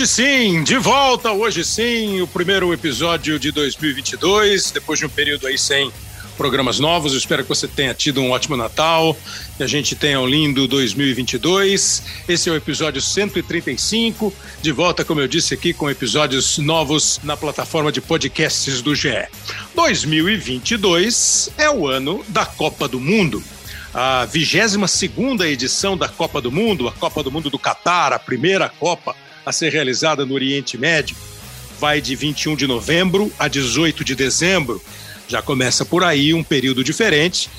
Hoje sim, de volta, hoje sim, o primeiro episódio de 2022, depois de um período aí sem programas novos. Eu espero que você tenha tido um ótimo Natal, que a gente tenha um lindo 2022. Esse é o episódio 135, de volta, como eu disse aqui, com episódios novos na plataforma de podcasts do GE. 2022 é o ano da Copa do Mundo. A 22 segunda edição da Copa do Mundo, a Copa do Mundo do Catar, a primeira Copa a ser realizada no Oriente Médio, vai de 21 de novembro a 18 de dezembro. Já começa por aí um período diferente,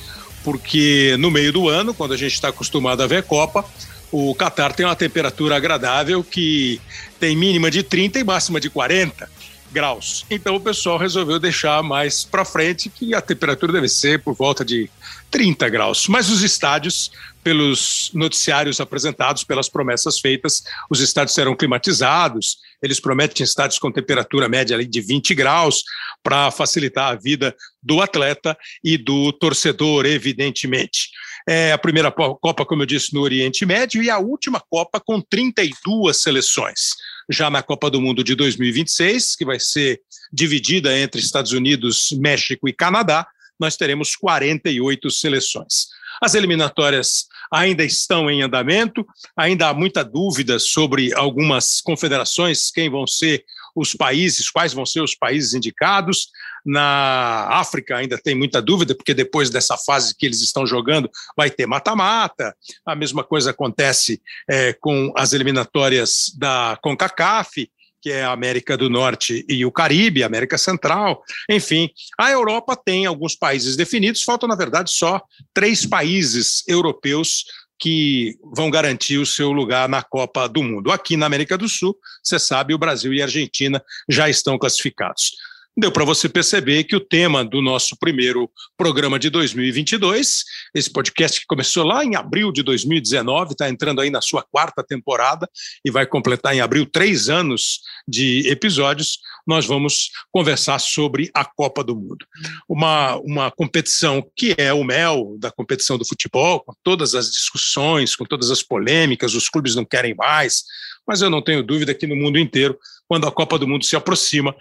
porque no meio do ano, quando a gente está acostumado a ver Copa, o Catar tem uma temperatura agradável que tem mínima de 30 e máxima de 40 graus. Então o pessoal resolveu deixar mais para frente que a temperatura deve ser por volta de 30 graus. Mas os estádios, pelos noticiários apresentados, pelas promessas feitas, os estádios serão climatizados. Eles prometem estádios com temperatura média de 20 graus para facilitar a vida do atleta e do torcedor, evidentemente. É a primeira Copa, como eu disse, no Oriente Médio e a última Copa com 32 seleções já na Copa do Mundo de 2026, que vai ser dividida entre Estados Unidos, México e Canadá, nós teremos 48 seleções. As eliminatórias ainda estão em andamento, ainda há muita dúvida sobre algumas confederações, quem vão ser os países, quais vão ser os países indicados. Na África ainda tem muita dúvida, porque depois dessa fase que eles estão jogando, vai ter mata-mata. A mesma coisa acontece é, com as eliminatórias da CONCACAF que é a América do Norte e o Caribe, América Central, enfim. A Europa tem alguns países definidos, faltam, na verdade, só três países europeus que vão garantir o seu lugar na Copa do Mundo. Aqui na América do Sul, você sabe, o Brasil e a Argentina já estão classificados deu para você perceber que o tema do nosso primeiro programa de 2022, esse podcast que começou lá em abril de 2019, está entrando aí na sua quarta temporada e vai completar em abril três anos de episódios, nós vamos conversar sobre a Copa do Mundo. Uma, uma competição que é o mel da competição do futebol, com todas as discussões, com todas as polêmicas, os clubes não querem mais, mas eu não tenho dúvida que no mundo inteiro, quando a Copa do Mundo se aproxima,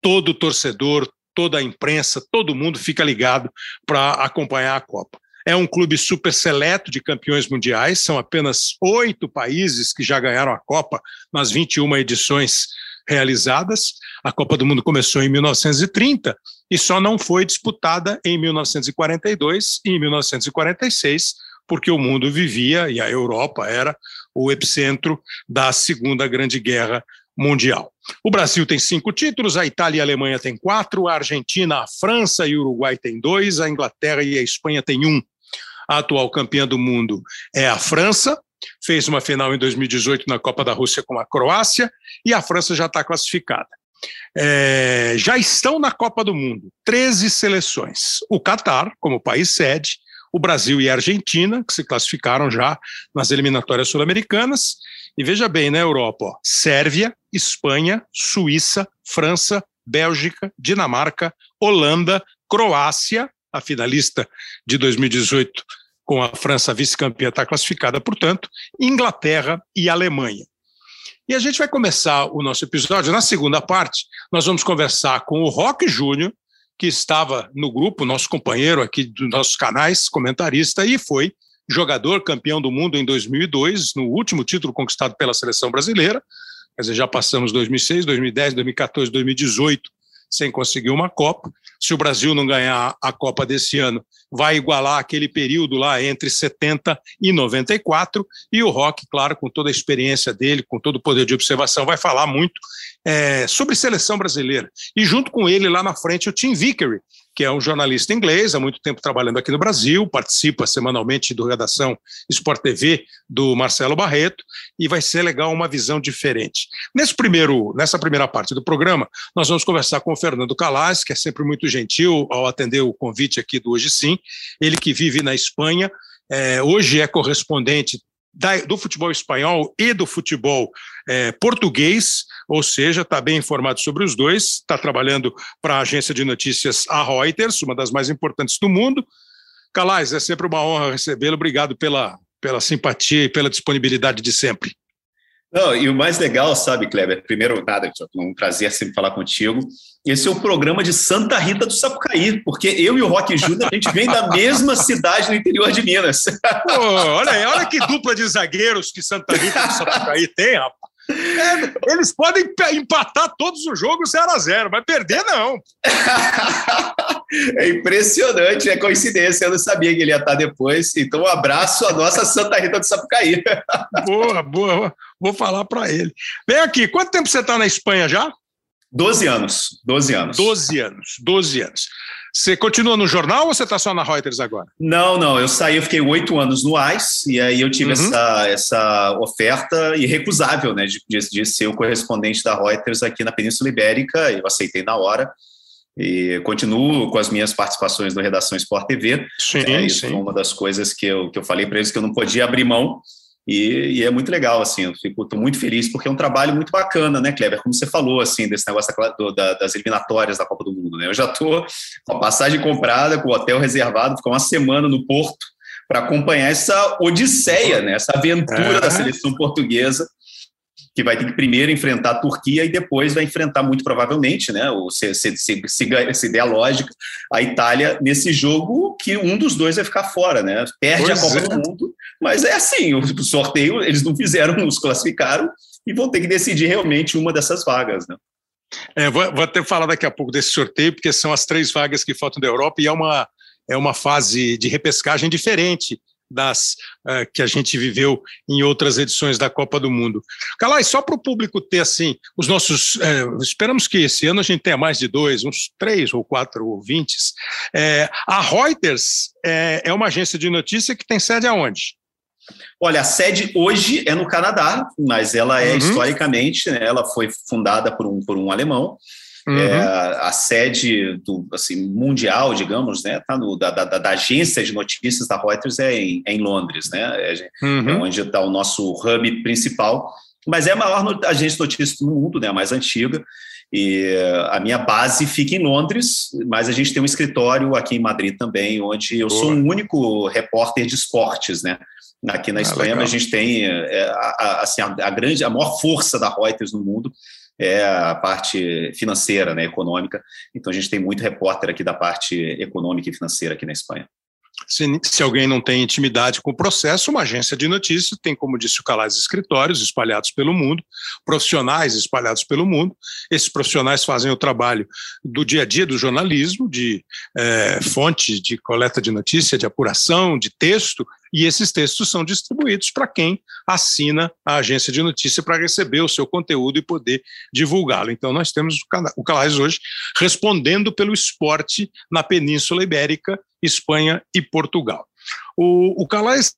todo torcedor, toda a imprensa, todo mundo fica ligado para acompanhar a Copa. É um clube super seleto de campeões mundiais, são apenas oito países que já ganharam a Copa nas 21 edições realizadas. A Copa do Mundo começou em 1930 e só não foi disputada em 1942 e em 1946, porque o mundo vivia e a Europa era o epicentro da Segunda Grande Guerra Mundial. O Brasil tem cinco títulos, a Itália e a Alemanha têm quatro, a Argentina, a França e o Uruguai têm dois, a Inglaterra e a Espanha têm um. A atual campeã do mundo é a França, fez uma final em 2018 na Copa da Rússia com a Croácia e a França já está classificada. É, já estão na Copa do Mundo 13 seleções. O Catar, como país sede, o Brasil e a Argentina, que se classificaram já nas eliminatórias sul-americanas, e veja bem, na Europa, ó, Sérvia, Espanha, Suíça, França, Bélgica, Dinamarca, Holanda, Croácia, a finalista de 2018 com a França vice-campeã está classificada, portanto, Inglaterra e Alemanha. E a gente vai começar o nosso episódio. Na segunda parte, nós vamos conversar com o Roque Júnior, que estava no grupo, nosso companheiro aqui dos nossos canais, comentarista, e foi jogador campeão do mundo em 2002, no último título conquistado pela seleção brasileira. Quer dizer, já passamos 2006, 2010, 2014, 2018 sem conseguir uma Copa. Se o Brasil não ganhar a Copa desse ano, vai igualar aquele período lá entre 70 e 94. E o Rock, claro, com toda a experiência dele, com todo o poder de observação, vai falar muito é, sobre seleção brasileira. E junto com ele, lá na frente, o Tim Vickery, que é um jornalista inglês, há muito tempo trabalhando aqui no Brasil, participa semanalmente do Redação Sport TV do Marcelo Barreto, e vai ser legal uma visão diferente. Nesse primeiro, nessa primeira parte do programa, nós vamos conversar com o Fernando Calais, que é sempre muito gentil ao atender o convite aqui do Hoje Sim, ele que vive na Espanha, é, hoje é correspondente da, do futebol espanhol e do futebol é, português, ou seja, está bem informado sobre os dois, está trabalhando para a agência de notícias a Reuters, uma das mais importantes do mundo. Calais, é sempre uma honra recebê-lo. Obrigado pela, pela simpatia e pela disponibilidade de sempre. Não, e o mais legal, sabe, Kleber? Primeiro, nada, é um prazer sempre falar contigo. Esse é o programa de Santa Rita do Sapucaí, porque eu e o Rock Júnior, a gente vem da mesma cidade no interior de Minas. Pô, olha aí, olha que dupla de zagueiros que Santa Rita do Sapucaí tem, rapaz. É, eles podem empatar todos os jogos 0 a 0 mas perder não. É impressionante, é coincidência. Eu não sabia que ele ia estar depois. Então, um abraço à nossa Santa Rita do Sapucaí. Boa, boa. Vou falar para ele. Vem aqui, quanto tempo você está na Espanha já? 12 anos. 12 anos. 12 anos. 12 anos. Você continua no jornal ou você está só na Reuters agora? Não, não. Eu saí, eu fiquei oito anos no AIS e aí eu tive uhum. essa, essa oferta irrecusável, né, de, de, ser o correspondente da Reuters aqui na Península Ibérica. Eu aceitei na hora e continuo com as minhas participações no Redação Sport TV. Sim, é, isso sim. uma das coisas que eu, que eu falei para eles que eu não podia abrir mão. E, e, é muito legal, assim, eu fico tô muito feliz porque é um trabalho muito bacana, né, Kleber? Como você falou, assim, desse negócio da, do, da, das eliminatórias da Copa do Mundo, né? Eu já tô com a passagem comprada, com o hotel reservado, ficar uma semana no Porto para acompanhar essa odisseia, né? Essa aventura é. da seleção portuguesa que vai ter que primeiro enfrentar a Turquia e depois vai enfrentar, muito provavelmente, né, ou se, se, se, se der a lógica, a Itália nesse jogo que um dos dois vai ficar fora, né? Perde pois a Copa é. do Mundo, mas é assim, o sorteio eles não fizeram, os classificaram e vão ter que decidir realmente uma dessas vagas, né? É, vou, vou até falar daqui a pouco desse sorteio, porque são as três vagas que faltam da Europa e é uma, é uma fase de repescagem diferente das uh, que a gente viveu em outras edições da Copa do Mundo. Calai, só para o público ter assim, os nossos. Uh, esperamos que esse ano a gente tenha mais de dois, uns três ou quatro ouvintes. É, a Reuters é, é uma agência de notícia que tem sede aonde? Olha, a sede hoje é no Canadá, mas ela é uhum. historicamente, né, ela foi fundada por um, por um alemão. Uhum. É, a sede do, assim, mundial, digamos, né, tá no, da, da, da, agência de notícias da Reuters é em, é em Londres, né, é, uhum. é onde está o nosso hub principal, mas é a maior agência de notícias do mundo, né, a mais antiga, e a minha base fica em Londres, mas a gente tem um escritório aqui em Madrid também, onde eu Boa. sou o único repórter de esportes, né, aqui na ah, Espanha, a gente tem é, a, a, assim, a, a, grande, a maior força da Reuters no mundo é a parte financeira, né, econômica. Então a gente tem muito repórter aqui da parte econômica e financeira aqui na Espanha. Se, se, alguém não tem intimidade com o processo, uma agência de notícias tem, como disse o Calais, escritórios espalhados pelo mundo, profissionais espalhados pelo mundo. Esses profissionais fazem o trabalho do dia a dia do jornalismo, de é, fonte de coleta de notícia, de apuração, de texto, e esses textos são distribuídos para quem assina a agência de notícia para receber o seu conteúdo e poder divulgá-lo. Então, nós temos o Calais hoje respondendo pelo esporte na Península Ibérica, Espanha e Portugal. O, o Calais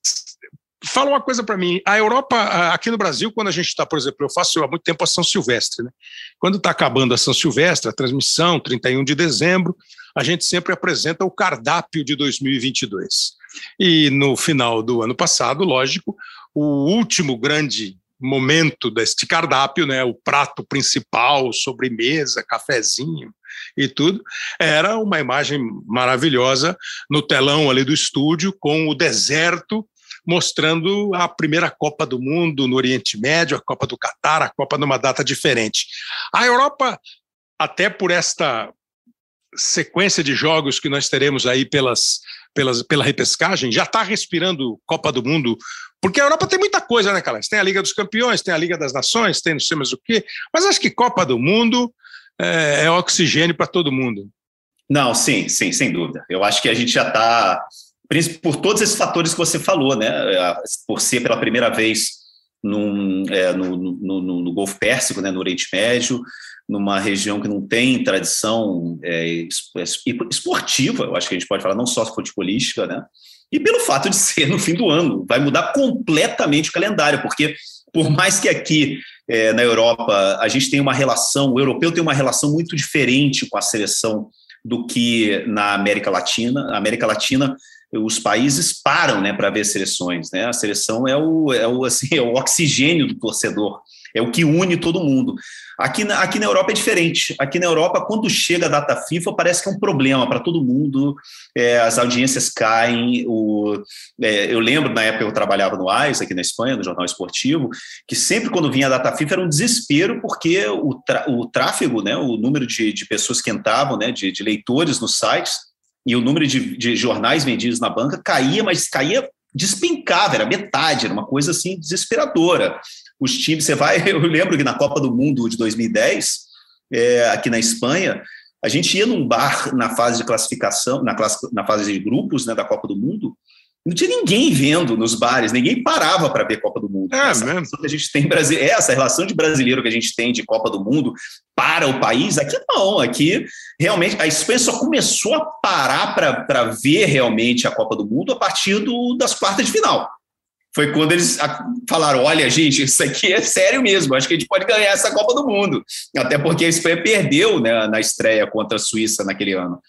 fala uma coisa para mim. A Europa, aqui no Brasil, quando a gente está, por exemplo, eu faço há muito tempo a São Silvestre, né? Quando está acabando a São Silvestre, a transmissão, 31 de dezembro, a gente sempre apresenta o cardápio de 2022. E no final do ano passado, lógico, o último grande momento deste cardápio, né, o prato principal, sobremesa, cafezinho e tudo, era uma imagem maravilhosa no telão ali do estúdio com o deserto mostrando a primeira Copa do Mundo no Oriente Médio, a Copa do Catar, a Copa numa data diferente. A Europa, até por esta sequência de jogos que nós teremos aí pelas, pelas, pela repescagem, já está respirando Copa do Mundo, porque a Europa tem muita coisa, né, Carlos? Tem a Liga dos Campeões, tem a Liga das Nações, tem não sei mais o quê, mas acho que Copa do Mundo é, é oxigênio para todo mundo. Não, sim, sim, sem dúvida. Eu acho que a gente já está, por todos esses fatores que você falou, né? Por ser pela primeira vez num, é, no, no, no, no, Golfo Pérsico, né, no Oriente Médio, numa região que não tem tradição é, esportiva, eu acho que a gente pode falar, não só futebolística, né? E pelo fato de ser no fim do ano, vai mudar completamente o calendário, porque por mais que aqui é, na Europa a gente tenha uma relação, o europeu tem uma relação muito diferente com a seleção do que na América Latina. A América Latina os países param né, para ver seleções. Né? A seleção é o, é, o, assim, é o oxigênio do torcedor, é o que une todo mundo. Aqui na, aqui na Europa é diferente. Aqui na Europa, quando chega a data FIFA, parece que é um problema para todo mundo. É, as audiências caem. O, é, eu lembro, na época eu trabalhava no AIS, aqui na Espanha, no Jornal Esportivo, que sempre quando vinha a data FIFA era um desespero, porque o, o tráfego, né, o número de, de pessoas que entravam, né, de, de leitores nos sites, e o número de, de jornais vendidos na banca caía, mas caía despencava, era metade, era uma coisa assim desesperadora. Os times, você vai, eu lembro que na Copa do Mundo de 2010, é, aqui na Espanha, a gente ia num bar na fase de classificação, na, classe, na fase de grupos né, da Copa do Mundo, não tinha ninguém vendo nos bares, ninguém parava para ver Copa do Mundo. É essa mesmo. que a gente tem é essa relação de brasileiro que a gente tem de Copa do Mundo para o país, aqui não, aqui realmente a Espanha só começou a parar para ver realmente a Copa do Mundo a partir do, das quartas de final. Foi quando eles falaram: olha, gente, isso aqui é sério mesmo, acho que a gente pode ganhar essa Copa do Mundo. Até porque a Espanha perdeu né, na estreia contra a Suíça naquele ano.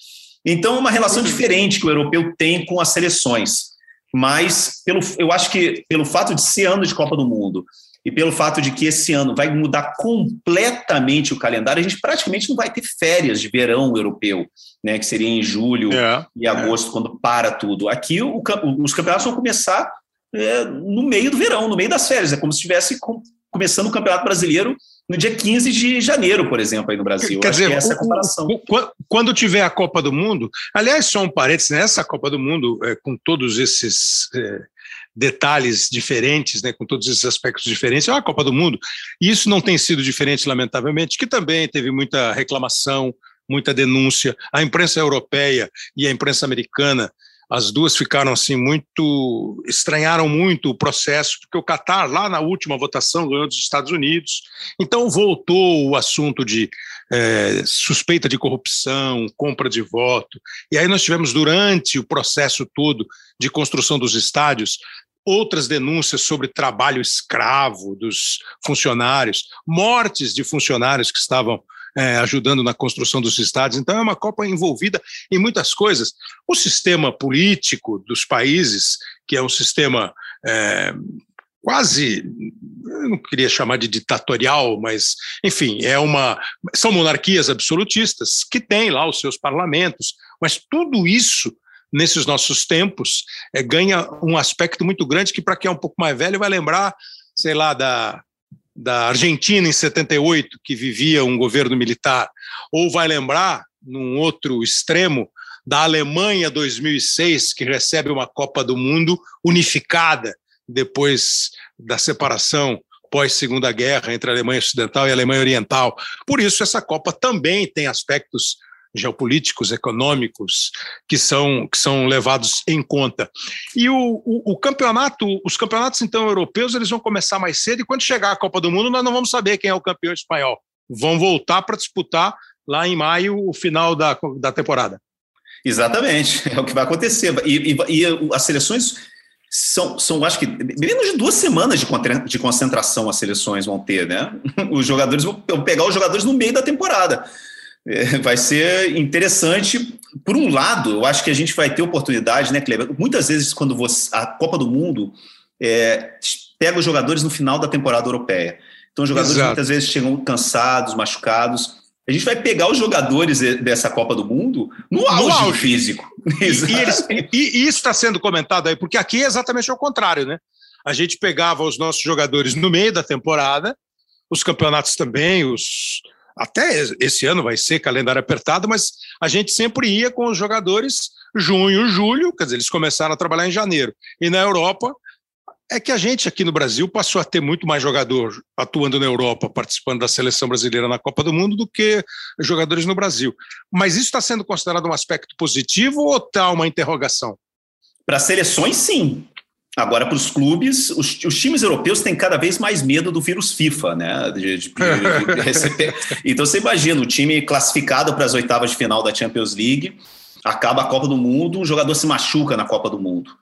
Então, é uma relação uhum. diferente que o europeu tem com as seleções mas pelo, eu acho que pelo fato de ser ano de Copa do Mundo e pelo fato de que esse ano vai mudar completamente o calendário, a gente praticamente não vai ter férias de verão europeu, né, que seria em julho é, e agosto, é. quando para tudo. Aqui o, os campeonatos vão começar é, no meio do verão, no meio das férias, é como se estivesse começando o Campeonato Brasileiro no dia 15 de janeiro, por exemplo, aí no Brasil. Quer dizer, que essa é a comparação. O, o, quando tiver a Copa do Mundo, aliás, só um parênteses, nessa né, Copa do Mundo, é, com todos esses é, detalhes diferentes, né, com todos esses aspectos diferentes, é a Copa do Mundo. E isso não tem sido diferente, lamentavelmente, que também teve muita reclamação, muita denúncia. A imprensa europeia e a imprensa americana as duas ficaram assim muito estranharam muito o processo porque o Catar lá na última votação ganhou dos Estados Unidos. Então voltou o assunto de é, suspeita de corrupção compra de voto. E aí nós tivemos durante o processo todo de construção dos estádios outras denúncias sobre trabalho escravo dos funcionários mortes de funcionários que estavam é, ajudando na construção dos estádios. Então, é uma Copa envolvida em muitas coisas. O sistema político dos países, que é um sistema é, quase, eu não queria chamar de ditatorial, mas, enfim, é uma, são monarquias absolutistas que têm lá os seus parlamentos, mas tudo isso nesses nossos tempos é, ganha um aspecto muito grande que para quem é um pouco mais velho vai lembrar, sei lá, da da Argentina em 78, que vivia um governo militar, ou vai lembrar, num outro extremo, da Alemanha 2006, que recebe uma Copa do Mundo unificada depois da separação pós-Segunda Guerra entre a Alemanha Ocidental e a Alemanha Oriental. Por isso, essa Copa também tem aspectos geopolíticos, econômicos, que são, que são levados em conta. E o, o, o, campeonato, os campeonatos então europeus, eles vão começar mais cedo e quando chegar a Copa do Mundo, nós não vamos saber quem é o campeão espanhol. Vão voltar para disputar lá em maio o final da, da temporada. Exatamente, é o que vai acontecer. E, e, e as seleções são, são, acho que, menos de duas semanas de, de concentração as seleções vão ter, né? Os jogadores vão pegar os jogadores no meio da temporada. É, vai ser interessante. Por um lado, eu acho que a gente vai ter oportunidade, né, Kleber? Muitas vezes, quando você, a Copa do Mundo é, pega os jogadores no final da temporada europeia. Então, os jogadores Exato. muitas vezes chegam cansados, machucados. A gente vai pegar os jogadores dessa Copa do Mundo no auge, no auge. físico. E, e, eles, e, e isso está sendo comentado aí, porque aqui é exatamente o contrário, né? A gente pegava os nossos jogadores no meio da temporada, os campeonatos também, os, até esse ano vai ser calendário apertado, mas a gente sempre ia com os jogadores junho, julho, quer dizer, eles começaram a trabalhar em janeiro. E na Europa, é que a gente aqui no Brasil passou a ter muito mais jogador atuando na Europa, participando da seleção brasileira na Copa do Mundo, do que jogadores no Brasil. Mas isso está sendo considerado um aspecto positivo ou está uma interrogação? Para seleções, sim. Agora, para os clubes, os, os, times europeus têm cada vez mais medo do vírus FIFA, né? De, de, de, então, você imagina, o time classificado para as oitavas de final da Champions League, acaba a Copa do Mundo, um jogador se machuca na Copa do Mundo.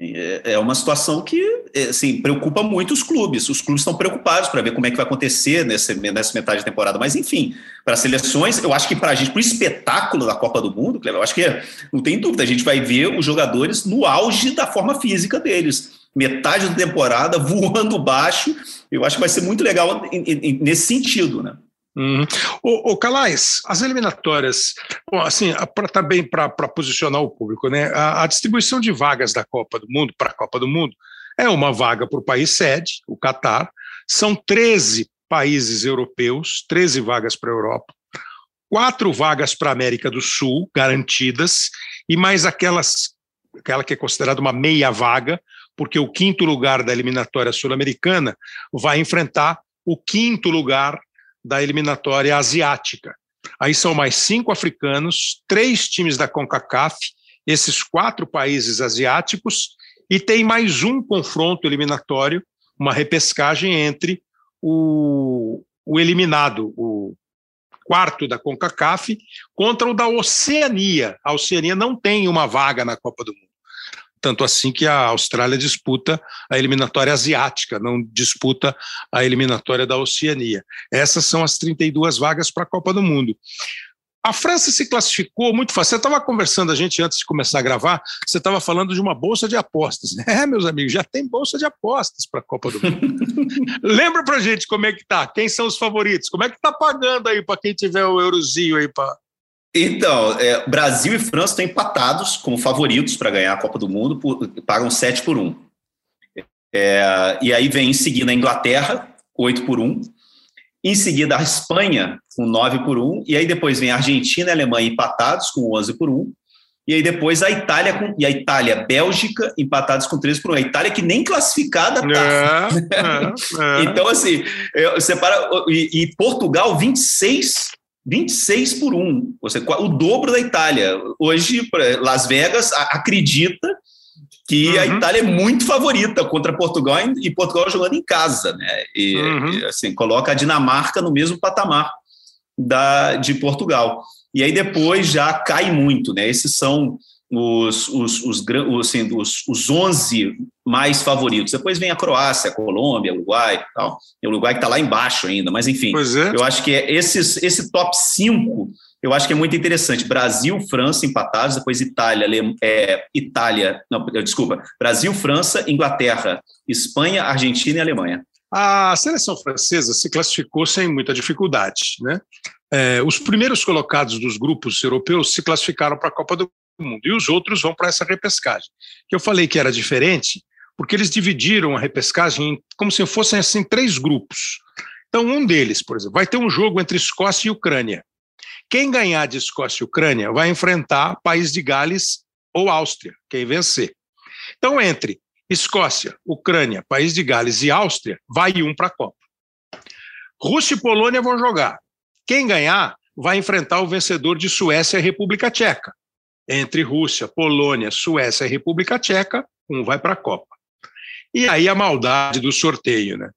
É, é uma situação que é, assim, preocupa muito os clubes. Os clubes estão preocupados para ver como é que vai acontecer nessa, nessa metade da temporada. Mas, enfim, para seleções, eu acho que para a gente, para o espetáculo da Copa do Mundo, eu acho que não tem dúvida, a gente vai ver os jogadores no auge da forma física deles. Metade da temporada voando baixo. Eu acho que vai ser muito legal nesse sentido, né? Uhum. O, o Calais, as eliminatórias, bom, assim, também para posicionar o público, né? A, a, distribuição de vagas da Copa do Mundo para a Copa do Mundo é uma vaga para o país sede, o Catar, são 13 países europeus, 13 vagas para a Europa, quatro vagas para a América do Sul, garantidas, e mais aquelas, aquela que é considerada uma meia vaga, porque o quinto lugar da eliminatória sul-americana vai enfrentar o quinto lugar da eliminatória asiática. Aí são mais cinco africanos, três times da CONCACAF, esses quatro países asiáticos, e tem mais um confronto eliminatório, uma repescagem entre o, o eliminado, o quarto da CONCACAF, contra o da Oceania. A Oceania não tem uma vaga na Copa do Mundo tanto assim que a Austrália disputa a eliminatória asiática, não disputa a eliminatória da Oceania. Essas são as 32 vagas para a Copa do Mundo. A França se classificou muito fácil. Você estava conversando a gente antes de começar a gravar, você estava falando de uma bolsa de apostas. É, meus amigos, já tem bolsa de apostas para a Copa do Mundo. Lembra para gente como é que tá? Quem são os favoritos? Como é que tá pagando aí para quem tiver o eurozinho aí para então, é, Brasil e França estão empatados como favoritos para ganhar a Copa do Mundo, por, pagam 7 por 1. É, e aí vem em seguida a Inglaterra, 8 por 1. Em seguida a Espanha, com 9 por 1. E aí depois vem a Argentina e a Alemanha empatados, com 11 por 1. E aí depois a Itália com, e a Itália, Bélgica empatados com 13 por 1. A Itália que nem classificada tá. É, é, é. então assim, separa e, e Portugal 26 26 por 1, você, o dobro da Itália. Hoje, Las Vegas acredita que uhum. a Itália é muito favorita contra Portugal e Portugal jogando em casa, né? E, uhum. assim, coloca a Dinamarca no mesmo patamar da, de Portugal. E aí depois já cai muito, né? Esses são os, os, os, assim, os, os 11 mais favoritos. Depois vem a Croácia, a Colômbia, o Uruguai tal. E o Uruguai que está lá embaixo ainda, mas enfim. É. Eu acho que é esses, esse top 5 eu acho que é muito interessante. Brasil, França empatados, depois Itália, é, Itália, não, desculpa, Brasil, França, Inglaterra, Espanha, Argentina e Alemanha. A seleção francesa se classificou sem muita dificuldade, né? É, os primeiros colocados dos grupos europeus se classificaram para a Copa do Mundo e os outros vão para essa repescagem. Eu falei que era diferente, porque eles dividiram a repescagem como se fossem assim três grupos. Então, um deles, por exemplo, vai ter um jogo entre Escócia e Ucrânia. Quem ganhar de Escócia e Ucrânia vai enfrentar País de Gales ou Áustria, quem vencer. Então, entre Escócia, Ucrânia, País de Gales e Áustria, vai um para a Copa. Rússia e Polônia vão jogar. Quem ganhar vai enfrentar o vencedor de Suécia e República Tcheca. Entre Rússia, Polônia, Suécia e República Tcheca, um vai para a Copa. E aí a maldade do sorteio, né?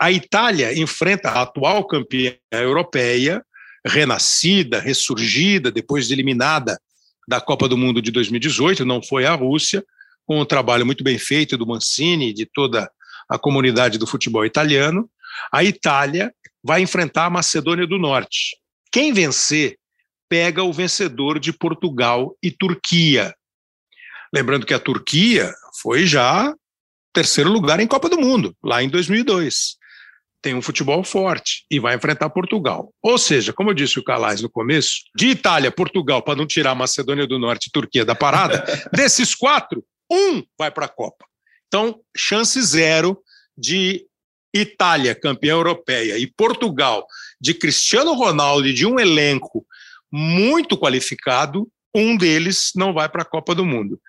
A Itália enfrenta a atual campeã europeia, renascida, ressurgida, depois de eliminada da Copa do Mundo de 2018, não foi a Rússia, com um trabalho muito bem feito do Mancini e de toda a comunidade do futebol italiano. A Itália vai enfrentar a Macedônia do Norte. Quem vencer pega o vencedor de Portugal e Turquia. Lembrando que a Turquia foi já terceiro lugar em Copa do Mundo, lá em 2002. Tem um futebol forte e vai enfrentar Portugal. Ou seja, como eu disse o Calais no começo, de Itália, Portugal, para não tirar Macedônia do Norte e Turquia da parada, desses quatro, um vai para a Copa. Então, chance zero de Itália, campeã europeia, e Portugal, de Cristiano Ronaldo e de um elenco muito qualificado, um deles não vai para a Copa do Mundo.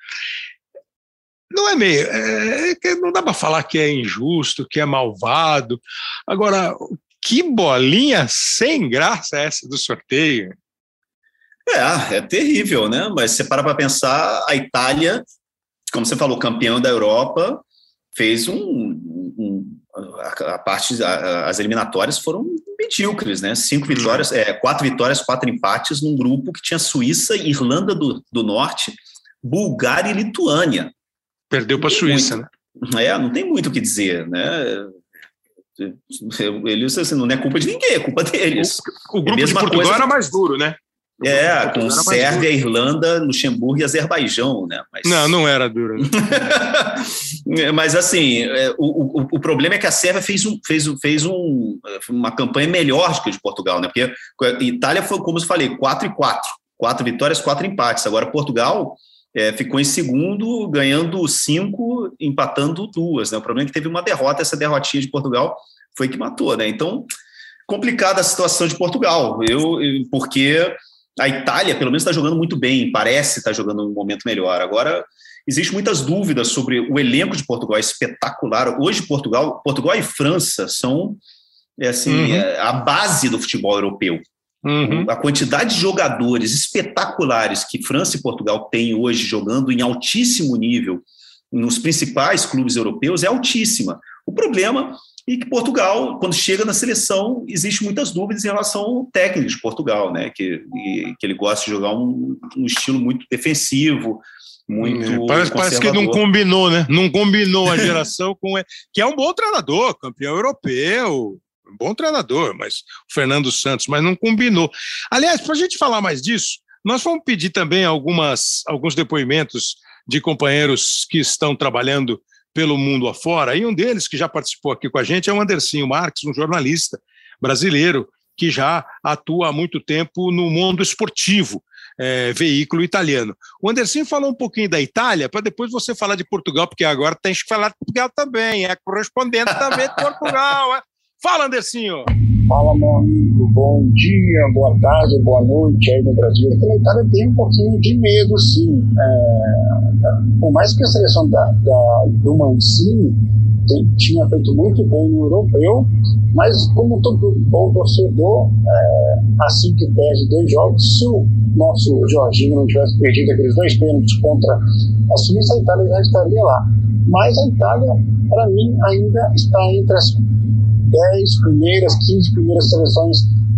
Não é meio. É, é não dá para falar que é injusto, que é malvado. Agora, que bolinha sem graça é essa do sorteio? É, é terrível, né? Mas você para para pensar, a Itália como você falou, campeão da Europa, fez um, um a, a, parte, a, as eliminatórias foram medíocres, né? Cinco vitórias, é, quatro vitórias, quatro empates num grupo que tinha Suíça, Irlanda do, do Norte, Bulgária e Lituânia. Perdeu para a Suíça, muito, né? É, não tem muito o que dizer, né? Eles assim, não é culpa de ninguém, é culpa deles. O, o grupo de Portugal coisa... era mais duro, né? É, com Sérvia, Irlanda, Luxemburgo e Azerbaijão, né? Mas... Não, não era duro. Né? Mas assim, é, o, o, o, problema é que a Sérvia fez, um, fez, fez um, uma campanha melhor do que a de Portugal, né? Porque a Itália foi, como eu falei, 4 e 4. Quatro vitórias, quatro empates. Agora, Portugal é, ficou em segundo, ganhando cinco, empatando duas. Né? O problema é que teve uma derrota, essa derrotinha de Portugal foi que matou, né? Então, complicada a situação de Portugal. Eu, porque a Itália, pelo menos, está jogando muito bem, parece estar tá jogando um momento melhor. Agora, existem muitas dúvidas sobre o elenco de Portugal, é espetacular. Hoje, Portugal, Portugal e França são é assim, uhum. é a base do futebol europeu. Uhum. A quantidade de jogadores espetaculares que França e Portugal têm hoje jogando em altíssimo nível nos principais clubes europeus é altíssima. O problema e que Portugal, quando chega na seleção, existe muitas dúvidas em relação ao técnico de Portugal, né? Que, que ele gosta de jogar um, um estilo muito defensivo, muito. É, parece, parece, que não combinou, né? Não combinou a geração com. Que é um bom treinador, campeão europeu, um bom treinador, mas o Fernando Santos, mas não combinou. Aliás, para a gente falar mais disso, nós vamos pedir também algumas, alguns depoimentos de companheiros que estão trabalhando pelo mundo afora, e um deles que já participou aqui com a gente é o Andercinho Marques, um jornalista brasileiro que já atua há muito tempo no mundo esportivo, é, veículo italiano. O Andercinho falou um pouquinho da Itália, para depois você falar de Portugal, porque agora tem que falar de Portugal também, é correspondente também de Portugal. É. Fala, Andercinho! Fala, meu amigo, bom dia, boa tarde, boa noite aí no Brasil. Na Itália tem um pouquinho de medo, sim. É, por mais que a seleção da, da do Mancini tem, tinha feito muito bem no europeu, mas como todo bom torcedor, é, assim que perde dois jogos, se o nosso Jorginho não tivesse perdido aqueles dois pênaltis contra a Suíça, a Itália já estaria lá. Mas a Itália, para mim, ainda está entre as 10 primeiras, 15 primeiras seleções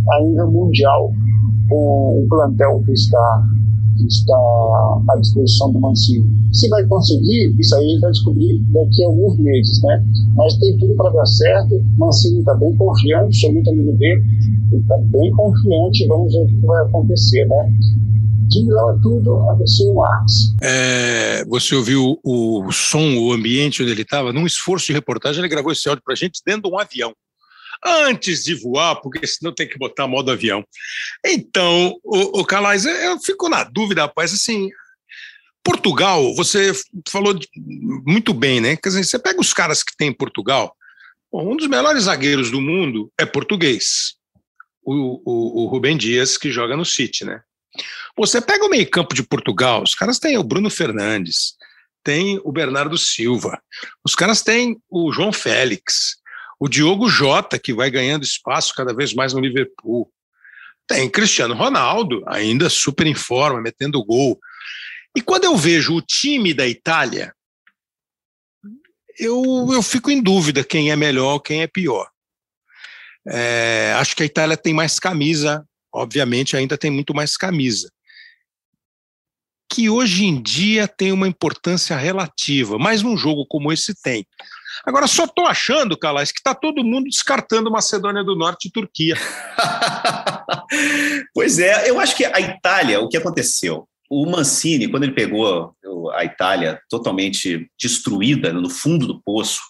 a nível mundial, com o plantel que está, que está à disposição do Mancini. Se vai conseguir, isso aí vai descobrir daqui a alguns meses, né? Mas tem tudo para dar certo. Mancini está bem confiante, sou muito amigo dele, ele está bem confiante. Vamos ver o que vai acontecer, né? de lá tudo a Marx. É, você ouviu o som, o ambiente onde ele estava? Num esforço de reportagem, ele gravou esse áudio para a gente dentro de um avião antes de voar, porque senão tem que botar modo avião. Então, o, o Calais, eu fico na dúvida, rapaz, assim, Portugal, você falou muito bem, né? Quer dizer, você pega os caras que tem em Portugal, bom, um dos melhores zagueiros do mundo é português, o, o, o Rubem Dias, que joga no City, né? Você pega o meio-campo de Portugal, os caras têm o Bruno Fernandes, tem o Bernardo Silva, os caras têm o João Félix, o Diogo Jota, que vai ganhando espaço cada vez mais no Liverpool. Tem Cristiano Ronaldo, ainda super em forma, metendo gol. E quando eu vejo o time da Itália, eu, eu fico em dúvida quem é melhor, quem é pior. É, acho que a Itália tem mais camisa, obviamente ainda tem muito mais camisa. Que hoje em dia tem uma importância relativa, mas num jogo como esse tem. Agora, só estou achando, Calais, que está todo mundo descartando Macedônia do Norte e Turquia. pois é, eu acho que a Itália, o que aconteceu? O Mancini, quando ele pegou a Itália totalmente destruída, no fundo do poço,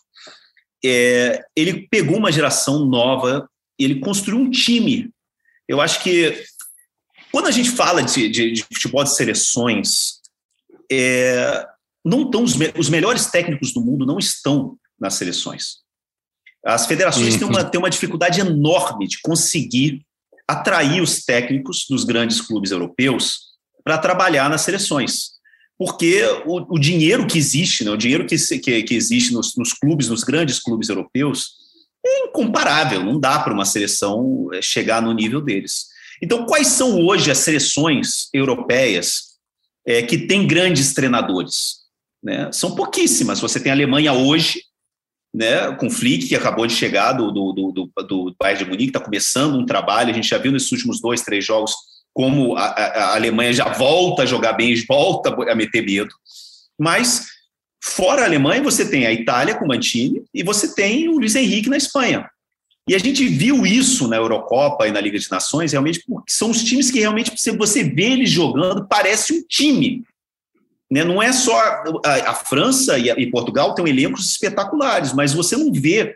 é, ele pegou uma geração nova ele construiu um time. Eu acho que quando a gente fala de, de, de futebol de seleções, é, não estão os, os melhores técnicos do mundo não estão nas seleções. As federações uhum. têm, uma, têm uma dificuldade enorme de conseguir atrair os técnicos dos grandes clubes europeus para trabalhar nas seleções. Porque o, o, dinheiro que existe, né, o dinheiro que, que, que existe nos, nos clubes, nos grandes clubes europeus, é incomparável, não dá para uma seleção eh, chegar no nível deles. Então, quais são hoje as seleções europeias é, que têm grandes treinadores? né? São pouquíssimas. Você tem a Alemanha hoje, né, com Flick, que acabou de chegar do, do, do, do, do Bayern de Munique, está começando um trabalho, a gente já viu nesses últimos dois, três jogos como a, a, a Alemanha já volta a jogar bem, volta a meter medo. Mas, fora a Alemanha, você tem a Itália com o Mantini e você tem o Luiz Henrique na Espanha. E a gente viu isso na Eurocopa e na Liga de Nações, realmente, porque são os times que realmente, você vê eles jogando, parece um time. Né? Não é só a, a França e, a, e, Portugal têm elencos espetaculares, mas você não vê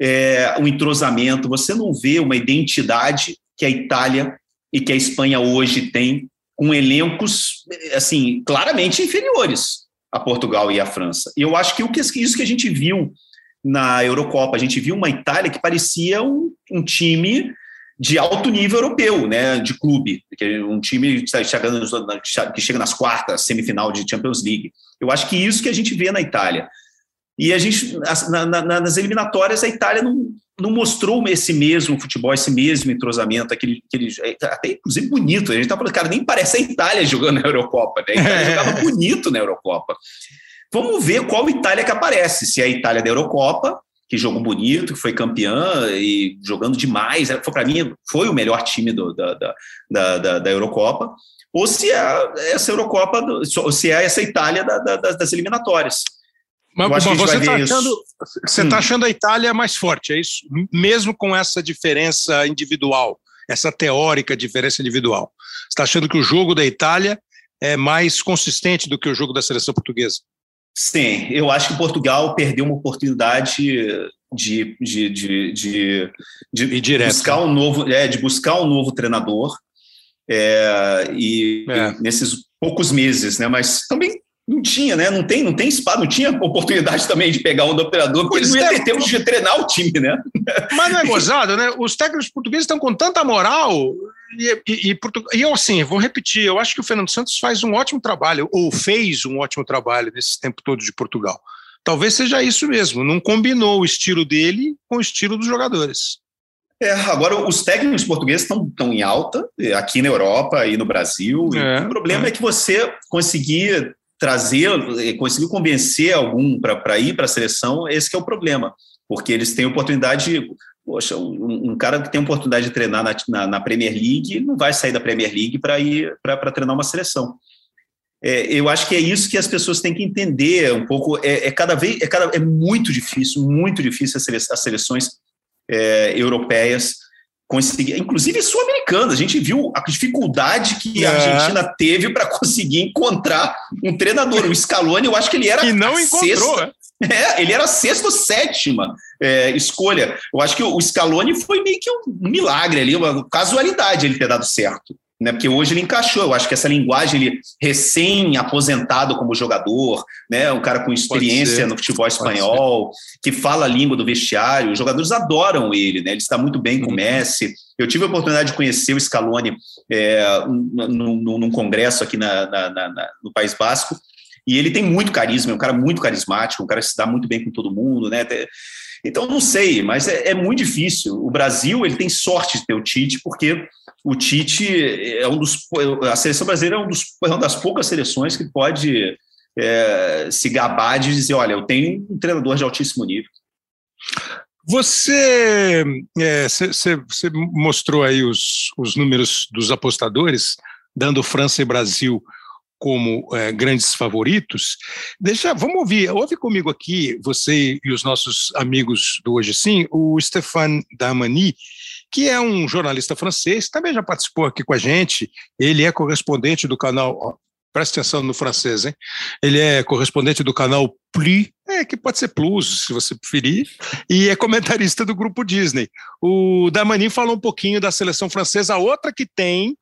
é, um entrosamento, você não vê uma identidade que a Itália e que a Espanha hoje tem com elencos assim claramente inferiores a Portugal e a França. E eu acho que o que isso que a gente viu na Eurocopa, a gente viu uma Itália que parecia um, um time de alto nível europeu, né, de clube, que é um time que chega nas quartas, semifinal de Champions League. Eu acho que isso que a gente vê na Itália. E a gente, na, na, nas eliminatórias, a Itália não, não mostrou esse mesmo futebol, esse mesmo entrosamento, aquele, aquele até inclusive bonito. A gente tá falando, cara, nem parece a Itália jogando na Eurocopa, né? A Itália é. jogava bonito na Eurocopa. Vamos ver qual Itália que aparece, se é a Itália da Eurocopa que jogou bonito, que foi campeã e jogando demais. Foi para mim foi o melhor time do, da, da, da, da, Eurocopa. Ou se é essa Eurocopa, ou se é essa Itália da, das eliminatórias. Mas, mas você está achando, você tá hum. achando a Itália mais forte, é isso? Mesmo com essa diferença individual, essa teórica diferença individual. Você está achando que o jogo da Itália é mais consistente do que o jogo da seleção portuguesa? Sim, eu acho que Portugal perdeu uma oportunidade de, de, de, de, de, buscar um novo, é, de buscar um novo treinador. É, e, é. nesses poucos meses, né? Mas também não tinha, né? Não tem, não tem espaço, não tinha oportunidade também de pegar um do operador, porque ele não ia ter tempo de treinar o time, né? Mas não é gozado, né? Os técnicos portugueses estão com tanta moral e, e, e, e eu, assim, vou repetir, eu acho que o Fernando Santos faz um ótimo trabalho, ou fez um ótimo trabalho nesse tempo todo de Portugal. Talvez seja isso mesmo, não combinou o estilo dele com o estilo dos jogadores. É, agora os técnicos portugueses estão, estão em alta, aqui na Europa e no Brasil. É, e o problema é. é que você conseguir trazer, eh, conseguir convencer algum para ir para a seleção, esse é o problema, porque eles têm oportunidade. Poxa, um, um cara que tem oportunidade de treinar na, na, na, Premier League não vai sair da Premier League para ir para treinar uma seleção. É, eu acho que é isso que as pessoas têm que entender um pouco. É, é cada vez é, cada, é muito difícil, muito difícil as seleções é, europeias conseguir, inclusive sul-americana. A gente viu a dificuldade que a é. Argentina teve para conseguir encontrar um treinador. O Scaloni, eu acho que ele era e não encontrou. Sexta, é, ele era a sexta ou sétima é, escolha. Eu acho que o Scaloni foi meio que um milagre ali, uma casualidade ele ter dado certo né? Porque hoje ele encaixou. Eu acho que essa linguagem, ele recém-aposentado como jogador, né? Um cara com experiência no futebol espanhol, que fala a língua do vestiário. Os jogadores adoram ele, né? Ele está muito bem com o uhum. Messi. Eu tive a oportunidade de conhecer o Scaloni é, num, num, congresso aqui na, na, na, no País Basco. E ele tem muito carisma, é um cara muito carismático, um cara que se dá muito bem com todo mundo, né? Então, não sei, mas é, é muito difícil. O Brasil, ele tem sorte de ter o Tite, porque o Tite é um dos. A seleção brasileira é, um dos, é uma das poucas seleções que pode é, se gabar de dizer: olha, eu tenho um treinador de altíssimo nível. Você, é, mostrou aí os, os números dos apostadores, dando França e Brasil como é, grandes favoritos. Deixa, vamos ouvir, ouve comigo aqui, você e os nossos amigos do Hoje Sim, o Stéphane Damani, que é um jornalista francês, também já participou aqui com a gente. Ele é correspondente do canal. Ó, presta atenção no francês, hein? Ele é correspondente do canal Plus, é, que pode ser Plus, se você preferir, e é comentarista do grupo Disney. O Damani falou um pouquinho da seleção francesa, outra que tem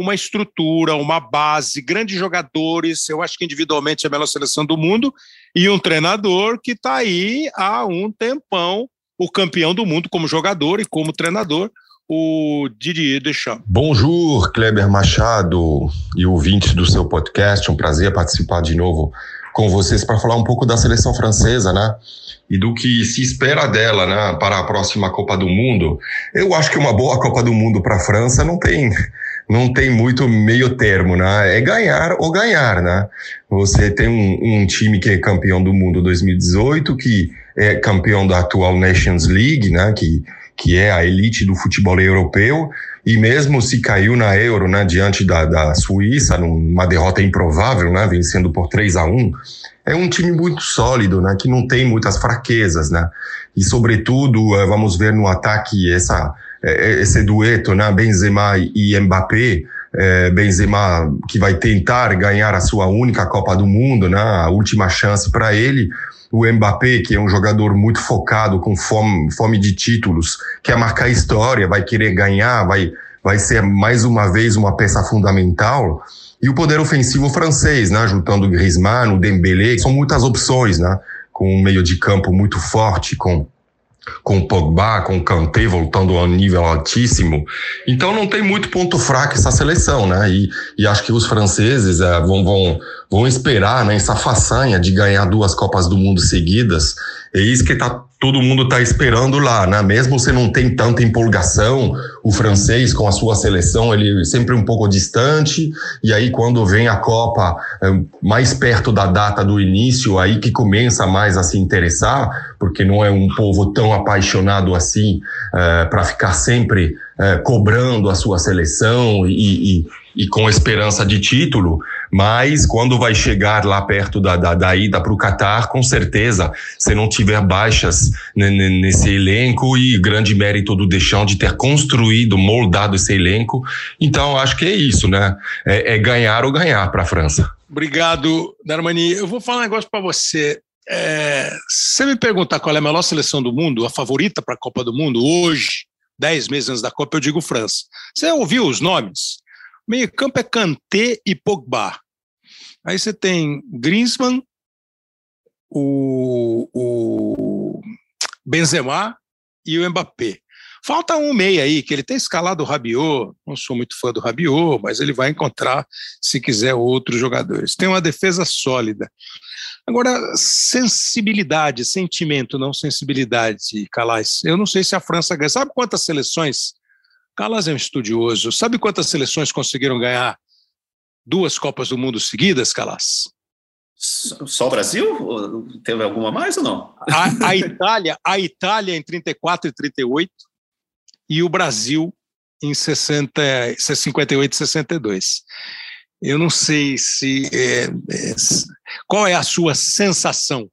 uma estrutura, uma base, grandes jogadores, eu acho que individualmente é a melhor seleção do mundo, e um treinador que está aí há um tempão o campeão do mundo como jogador e como treinador, o Didier Deschamps. Bonjour, Kleber Machado e ouvintes do seu podcast. Um prazer participar de novo com vocês para falar um pouco da seleção francesa, né? E do que se espera dela, né, para a próxima Copa do Mundo. Eu acho que uma boa Copa do Mundo para a França não tem não tem muito meio termo, né? É ganhar ou ganhar, né? Você tem um, um time que é campeão do mundo 2018, que é campeão da atual Nations League, né? Que, que é a elite do futebol europeu, e mesmo se caiu na Euro, né, diante da, da Suíça, numa derrota improvável, né, vencendo por 3 a 1 é um time muito sólido, né, que não tem muitas fraquezas, né, e sobretudo eh, vamos ver no ataque essa esse dueto, né, Benzema e Mbappé, Benzema que vai tentar ganhar a sua única Copa do Mundo, né, a última chance para ele, o Mbappé, que é um jogador muito focado, com fome, fome de títulos, quer marcar história, vai querer ganhar, vai, vai ser mais uma vez uma peça fundamental. E o poder ofensivo francês, né? Juntando o Griezmann, o Dembélé, são muitas opções, né? Com um meio de campo muito forte, com com o Pogba, com o Kanté voltando a um nível altíssimo. Então não tem muito ponto fraco essa seleção, né? E, e acho que os franceses é, vão, vão, vão esperar né, essa façanha de ganhar duas Copas do Mundo seguidas. É isso que tá todo mundo está esperando lá, né? Mesmo você não tem tanta empolgação, o francês com a sua seleção, ele é sempre um pouco distante, e aí quando vem a Copa é, mais perto da data do início, aí que começa mais a se interessar, porque não é um povo tão apaixonado assim é, para ficar sempre é, cobrando a sua seleção e, e, e com esperança de título, mas quando vai chegar lá perto da, da, da ida para o Catar, com certeza, se não tiver baixas nesse elenco e grande mérito do Deschamps de ter construído, moldado esse elenco, então acho que é isso, né? É, é ganhar ou ganhar para a França. Obrigado, Darmani. Eu vou falar um negócio para você. É, se me perguntar qual é a melhor seleção do mundo, a favorita para a Copa do Mundo hoje, dez meses antes da Copa, eu digo França. Você ouviu os nomes? Meio campo é Kanté e Pogba. Aí você tem Griezmann, o, o Benzema e o Mbappé. Falta um meia aí, que ele tem escalado o Rabiot, não sou muito fã do Rabiot, mas ele vai encontrar, se quiser, outros jogadores. Tem uma defesa sólida. Agora, sensibilidade, sentimento, não sensibilidade, Calais. Eu não sei se a França ganha. Sabe quantas seleções Calas é um estudioso. Sabe quantas seleções conseguiram ganhar duas Copas do Mundo seguidas, Calas? Só o Brasil? Teve alguma mais ou não? A, a, Itália, a Itália em 34 e 38 e o Brasil em 60, 58 e 62. Eu não sei se. É, é, qual é a sua sensação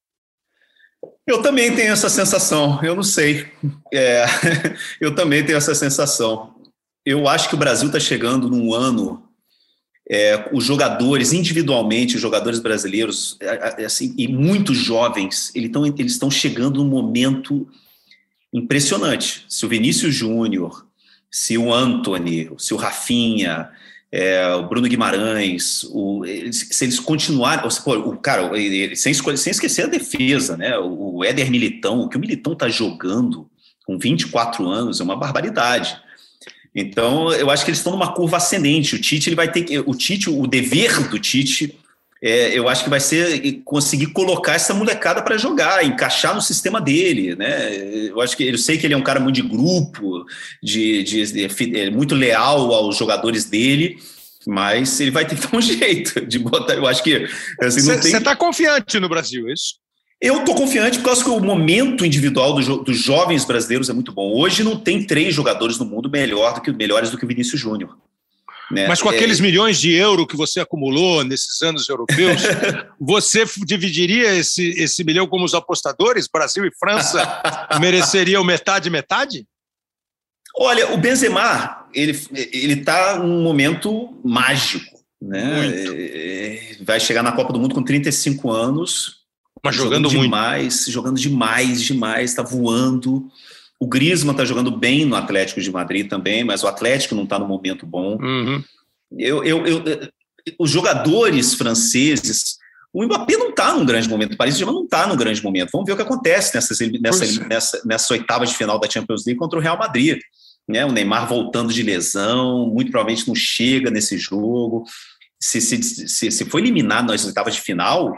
eu também tenho essa sensação, eu não sei. É, eu também tenho essa sensação. Eu acho que o Brasil está chegando num ano. É, os jogadores, individualmente, os jogadores brasileiros, é, é, assim, e muitos jovens, eles estão eles estão chegando num momento impressionante. Se o Vinícius Júnior, se o Anthony, se o Rafinha, é, o Bruno Guimarães, o, se eles continuarem, pô, o cara, sem, sem esquecer a defesa, né? O, o Éder Militão, o que o Militão está jogando com 24 anos é uma barbaridade. Então, eu acho que eles estão numa curva ascendente. O Tite, ele vai ter que, o Tite, o dever do Tite, é, eu acho que vai ser conseguir colocar essa molecada para jogar, encaixar no sistema dele, né? Eu acho que eu sei que ele é um cara muito de grupo, de, de, de, é muito leal aos jogadores dele, mas ele vai ter que dar um jeito de botar. Eu acho que assim, Você está tem... confiante no Brasil, é isso? Eu estou confiante por causa que o momento individual do, dos jovens brasileiros é muito bom. Hoje não tem três jogadores no mundo melhor do que, melhores do que o Vinícius Júnior. Né? Mas com é... aqueles milhões de euros que você acumulou nesses anos europeus, você dividiria esse, esse milhão como os apostadores? Brasil e França mereceriam metade metade? Olha, o Benzema ele ele está num momento mágico, né? Muito. Vai chegar na Copa do Mundo com 35 anos, mas jogando, jogando demais, muito. jogando demais, demais, está voando. O Griezmann está jogando bem no Atlético de Madrid também, mas o Atlético não está no momento bom. Uhum. Eu, eu, eu, os jogadores franceses, o Mbappé não está num grande momento, o Paris Saint-Germain não está num grande momento. Vamos ver o que acontece nessas, nessa, é. nessa, nessa oitava de final da Champions League contra o Real Madrid. Né? O Neymar voltando de lesão, muito provavelmente não chega nesse jogo. Se, se, se, se for eliminado nas oitavas de final,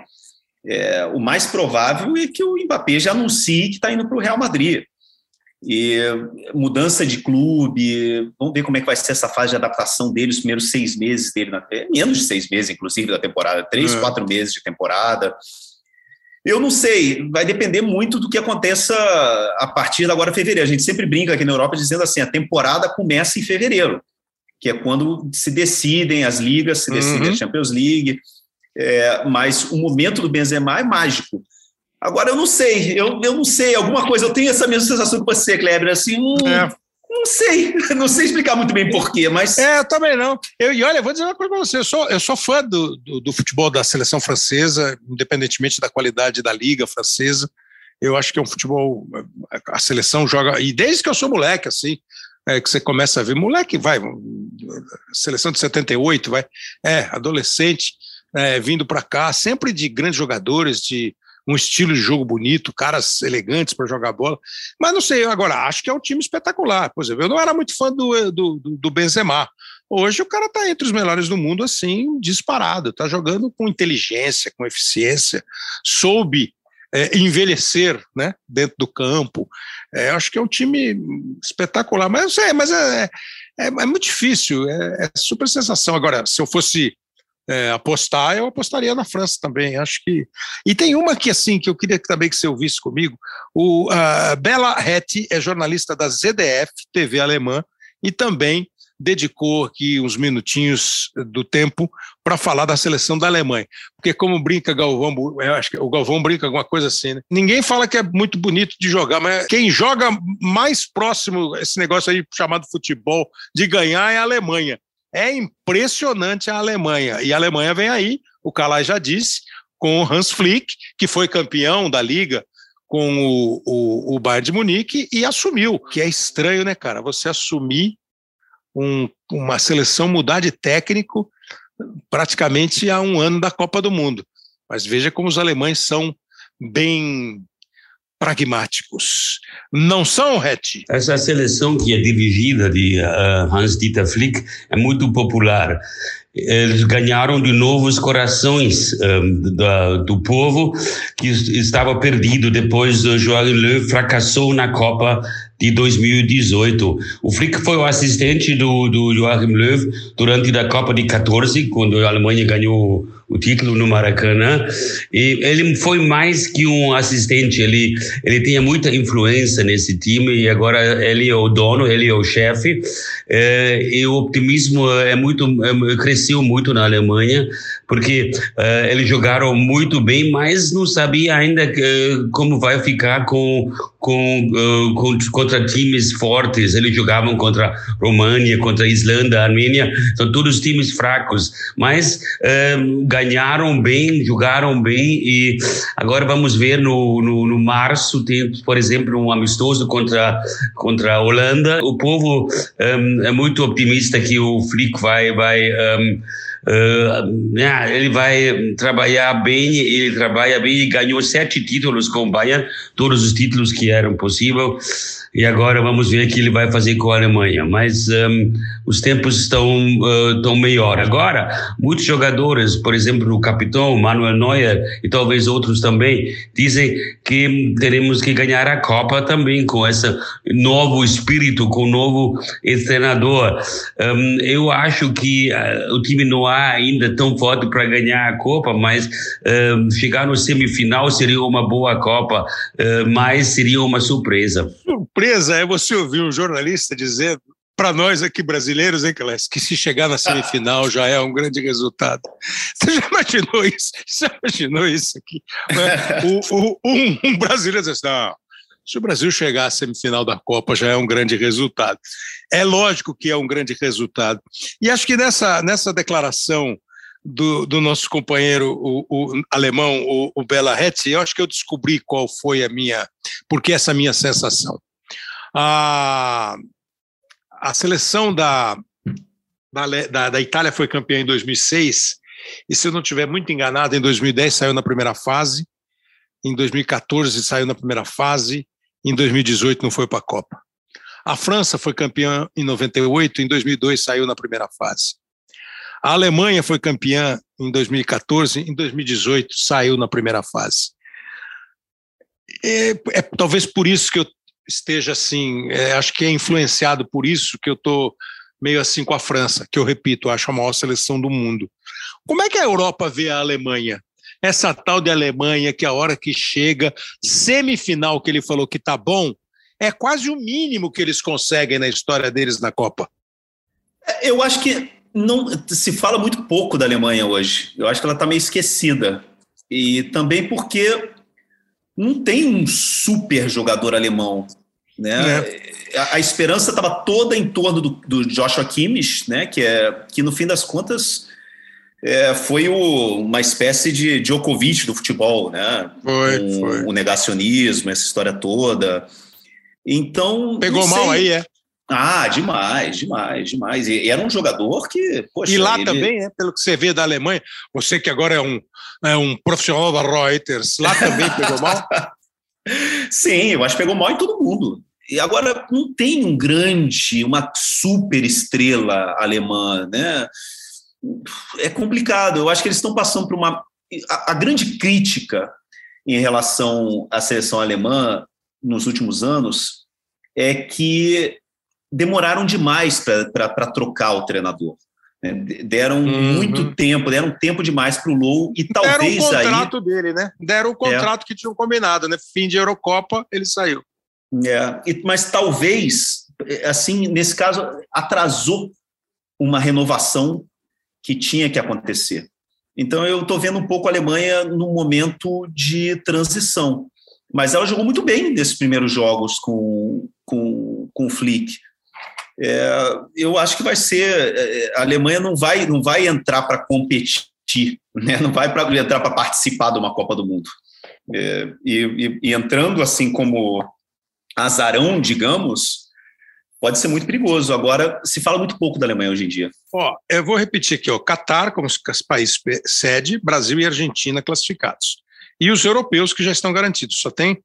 é, o mais provável é que o Mbappé já anuncie que está indo para o Real Madrid. E mudança de clube, vamos ver como é que vai ser essa fase de adaptação dele, os primeiros seis meses dele, na, menos de seis meses, inclusive, da temporada, três, é. quatro meses de temporada. Eu não sei, vai depender muito do que aconteça a partir de agora fevereiro. A gente sempre brinca aqui na Europa dizendo assim: a temporada começa em fevereiro, que é quando se decidem as ligas, se decide uhum. a Champions League. É, mas o momento do Benzema é mágico. Agora, eu não sei, eu, eu não sei, alguma coisa, eu tenho essa mesma sensação que você, Kleber, assim, hum, é. não sei, não sei explicar muito bem porquê, mas... É, eu também não. Eu, e olha, vou dizer uma coisa para você, eu sou, eu sou fã do, do, do, futebol da seleção francesa, independentemente da qualidade da liga francesa, eu acho que é um futebol, a seleção joga, e desde que eu sou moleque, assim, é, que você começa a ver, moleque, vai, seleção de 78, vai, é, adolescente, é, vindo para cá, sempre de grandes jogadores, de um estilo de jogo bonito, caras elegantes para jogar bola. Mas não sei, agora acho que é um time espetacular. Por exemplo, eu não era muito fã do, do, do Benzema. Hoje o cara está entre os melhores do mundo, assim, disparado. Está jogando com inteligência, com eficiência, soube é, envelhecer né, dentro do campo. É, acho que é um time espetacular. Mas não sei, mas é, é, é muito difícil, é, é super sensação. Agora, se eu fosse é, apostar, eu apostaria na França também. Acho que. E tem uma que assim que eu queria também que você ouvisse comigo. O uh, Bela Reti é jornalista da ZDF, TV alemã, e também dedicou aqui uns minutinhos do tempo para falar da seleção da Alemanha. Porque como brinca Galvão, eu acho que o Galvão brinca alguma coisa assim, né? Ninguém fala que é muito bonito de jogar, mas quem joga mais próximo esse negócio aí chamado futebol de ganhar é a Alemanha. É impressionante a Alemanha. E a Alemanha vem aí, o Calai já disse, com o Hans Flick, que foi campeão da liga com o, o, o Bayern de Munique e assumiu. Que é estranho, né, cara? Você assumir um, uma seleção, mudar de técnico praticamente há um ano da Copa do Mundo. Mas veja como os alemães são bem pragmáticos. Não são, Reti? Essa seleção que é dirigida de uh, Hans-Dieter Flick é muito popular. Eles ganharam de novo os corações um, da, do povo que estava perdido depois do Joachim Löw fracassou na Copa de 2018. O Flick foi o assistente do, do Joachim Löw durante a Copa de 14, quando a Alemanha ganhou o título no Maracanã. E ele foi mais que um assistente, ele, ele tinha muita influência nesse time e agora ele é o dono, ele é o chefe. É, e o optimismo é muito, é, cresceu muito na Alemanha porque uh, eles jogaram muito bem, mas não sabia ainda uh, como vai ficar com, com, uh, com, contra times fortes. Eles jogavam contra România, contra Islândia, Armênia, são todos times fracos, mas ganharam bem, jogaram bem e agora vamos ver no, no, no, março tem, por exemplo, um amistoso contra contra a Holanda. O povo um, é muito optimista que o Flick vai vai Uh, ele vai trabalhar bem, ele trabalha bem ganhou sete títulos com o Bayern, todos os títulos que eram possíveis e agora vamos ver o que ele vai fazer com a Alemanha. Mas um, os tempos estão, uh, estão melhor. Agora, muitos jogadores, por exemplo, o capitão Manuel Neuer e talvez outros também, dizem que teremos que ganhar a Copa também com esse novo espírito, com o novo treinador. Um, eu acho que uh, o time não é ainda tão forte para ganhar a Copa, mas chegar no semifinal seria uma boa Copa, mas seria uma surpresa surpresa é você ouvir um jornalista dizendo para nós aqui brasileiros, hein, Clécio, que se chegar na semifinal já é um grande resultado. Você já imaginou isso? Você já imaginou isso aqui? O, o, um, um, brasileiro diz assim, não, se o Brasil chegar à semifinal da Copa já é um grande resultado. É lógico que é um grande resultado. E acho que nessa, nessa declaração do, do nosso companheiro o, o alemão, o, o Bela Hetz, eu acho que eu descobri qual foi a minha, porque essa minha sensação. A, a seleção da, da, da, Itália foi campeã em 2006, e se eu não estiver muito enganado, em 2010 saiu na primeira fase, em 2014 saiu na primeira fase, em 2018 não foi para a Copa. A França foi campeã em 98, em 2002 saiu na primeira fase. A Alemanha foi campeã em 2014, em 2018 saiu na primeira fase. É, é talvez por isso que eu esteja assim, é, acho que é influenciado por isso que eu estou meio assim com a França, que eu repito, acho a maior seleção do mundo. Como é que a Europa vê a Alemanha? Essa tal de Alemanha que a hora que chega, semifinal que ele falou que tá bom, é quase o mínimo que eles conseguem na história deles na Copa. É, eu acho que não se fala muito pouco da Alemanha hoje. Eu acho que ela está meio esquecida. E também porque não tem um super jogador alemão. Né? É. A, a, esperança estava toda em torno do, do, Joshua Kimmich, né? que, é, que no fim das contas é, foi o, uma espécie de Djokovic do futebol, né? Foi, um, foi. O negacionismo, essa história toda. Então. Pegou mal aí, é? Ah, demais, demais, demais. E, era um jogador que. Poxa, e lá ele... também, né, pelo que você vê da Alemanha, você que agora é um, um profissional da Reuters, lá também pegou mal? Sim, eu acho que pegou mal em todo mundo. E agora não tem um grande, uma super estrela alemã, né? É complicado. Eu acho que eles estão passando por uma. A, a grande crítica em relação à seleção alemã nos últimos anos é que demoraram demais para trocar o treinador. Né? Deram uhum. muito tempo, deram tempo demais para o Low e talvez Deram o contrato aí... dele, né? Deram o contrato é. que tinham combinado, né? Fim de Eurocopa, ele saiu. É, mas talvez, assim, nesse caso, atrasou uma renovação que tinha que acontecer. Então eu estou vendo um pouco a Alemanha num momento de transição. Mas ela jogou muito bem nesses primeiros jogos com, com, com o Flick. É, eu acho que vai ser. É, a Alemanha não vai, não vai entrar para competir, né? não vai pra, entrar para participar de uma Copa do Mundo. É, e, e, entrando assim como azarão, digamos, pode ser muito perigoso. Agora, se fala muito pouco da Alemanha hoje em dia. Ó, eu vou repetir aqui: ó, Catar, como os países sede, Brasil e Argentina classificados. E os europeus que já estão garantidos. Só tem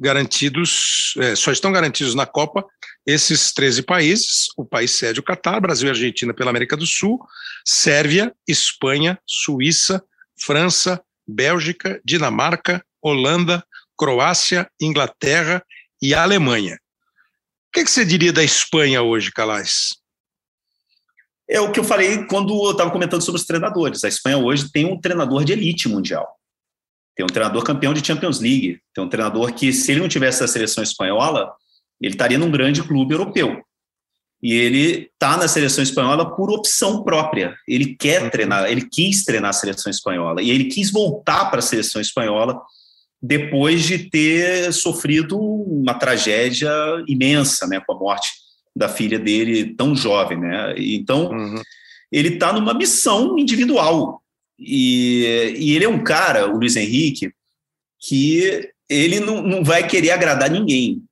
garantidos, é, só estão garantidos na Copa esses 13 países, o país sede o Catar, Brasil e Argentina pela América do Sul, Sérvia, Espanha, Suíça, França, Bélgica, Dinamarca, Holanda, Croácia, Inglaterra e Alemanha. O que, que você diria da Espanha hoje, Calais? É o que eu falei quando eu estava comentando sobre os treinadores. A Espanha hoje tem um treinador de elite mundial. Tem um treinador campeão de Champions League. Tem um treinador que, se ele não tivesse a seleção espanhola, ele estaria num grande clube europeu. E ele está na seleção espanhola por opção própria. Ele quer uhum. treinar, ele quis treinar a seleção espanhola. E ele quis voltar para a seleção espanhola depois de ter sofrido uma tragédia imensa, né, com a morte da filha dele tão jovem, né? Então, uhum. ele está numa missão individual. E, e ele é um cara, o Luiz Henrique, que ele não, não vai querer agradar ninguém.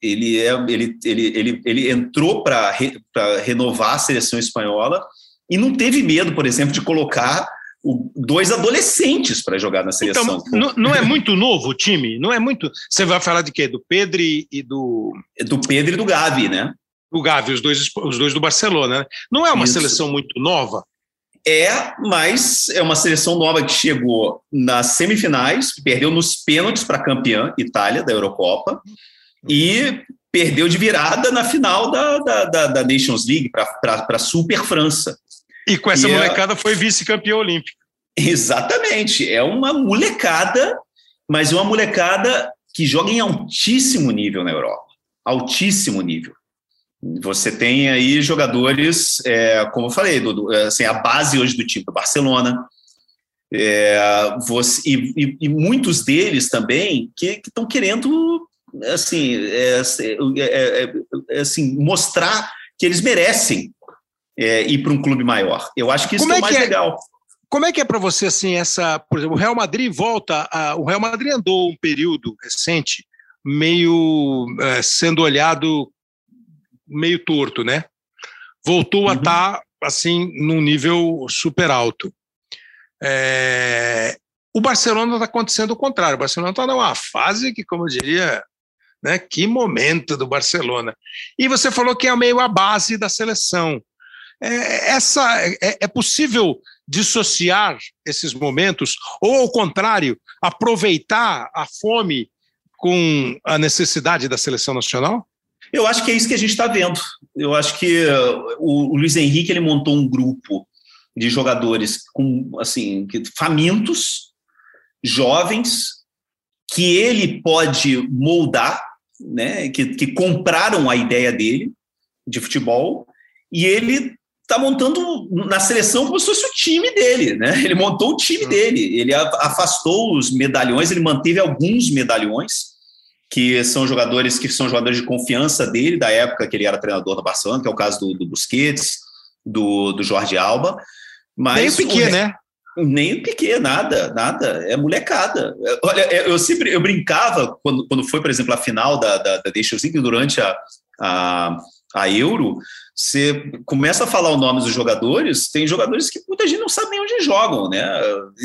Ele, é, ele, ele, ele, ele entrou para re, renovar a seleção espanhola e não teve medo, por exemplo, de colocar o, dois adolescentes para jogar na seleção. Então, não, não, é muito novo o time? Não é muito. Você vai falar de quê? Do Pedro e do. Do Pedro e do Gavi, né? Do Gavi, os dois, os dois do Barcelona. Né? Não é uma Isso. seleção muito nova? É, mas é uma seleção nova que chegou nas semifinais, perdeu nos pênaltis para a campeã Itália da Eurocopa e perdeu de virada na final da, da, da, da Nations League para a Super França. E com essa e é molecada é... foi vice-campeã olímpica. Exatamente. É uma molecada, mas uma molecada que joga em altíssimo nível na Europa. Altíssimo nível. Você tem aí jogadores, é, como eu falei, do, do, assim, a base hoje do time do Barcelona, é, você, e, e, e, muitos deles também que estão que querendo assim, é, é, é, é, assim, mostrar que eles merecem ir para um clube maior. Eu acho que isso como é, mais legal. Como é que é para você assim essa, por exemplo, o Real Madrid volta, a, o Real Madrid andou um período recente meio sendo olhado meio torto, né? Voltou uhum. a estar tá, assim num nível super alto. É... O Barcelona está acontecendo o contrário. O Barcelona está numa fase que, como eu diria, né, que momento do Barcelona. E você falou que é meio a base da seleção. É, essa é, é possível dissociar esses momentos ou, ao contrário, aproveitar a fome com a necessidade da seleção nacional? Eu acho que é isso que a gente está vendo. Eu acho que uh, o, o Luiz Henrique ele montou um grupo de jogadores com assim famintos, jovens, que ele pode moldar, né? Que, que compraram a ideia dele de futebol e ele está montando na seleção como se fosse o time dele, né? Ele montou o time uhum. dele, ele afastou os medalhões, ele manteve alguns medalhões que são jogadores que são jogadores de confiança dele da época que ele era treinador do Barcelona, que é o caso do, do Busquets, do, do Jorge Alba. Mas nem o Piquet, o, né? Nem o Piquet, nada, nada. É molecada. Olha, é, eu sempre eu brincava quando, quando foi, por exemplo, a final da, da, da Nations League durante a, a, a Euro você começa a falar o nome dos jogadores, tem jogadores que muita gente não sabe nem onde jogam, né?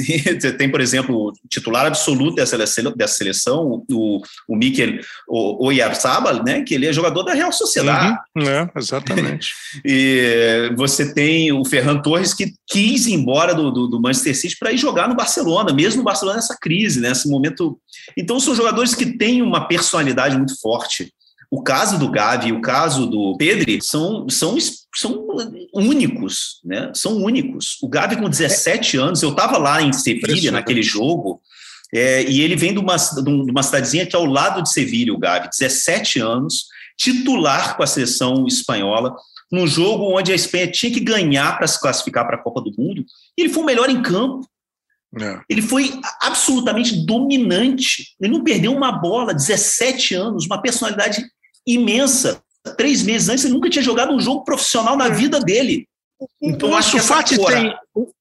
tem, por exemplo, o titular absoluto dessa seleção, dessa seleção o, o Mikel Oyarzabal, né? Que ele é jogador da Real Sociedade. Uhum, é, exatamente. e você tem o Ferran Torres que quis ir embora do, do, do Manchester City para ir jogar no Barcelona, mesmo no Barcelona nessa crise, nesse momento. Então são jogadores que têm uma personalidade muito forte. O caso do Gavi e o caso do Pedri são, são, são únicos, né? São únicos. O Gavi com 17 anos, eu estava lá em Sevilha naquele jogo, é, e ele vem de uma, de uma cidadezinha que é ao lado de Sevilha, o Gavi, 17 anos, titular com a seleção espanhola, num jogo onde a Espanha tinha que ganhar para se classificar para a Copa do Mundo, e ele foi o melhor em campo. É. Ele foi absolutamente dominante. Ele não perdeu uma bola, 17 anos, uma personalidade imensa. Três meses antes, ele nunca tinha jogado um jogo profissional na vida dele. Então, o Ansu Fati tem,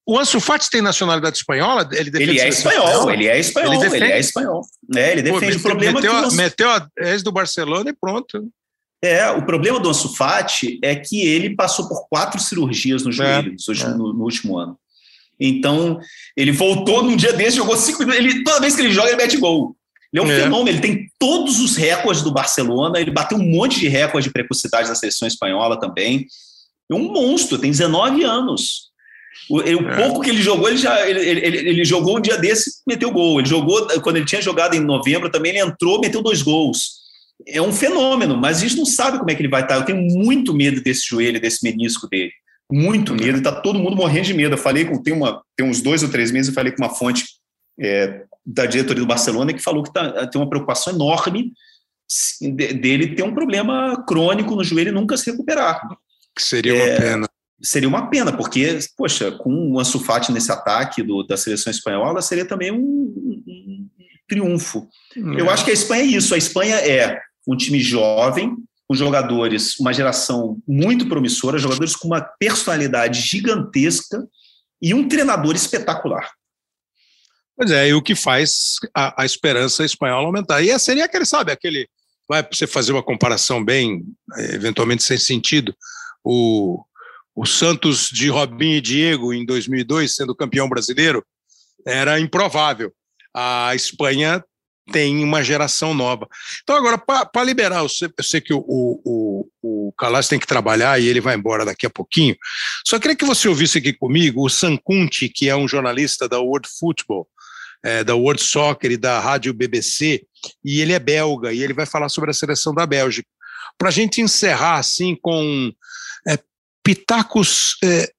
o Ansu Fati tem nacionalidade espanhola? Ele, ele é espanhol, ele é espanhol, ele, defende, ele é espanhol. É, ele defende Pô, o problema meteu, que o meteu a ex do Barcelona e pronto. É, o problema do Ansu Fati é que ele passou por quatro cirurgias no é, joelho é, no, no, último ano. Então, ele voltou num dia desse, jogou cinco ele Toda vez que ele joga, ele mete gol. Ele é um é. fenômeno, ele tem todos os recordes do Barcelona, ele bateu um monte de recordes de precocidade na seleção espanhola também. É um monstro, tem 19 anos. O, o é. pouco que ele jogou, ele já ele, ele, ele, jogou um dia desse, meteu gol. Ele jogou, quando ele tinha jogado em novembro também, ele entrou, meteu dois gols. É um fenômeno, mas a gente não sabe como é que ele vai estar. Eu tenho muito medo desse joelho, desse menisco dele. Muito medo, está todo mundo morrendo de medo. Eu falei com, tem, uma, tem uns dois ou três meses, eu falei com uma fonte é, da diretoria do Barcelona que falou que tá, tem uma preocupação enorme dele ter um problema crônico no joelho e nunca se recuperar. Que seria uma é, pena. Seria uma pena, porque, poxa, com o Ansu Fati nesse ataque do, da seleção espanhola, seria também um, um, triunfo. É. Eu acho que a Espanha é isso. A Espanha é um time jovem, com jogadores, uma geração muito promissora, jogadores com uma personalidade gigantesca e um treinador espetacular. Pois é, e o que faz a, a esperança espanhola aumentar. E seria aquele, sabe, aquele. Vai você fazer uma comparação bem, eventualmente sem sentido. O, o Santos de Robinho e Diego em 2002, sendo campeão brasileiro, era improvável. A Espanha tem uma geração nova. Então, agora, para liberar, eu sei, eu sei que o, o, o Calas tem que trabalhar e ele vai embora daqui a pouquinho. Só queria que você ouvisse aqui comigo o Sankunti, que é um jornalista da World Football, é, da World Soccer e da Rádio BBC, e ele é belga, e ele vai falar sobre a seleção da Bélgica. Para a gente encerrar assim com é, pitacos é,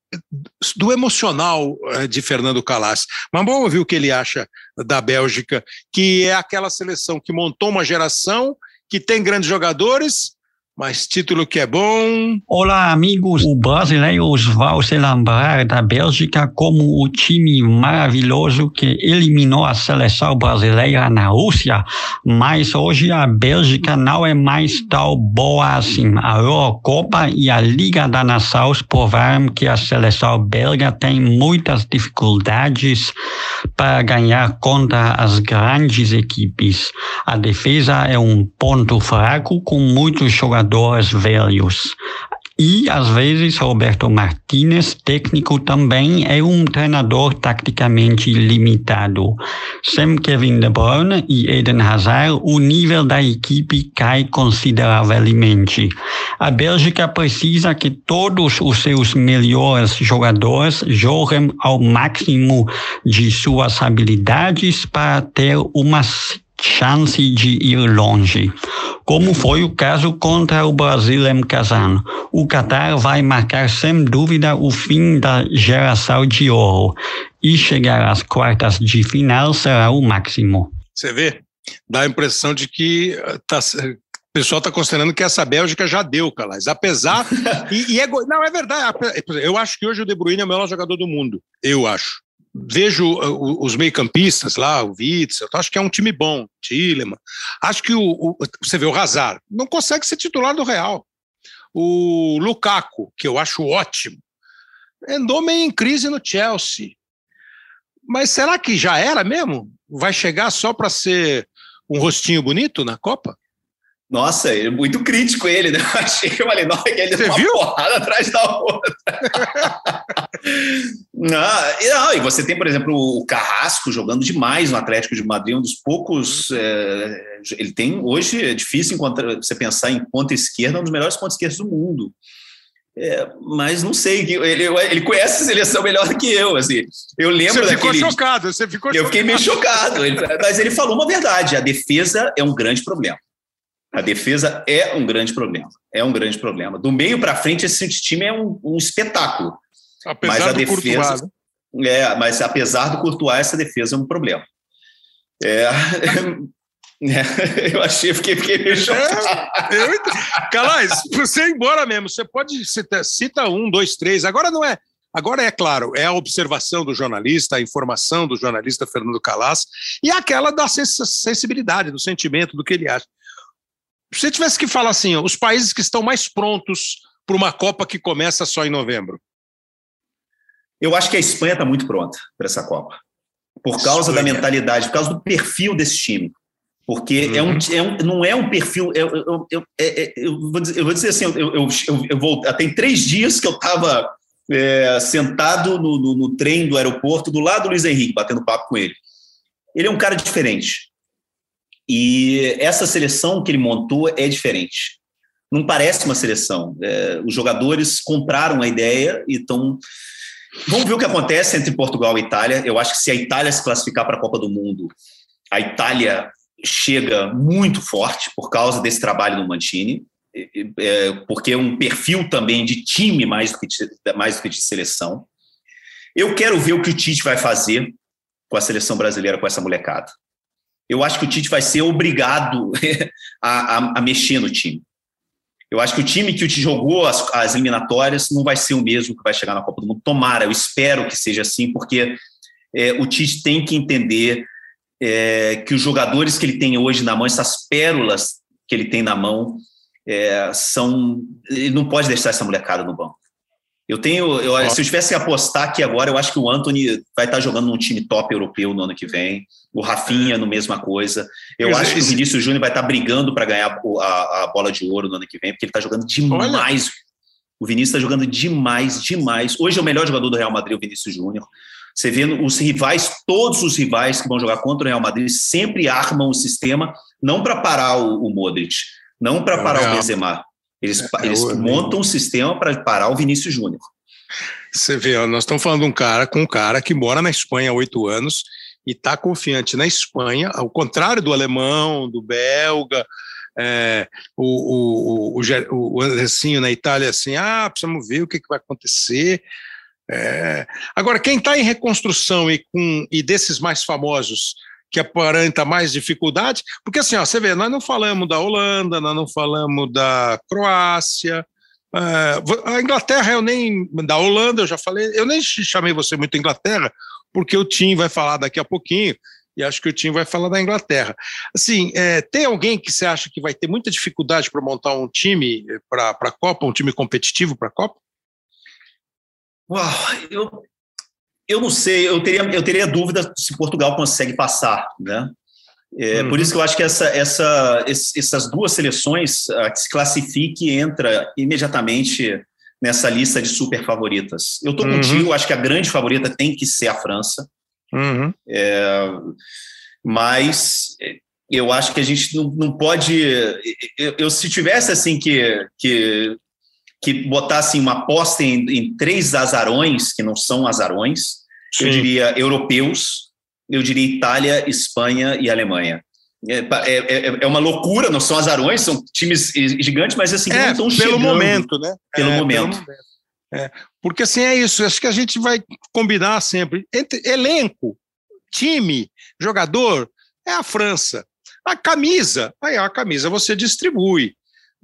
do emocional é, de Fernando Calas. Mas vamos ouvir o que ele acha da Bélgica, que é aquela seleção que montou uma geração, que tem grandes jogadores, mas título que é bom. Olá, amigos. O brasileiros vão se lembrar da Bélgica como o time maravilhoso que eliminou a seleção brasileira na Rússia, mas hoje a Bélgica não é mais tão boa assim. A Eurocopa e a Liga das Nações provaram que a seleção belga tem muitas dificuldades para ganhar contra as grandes equipes. A defesa é um ponto fraco com muitos jogadores jogadores velhos. E, às vezes, Roberto Martinez, técnico também, é um treinador taticamente limitado. Sem Kevin De Bruyne e Eden Hazard, o nível da equipe cai consideravelmente. A Bélgica precisa que todos os seus melhores jogadores joguem ao máximo de suas habilidades para ter uma chance de ir longe. Como foi o caso contra o Brasil em Kazan. O Qatar vai marcar sem dúvida o fim da geração de ouro e chegar às quartas de final será o máximo. Você vê? Dá a impressão de que eh, tá, o pessoal está considerando que essa Bélgica já deu, Calais. Apesar. e, e é, não, é verdade. Eu acho que hoje o De Bruyne é o melhor jogador do mundo. Eu acho vejo uh, os meio-campistas lá, o Witzel, acho que é um time bom, Tilleman. Acho que o, o, você vê o Hazard, não consegue ser titular do Real. O Lukaku, que eu acho ótimo, andou meio em crise no Chelsea. Mas será que já era mesmo? Vai chegar só para ser um rostinho bonito na Copa? Nossa, é muito crítico ele, né? Eu achei que eu falei, nossa, que ele deu uma viu? porrada atrás da outra. não, e, não, e você tem, por exemplo, o Carrasco jogando demais no Atlético de Madrid, um dos poucos. É, ele tem, hoje, é difícil encontrar, você pensar em ponta esquerda, um dos melhores pontos esquerdos do mundo. É, mas não sei, ele, ele conhece a seleção melhor do que eu, assim. Eu lembro você ficou daquele... chocado, você ficou Eu fiquei meio chocado, mas ele falou uma verdade, a defesa é um grande problema. A defesa é um grande problema. É um grande problema. Do meio para frente, esse time é um, um espetáculo. Apesar mas a do defesa, Courtois, né? é, mas apesar do Courtois, essa defesa é um problema. É, é, eu achei, fiquei, fiquei meio chocado. É, eu, Calais, você ir embora mesmo, você pode citar, cita um, dois, três. Agora não é. Agora é claro, é a observação do jornalista, a informação do jornalista Fernando Calas e aquela da sensibilidade, do sentimento, do que ele acha. Se você tivesse que falar assim, os países que estão mais prontos para uma Copa que começa só em novembro. Eu acho que a Espanha está muito pronta para essa Copa. Por causa Espanha. da mentalidade, por causa do perfil desse time. Porque uhum. é, um, uhum. é um, não é um perfil. Eu, eu, eu, é, é, eu, vou, dizer, eu vou dizer assim: eu, eu, eu, vou, tem três dias que eu estava é, sentado no, no, no, trem do aeroporto, do lado do Luiz Henrique, batendo papo com ele. Ele é um cara diferente. E essa seleção que ele montou é diferente. Não parece uma seleção. É, os jogadores compraram a ideia e estão. Vamos ver o que acontece entre Portugal e Itália. Eu acho que se a Itália se classificar para a Copa do Mundo, a Itália chega muito forte por causa desse trabalho do Mantini, é, porque é um perfil também de time mais do que de, mais do que de seleção. Eu quero ver o que o Tite vai fazer com a seleção brasileira, com essa molecada eu acho que o Tite vai ser obrigado a, a, a, mexer no time. Eu acho que o time que o Tite jogou as, as, eliminatórias não vai ser o mesmo que vai chegar na Copa do Mundo. Tomara, eu espero que seja assim, porque é, o Tite tem que entender é, que os jogadores que ele tem hoje na mão, essas pérolas que ele tem na mão, é, são. Ele não pode deixar essa molecada no banco. Eu tenho, eu, se eu tivesse que apostar aqui agora, eu acho que o Anthony vai estar jogando num time top europeu no ano que vem. O Rafinha, no mesma coisa. Eu Mas acho que o Vinícius Júnior vai estar brigando para ganhar a, a, bola de ouro no ano que vem, porque ele está jogando demais. Olha. O Vinícius está jogando demais, demais. Hoje é o melhor jogador do Real Madrid, o Vinícius Júnior. Você vê os rivais, todos os rivais que vão jogar contra o Real Madrid sempre armam o sistema, não para parar o, o Modric, não para parar é o Benzema eles, é, eles montam um sistema para parar o Vinícius Júnior. Você vê, ó, nós estamos falando de um cara com um cara que mora na Espanha há oito anos e está confiante na Espanha, ao contrário do alemão, do belga, é, o, o, o, o Andressinho na Itália, assim, ah, precisamos ver o que, que vai acontecer. É. Agora, quem está em reconstrução e, com, e desses mais famosos, que aparenta mais dificuldade, porque assim, ó, você vê, nós não falamos da Holanda, nós não falamos da Croácia, uh, a Inglaterra eu nem, da Holanda eu já falei, eu nem chamei você muito Inglaterra, porque o Tim vai falar daqui a pouquinho, e acho que o Tim vai falar da Inglaterra. Assim, é, tem alguém que você acha que vai ter muita dificuldade para montar um time para a Copa, um time competitivo para a Copa? Uau, eu, eu não sei, eu teria, eu teria dúvida se Portugal consegue passar, né? É, uhum. Por isso que eu acho que essa, essa, essas duas seleções, a que se classifique, entra imediatamente nessa lista de super favoritas. Eu estou uhum. contigo, acho que a grande favorita tem que ser a França. Uhum. É, mas eu acho que a gente não, não pode. Eu, eu, se tivesse assim que, que que botassem uma aposta em, em, três azarões, que não são azarões, Sim. eu diria europeus, eu diria Itália, Espanha e Alemanha. É, é, é, é, uma loucura, não são azarões, são times gigantes, mas assim, é, não estão pelo momento, né? Pelo é, momento. Pelo momento. É, porque assim é isso, acho que a gente vai combinar sempre. Entre elenco, time, jogador, é a França. A camisa, aí a camisa você distribui.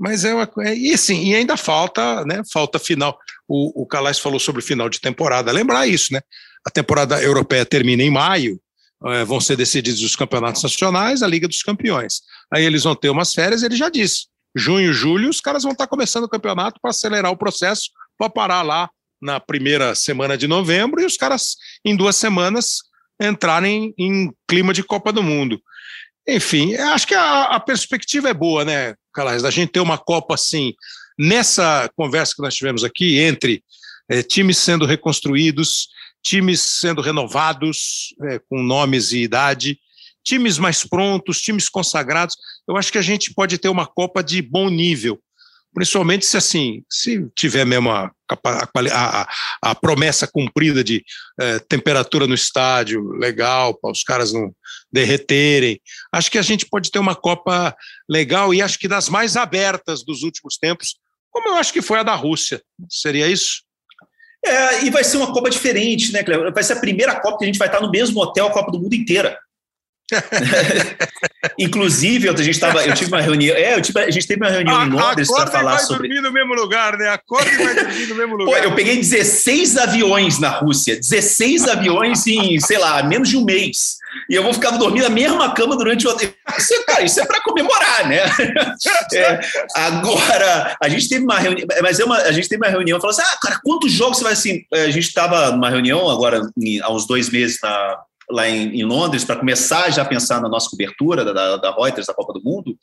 Mas é uma. É, e sim, e ainda falta, né? Falta final. O, o Calais falou sobre final de temporada. Lembrar isso, né? A temporada europeia termina em maio, é, vão ser decididos os campeonatos nacionais, a Liga dos Campeões. Aí eles vão ter umas férias, ele já disse. Junho, julho, os caras vão estar começando o campeonato para acelerar o processo, para parar lá na primeira semana de novembro e os caras, em duas semanas, entrarem em clima de Copa do Mundo. Enfim, acho que a, a perspectiva é boa, né, Calais, da gente ter uma Copa assim, nessa conversa que nós tivemos aqui, entre é, times sendo reconstruídos, times sendo renovados, é, com nomes e idade, times mais prontos, times consagrados, eu acho que a gente pode ter uma Copa de bom nível, principalmente se assim, se tiver mesmo a, a, a, a promessa cumprida de é, temperatura no estádio legal, para os caras não derreterem. Acho que a gente pode ter uma Copa legal e acho que das mais abertas dos últimos tempos, como eu acho que foi a da Rússia. Seria isso? É, e vai ser uma Copa diferente, né, Cleber? Vai ser a primeira Copa que a gente vai estar no mesmo hotel a Copa do Mundo inteira. Inclusive, a gente tava, eu tive uma reunião. É, eu tive, a gente teve uma reunião a, em Londres para falar vai sobre. dormir no mesmo lugar, né? Acorda e vai dormir no mesmo lugar. Pô, eu peguei 16 aviões na Rússia, 16 aviões em, sei lá, menos de um mês. E eu vou ficar dormindo na mesma cama durante o. Isso, cara, isso é para comemorar, né? É, agora, a gente teve uma reunião, mas é uma, a gente teve uma reunião falou assim: ah, cara, quantos jogos você vai assim? É, a gente estava numa reunião agora, há uns dois meses, na, lá em, em Londres para começar já a pensar na nossa cobertura da, da Reuters da Copa do Mundo.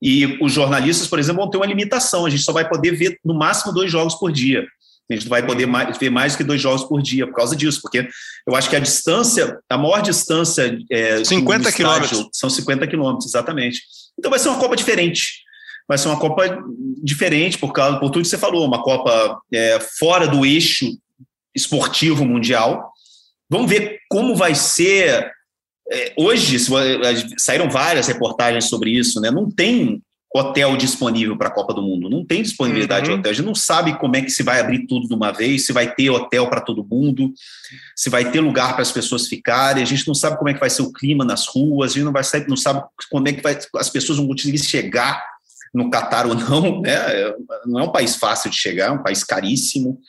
E os jornalistas, por exemplo, vão ter uma limitação. A gente só vai poder ver no máximo dois jogos por dia. A gente não vai poder mais, ver mais do que dois jogos por dia por causa disso, porque eu acho que a distância, a maior distância. É, 50 quilômetros. São 50 quilômetros, exatamente. Então vai ser uma Copa diferente. Vai ser uma Copa diferente por, causa, por tudo que você falou, uma Copa é, fora do eixo esportivo mundial, Vamos ver como vai ser. É, hoje, saíram várias reportagens sobre isso, né? Não tem hotel disponível para a Copa do Mundo, não tem disponibilidade uhum. de hotel. A gente não sabe como é que se vai abrir tudo de uma vez, se vai ter hotel para todo mundo, se vai ter lugar para as pessoas ficarem. A gente não sabe como é que vai ser o clima nas ruas, a gente não, vai, não sabe como é que vai, as pessoas vão conseguir chegar no Catar ou não. Né? Não é um país fácil de chegar, é um país caríssimo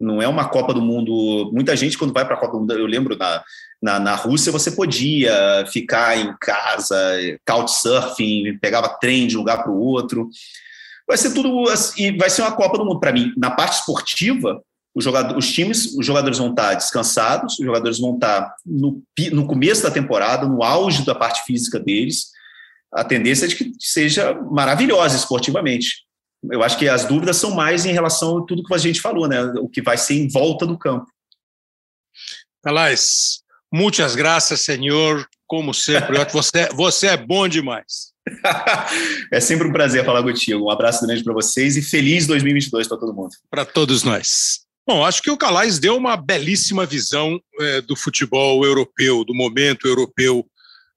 não é uma Copa do Mundo. Muita gente, quando vai para a Copa do Mundo, eu lembro na, na, na, Rússia, você podia ficar em casa, couchsurfing, pegava trem de um lugar para o outro. Vai ser tudo. E vai ser uma Copa do Mundo. Para mim, na parte esportiva, os, os times, os jogadores vão estar descansados, os jogadores vão estar no, no começo da temporada, no auge da parte física deles. A tendência é de que seja maravilhosa esportivamente eu acho que as dúvidas são mais em relação a tudo que a gente falou, né? O que vai ser em volta do campo. Calais, muitas graças, senhor. Como sempre, você, você é bom demais. é sempre um prazer falar contigo. Um abraço grande para vocês e feliz 2022 para todo mundo. Para todos nós. Bom, acho que o Calais deu uma belíssima visão é, do futebol europeu, do momento europeu,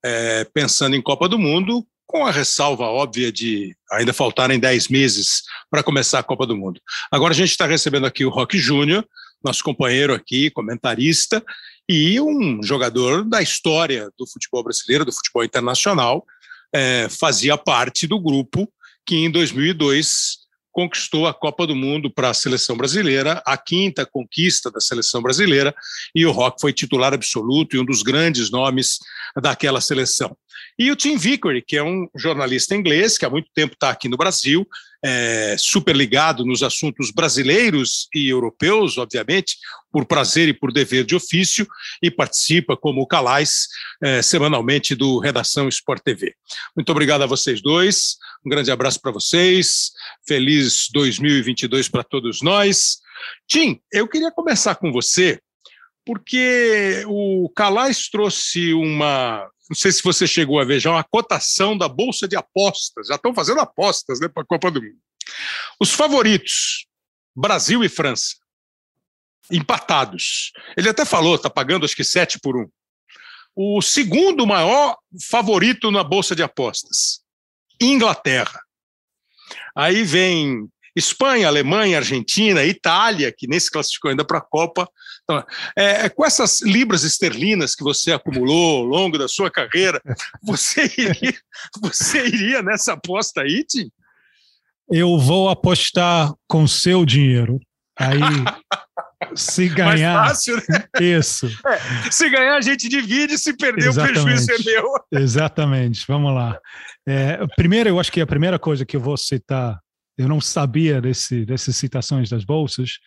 é, pensando em Copa do Mundo, com a ressalva óbvia de ainda faltarem 10 meses para começar a Copa do Mundo. Agora a gente está recebendo aqui o Rock Júnior, nosso companheiro aqui, comentarista, e um jogador da história do futebol brasileiro, do futebol internacional, é, fazia parte do grupo que em 2002 conquistou a Copa do Mundo para a seleção brasileira, a quinta conquista da seleção brasileira, e o Rock foi titular absoluto e um dos grandes nomes daquela seleção. E o Tim Vickery, que é um jornalista inglês que há muito tempo está aqui no Brasil, é, super ligado nos assuntos brasileiros e europeus, obviamente, por prazer e por dever de ofício, e participa, como o Calais, é, semanalmente do Redação Sport TV. Muito obrigado a vocês dois, um grande abraço para vocês, feliz 2022 para todos nós. Tim, eu queria começar com você, porque o Calais trouxe uma não sei se você chegou a ver já uma cotação da Bolsa de Apostas. Já estão fazendo apostas né, para a Copa do Mundo. Os favoritos, Brasil e França, empatados. Ele até falou, está pagando acho que 7 por 1. o segundo maior favorito na bolsa de apostas, Inglaterra. Aí vem Espanha, Alemanha, Argentina, Itália, que nem se classificou ainda para a Copa. Então, é, é, com essas libras esterlinas que você acumulou ao longo da sua carreira, você iria, você iria nessa aposta aí, Tim? Eu vou apostar com seu dinheiro. Aí, se ganhar. Mais fácil, né? Isso. É, se ganhar, a gente divide, se perder, Exatamente. o prejuízo é meu. Exatamente. Vamos lá. É, primeiro, eu acho que a primeira coisa que eu vou citar eu não sabia desse, dessas citações das bolsas,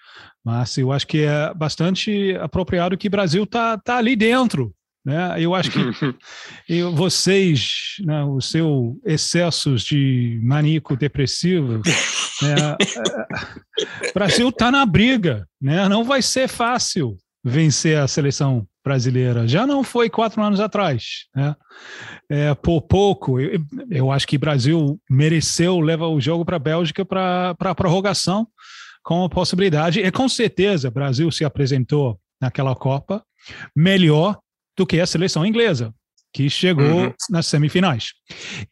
mas eu acho que é bastante apropriado que o Brasil está tá ali dentro. Né? Eu acho que eu, vocês, né, o seu excessos de maníaco depressivo, né, o Brasil está na briga, né? não vai ser fácil vencer a seleção brasileira. Já não foi quatro anos atrás. Né? É, por pouco, eu, eu acho que o Brasil mereceu levar o jogo para a Bélgica para a prorrogação com a possibilidade. E com certeza, o Brasil se apresentou naquela Copa melhor do que a seleção inglesa, que chegou uhum. nas semifinais.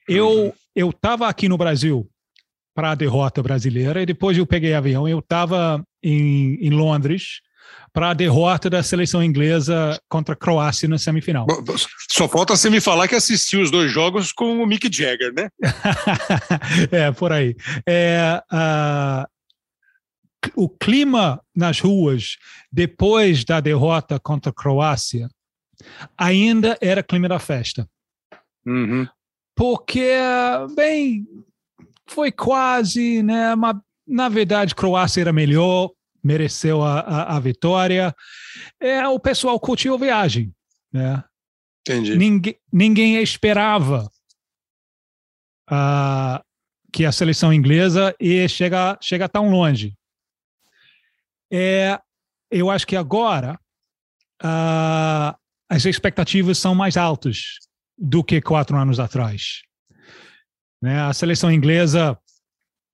Eu uhum. eu estava aqui no Brasil para a derrota brasileira e depois eu peguei avião. Eu estava em, em Londres para a derrota da seleção inglesa contra a Croácia na semifinal. Só falta você me falar que assistiu os dois jogos com o Mick Jagger, né? é, por aí. É, uh, o clima nas ruas depois da derrota contra a Croácia ainda era clima da festa. Uhum. Porque, bem, foi quase, né? Mas, na verdade, Croácia era melhor, mereceu a, a, a vitória. É, o pessoal curtiu a viagem. Né? Entendi. Ninguém, ninguém esperava uh, que a seleção inglesa ia chegar, chegar tão longe. É, eu acho que agora uh, as expectativas são mais altas do que quatro anos atrás. Né? A seleção inglesa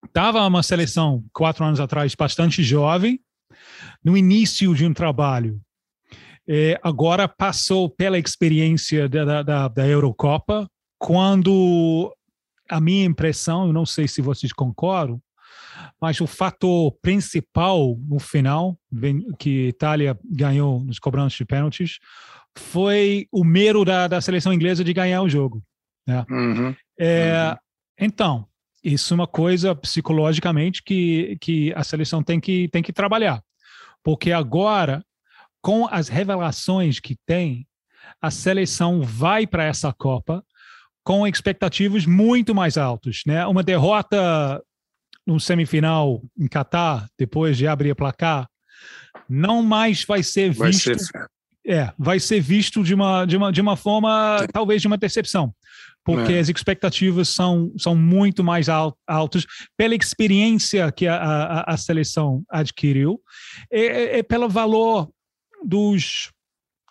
estava uma seleção quatro anos atrás bastante jovem, no início de um trabalho. É, agora passou pela experiência da, da, da Eurocopa, quando a minha impressão, eu não sei se vocês concordam, mas o fator principal no final, que Itália ganhou nos cobranças de pênaltis, foi o medo da, da seleção inglesa de ganhar o jogo. Né? Uhum. É, uhum. Então, isso é uma coisa psicologicamente que, que a seleção tem que, tem que trabalhar. Porque agora, com as revelações que tem, a seleção vai para essa Copa com expectativas muito mais altas. Né? Uma derrota no semifinal em Catar, depois de abrir a placar, não mais vai ser visto. Vai ser... É, vai ser visto de uma, de uma, de uma forma, talvez de uma decepção porque é. as expectativas são, são muito mais altas pela experiência que a, a, a seleção adquiriu e, pelo valor dos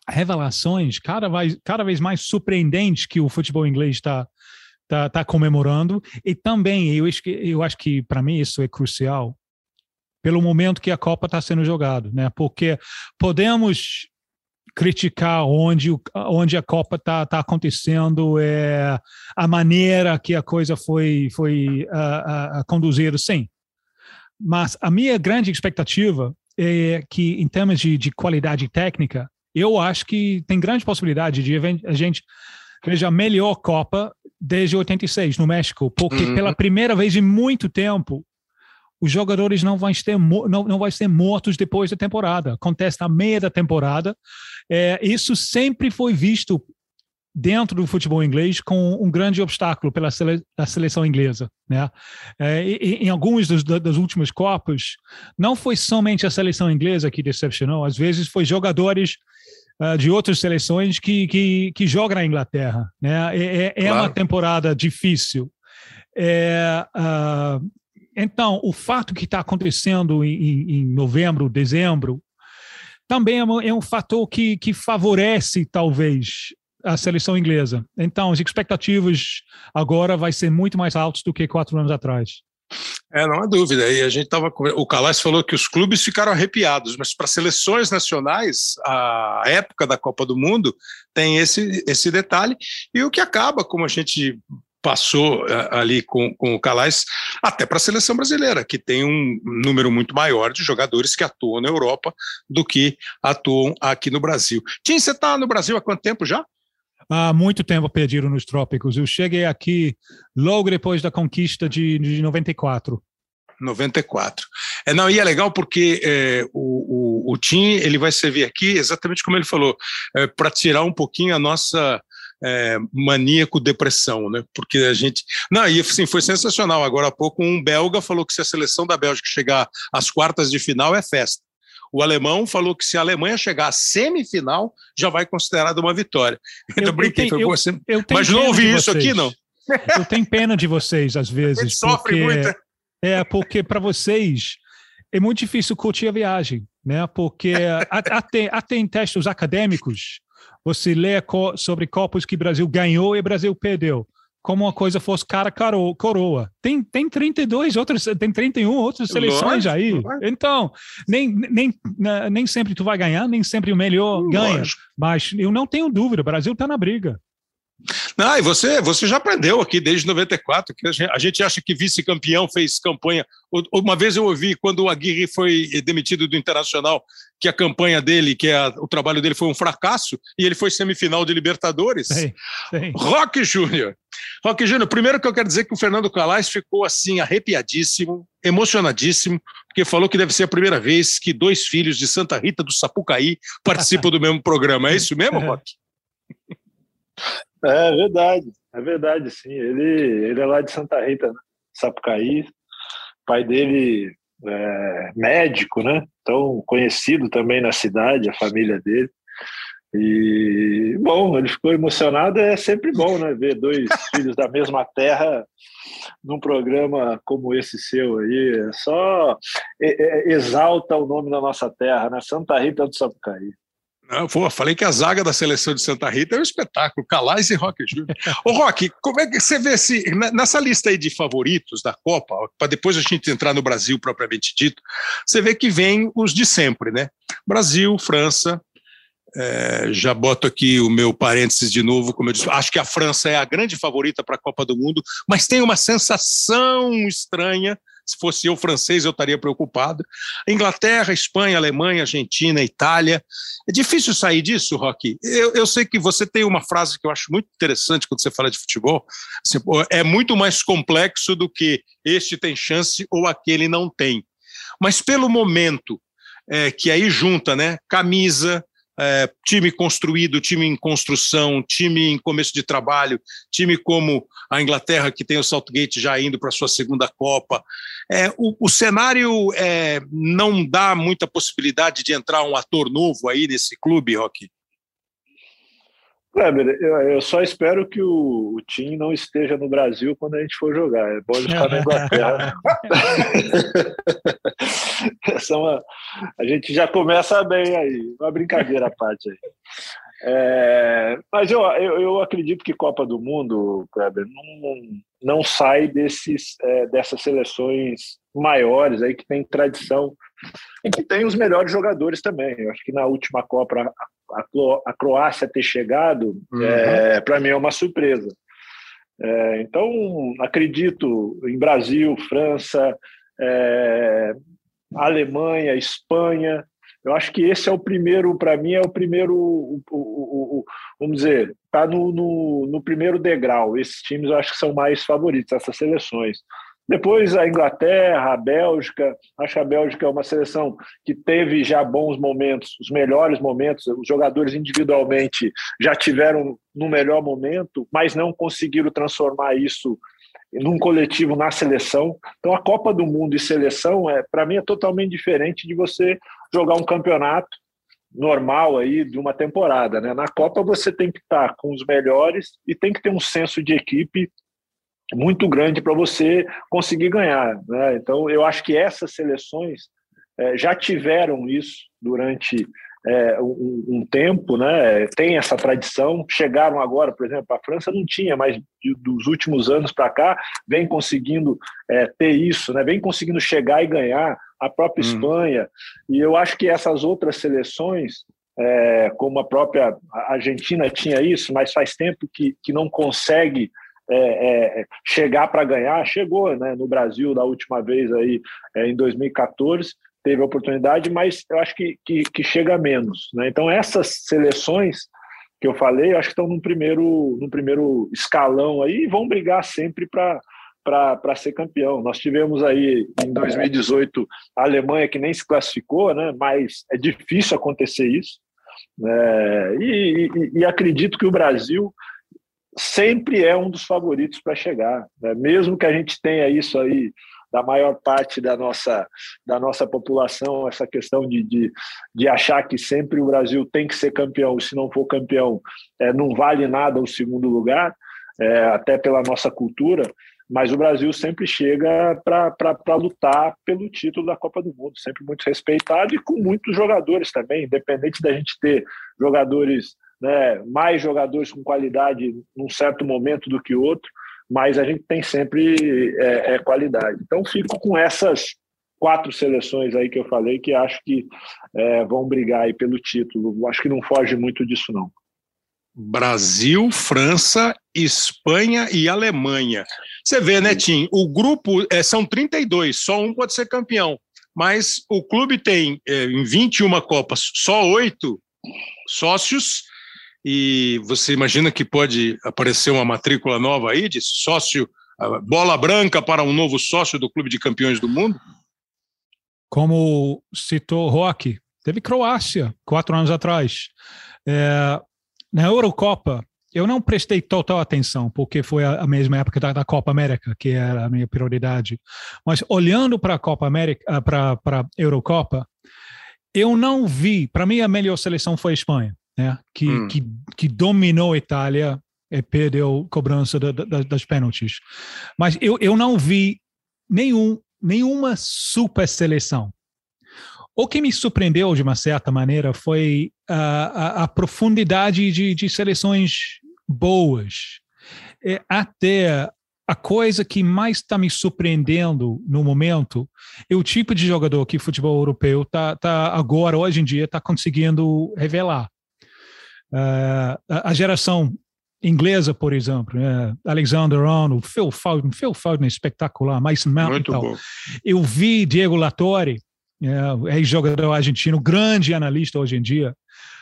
revelações cada vez, cada vez mais surpreendentes que o futebol inglês está tá, tá comemorando e também eu acho que, eu acho que para mim isso é crucial pelo momento que a Copa está sendo jogada, né? Porque podemos criticar onde, onde a Copa está tá acontecendo, é, a maneira que a coisa foi, foi uh, uh, conduzida, sim. Mas a minha grande expectativa é que, em termos de, de qualidade técnica, eu acho que tem grande possibilidade de a gente veja a melhor Copa desde 86 no México, porque uhum. pela primeira vez em muito tempo os jogadores não vão ser, não, não vão ser mortos depois da temporada. Acontece na meia da temporada. É, isso sempre foi visto dentro do futebol inglês com um grande obstáculo pela sele, seleção inglesa. Né? É, em, em algumas das, das, últimas Copas, não foi somente a seleção inglesa que decepcionou, às vezes foi jogadores uh, de outras seleções que, que, que jogam na Inglaterra. Né? É, é, é claro. uma temporada difícil. É, uh, então, o fato que está acontecendo em, em, novembro, dezembro, também é um, é um fator que, que favorece, talvez, a seleção inglesa. Então, as expectativas agora vai ser muito mais altas do que quatro anos atrás. É, não há dúvida. E a gente tava o Calais falou que os clubes ficaram arrepiados, mas para seleções nacionais, a época da Copa do Mundo tem esse esse detalhe e o que acaba, como a gente passou eh, ali com, com o Calais, até para a seleção brasileira, que tem um número muito maior de jogadores que atuam na Europa do que atuam aqui no Brasil. Tim, você está no Brasil há quanto tempo já? Há muito tempo perdido nos trópicos. Eu cheguei aqui logo depois da conquista de, de 94. 94. É, não, e é legal porque é, o, o, o Tim ele vai servir aqui exatamente como ele falou, é, para tirar um pouquinho a nossa é, maníaco-depressão, né? Porque a gente. Não, e assim, foi sensacional. Agora há pouco, um belga falou que se a seleção da Bélgica chegar às quartas de final é festa. O alemão falou que se a Alemanha chegar à semifinal, já vai considerado uma vitória. Eu, eu brinquei, eu, você. Eu, mas não ouvi isso aqui, não? Eu tenho pena de vocês, às vezes. Sofre muito. É, porque para vocês é muito difícil curtir a viagem, né? Porque até, até em testes acadêmicos, você lê sobre Copas que o Brasil ganhou e o Brasil perdeu. Como uma coisa fosse cara coroa. Tem, tem 32 outras, tem 31 outras seleções aí. Então, nem, nem, nem sempre tu vai ganhar, nem sempre o melhor Lógico. ganha. Mas eu não tenho dúvida, o Brasil está na briga. Não, e você, você já aprendeu aqui desde 94, que a gente acha que vice-campeão fez campanha. Uma vez eu ouvi, quando o Aguirre foi demitido do Internacional, que a campanha dele, que a, o trabalho dele foi um fracasso, e ele foi semifinal de Libertadores. Sim, sim. Rock Júnior. Rock Júnior, primeiro que eu quero dizer que o Fernando Calais ficou assim, arrepiadíssimo, emocionadíssimo, porque falou que deve ser a primeira vez que dois filhos de Santa Rita do Sapucaí participam do mesmo programa. É isso mesmo, Rock? É verdade, é verdade, sim. Ele, ele é lá de Santa Rita, né? Sapucaí. pai dele é médico, né? Então, conhecido também na cidade, a família dele. E, bom, ele ficou emocionado, é sempre bom, né? Ver dois filhos da mesma terra num programa como esse seu aí. É só exalta o nome da nossa terra, né? Santa Rita do Sapucaí. Não, pô, falei que a zaga da seleção de Santa Rita é um espetáculo, Calais e Roque Júnior. Ô, Roque, como é que você vê se nessa lista aí de favoritos da Copa, para depois a gente entrar no Brasil propriamente dito, você vê que vem os de sempre, né? Brasil, França, é, já boto aqui o meu parênteses de novo, como eu disse, acho que a França é a grande favorita para a Copa do Mundo, mas tem uma sensação estranha se fosse eu francês, eu estaria preocupado. Inglaterra, Espanha, Alemanha, Argentina, Itália. É difícil sair disso, Rocky. Eu, eu sei que você tem uma frase que eu acho muito interessante quando você fala de futebol. Assim, é muito mais complexo do que este tem chance ou aquele não tem. Mas pelo momento, é, que aí junta né, camisa, é, time construído, time em construção, time em começo de trabalho, time como a Inglaterra, que tem o Saltgate já indo para a sua segunda Copa. É, o, o cenário é, não dá muita possibilidade de entrar um ator novo aí nesse clube, Rocky? Kleber, eu, eu, só espero que o, o Tim não esteja no Brasil quando a gente for jogar. É bom ele ficar na Inglaterra. Essa é uma, a gente já começa bem aí. Uma brincadeira à parte aí. É, mas eu, eu, eu, acredito que Copa do Mundo, Kleber, não, não sai desses, é, dessas seleções maiores aí que tem tradição e que tem os melhores jogadores também. Eu acho que na última Copa a, Croácia ter chegado, uhum. é, para mim é uma surpresa. É, então, acredito em Brasil, França, é, Alemanha, Espanha. Eu acho que esse é o primeiro, para mim, é o primeiro, o, o, o, vamos dizer, está no, no, no, primeiro degrau. Esses times eu acho que são mais favoritos, essas seleções. Depois a Inglaterra, a Bélgica. Acho que a Bélgica é uma seleção que teve já bons momentos, os melhores momentos. Os jogadores individualmente já tiveram no melhor momento, mas não conseguiram transformar isso num coletivo na seleção. Então a Copa do Mundo e seleção é, para mim, é totalmente diferente de você jogar um campeonato normal aí de uma temporada, né? Na Copa você tem que estar com os melhores e tem que ter um senso de equipe muito grande para você conseguir ganhar. Né? Então, eu acho que essas seleções é, já tiveram isso durante é, um, um, tempo, né? Tem essa tradição. Chegaram agora, por exemplo, a França não tinha, mas dos últimos anos para cá vem conseguindo é, ter isso, né? Vem conseguindo chegar e ganhar a própria hum. Espanha. E eu acho que essas outras seleções, como a própria Argentina tinha isso, mas faz tempo que, que não consegue é, é, chegar para ganhar, chegou né, no Brasil da última vez aí é, em 2014, teve a oportunidade, mas eu acho que, que, que, chega menos. Né? Então, essas seleções que eu falei, eu acho que estão no primeiro, no primeiro escalão aí e vão brigar sempre para para ser campeão. Nós tivemos aí em 2018 a Alemanha que nem se classificou, né? mas é difícil acontecer isso. É, e, e, e, acredito que o Brasil sempre é um dos favoritos para chegar, né? mesmo que a gente tenha isso aí da maior parte da nossa, da nossa população, essa questão de, de, de achar que sempre o Brasil tem que ser campeão, se não for campeão, é, não vale nada o segundo lugar, é, até pela nossa cultura, mas o Brasil sempre chega para lutar pelo título da Copa do Mundo, sempre muito respeitado e com muitos jogadores também, independente da gente ter jogadores, né, mais jogadores com qualidade num certo momento do que outro, mas a gente tem sempre é, é, qualidade. Então, fico com essas quatro seleções aí que eu falei que acho que é, vão brigar aí pelo título. Acho que não foge muito disso, não. Brasil, França, Espanha e Alemanha. Você vê, né, Tim? O grupo é, são 32, só um pode ser campeão. Mas o clube tem, é, em 21 Copas, só oito sócios e você imagina que pode aparecer uma matrícula nova aí de sócio, bola branca para um novo sócio do Clube de Campeões do Mundo? Como citou Roque, teve Croácia quatro anos atrás. É, na Eurocopa, eu não prestei total atenção, porque foi a, mesma época da, da, Copa América, que era a minha prioridade. Mas olhando para a Copa América, para a Eurocopa, eu não vi. Para mim, a melhor seleção foi a Espanha né, que, hum. que, que dominou a Itália e perdeu cobrança da, da, das pênaltis. Mas eu, eu não vi nenhum, nenhuma super seleção. O que me surpreendeu de uma certa maneira foi a, a, a profundidade de, de seleções boas. É, até a coisa que mais está me surpreendendo no momento é o tipo de jogador que o futebol europeu está tá agora, hoje em dia, está conseguindo revelar. Uh, a geração inglesa, por exemplo, né? Alexander Arnold, Phil Foden, Phil Foden é espetacular, Mason Mount e tal. Eu vi Diego Latorre, é, ex-jogador argentino, grande analista hoje em dia,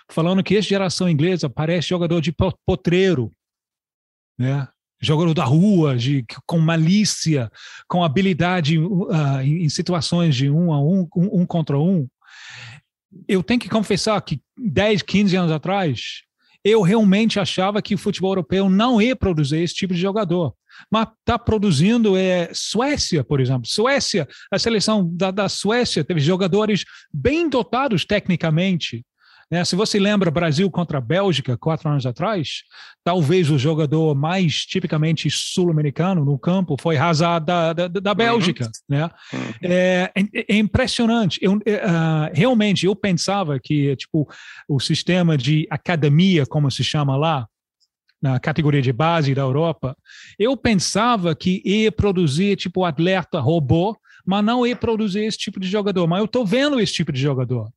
falando que essa geração inglesa parece jogador de potreiro, né? jogador da rua, de, com malícia, com habilidade uh, em, em, situações de um a um, um, um contra um eu tenho que confessar que 10, 15 anos atrás, eu realmente achava que o futebol europeu não ia produzir esse tipo de jogador. Mas está produzindo é, Suécia, por exemplo. Suécia, a seleção da, da Suécia teve jogadores bem dotados tecnicamente, né? Se você lembra Brasil contra Bélgica quatro anos atrás, talvez o jogador mais tipicamente sul-americano no campo foi Hazard da, da, da uhum. Bélgica. Uhum. Né? Uhum. É, é, é, impressionante. Eu, uh, realmente, eu pensava que tipo, o sistema de academia, como se chama lá, na categoria de base da Europa, eu pensava que ia produzir tipo atleta robô, mas não ia produzir esse tipo de jogador. Mas eu estou vendo esse tipo de jogador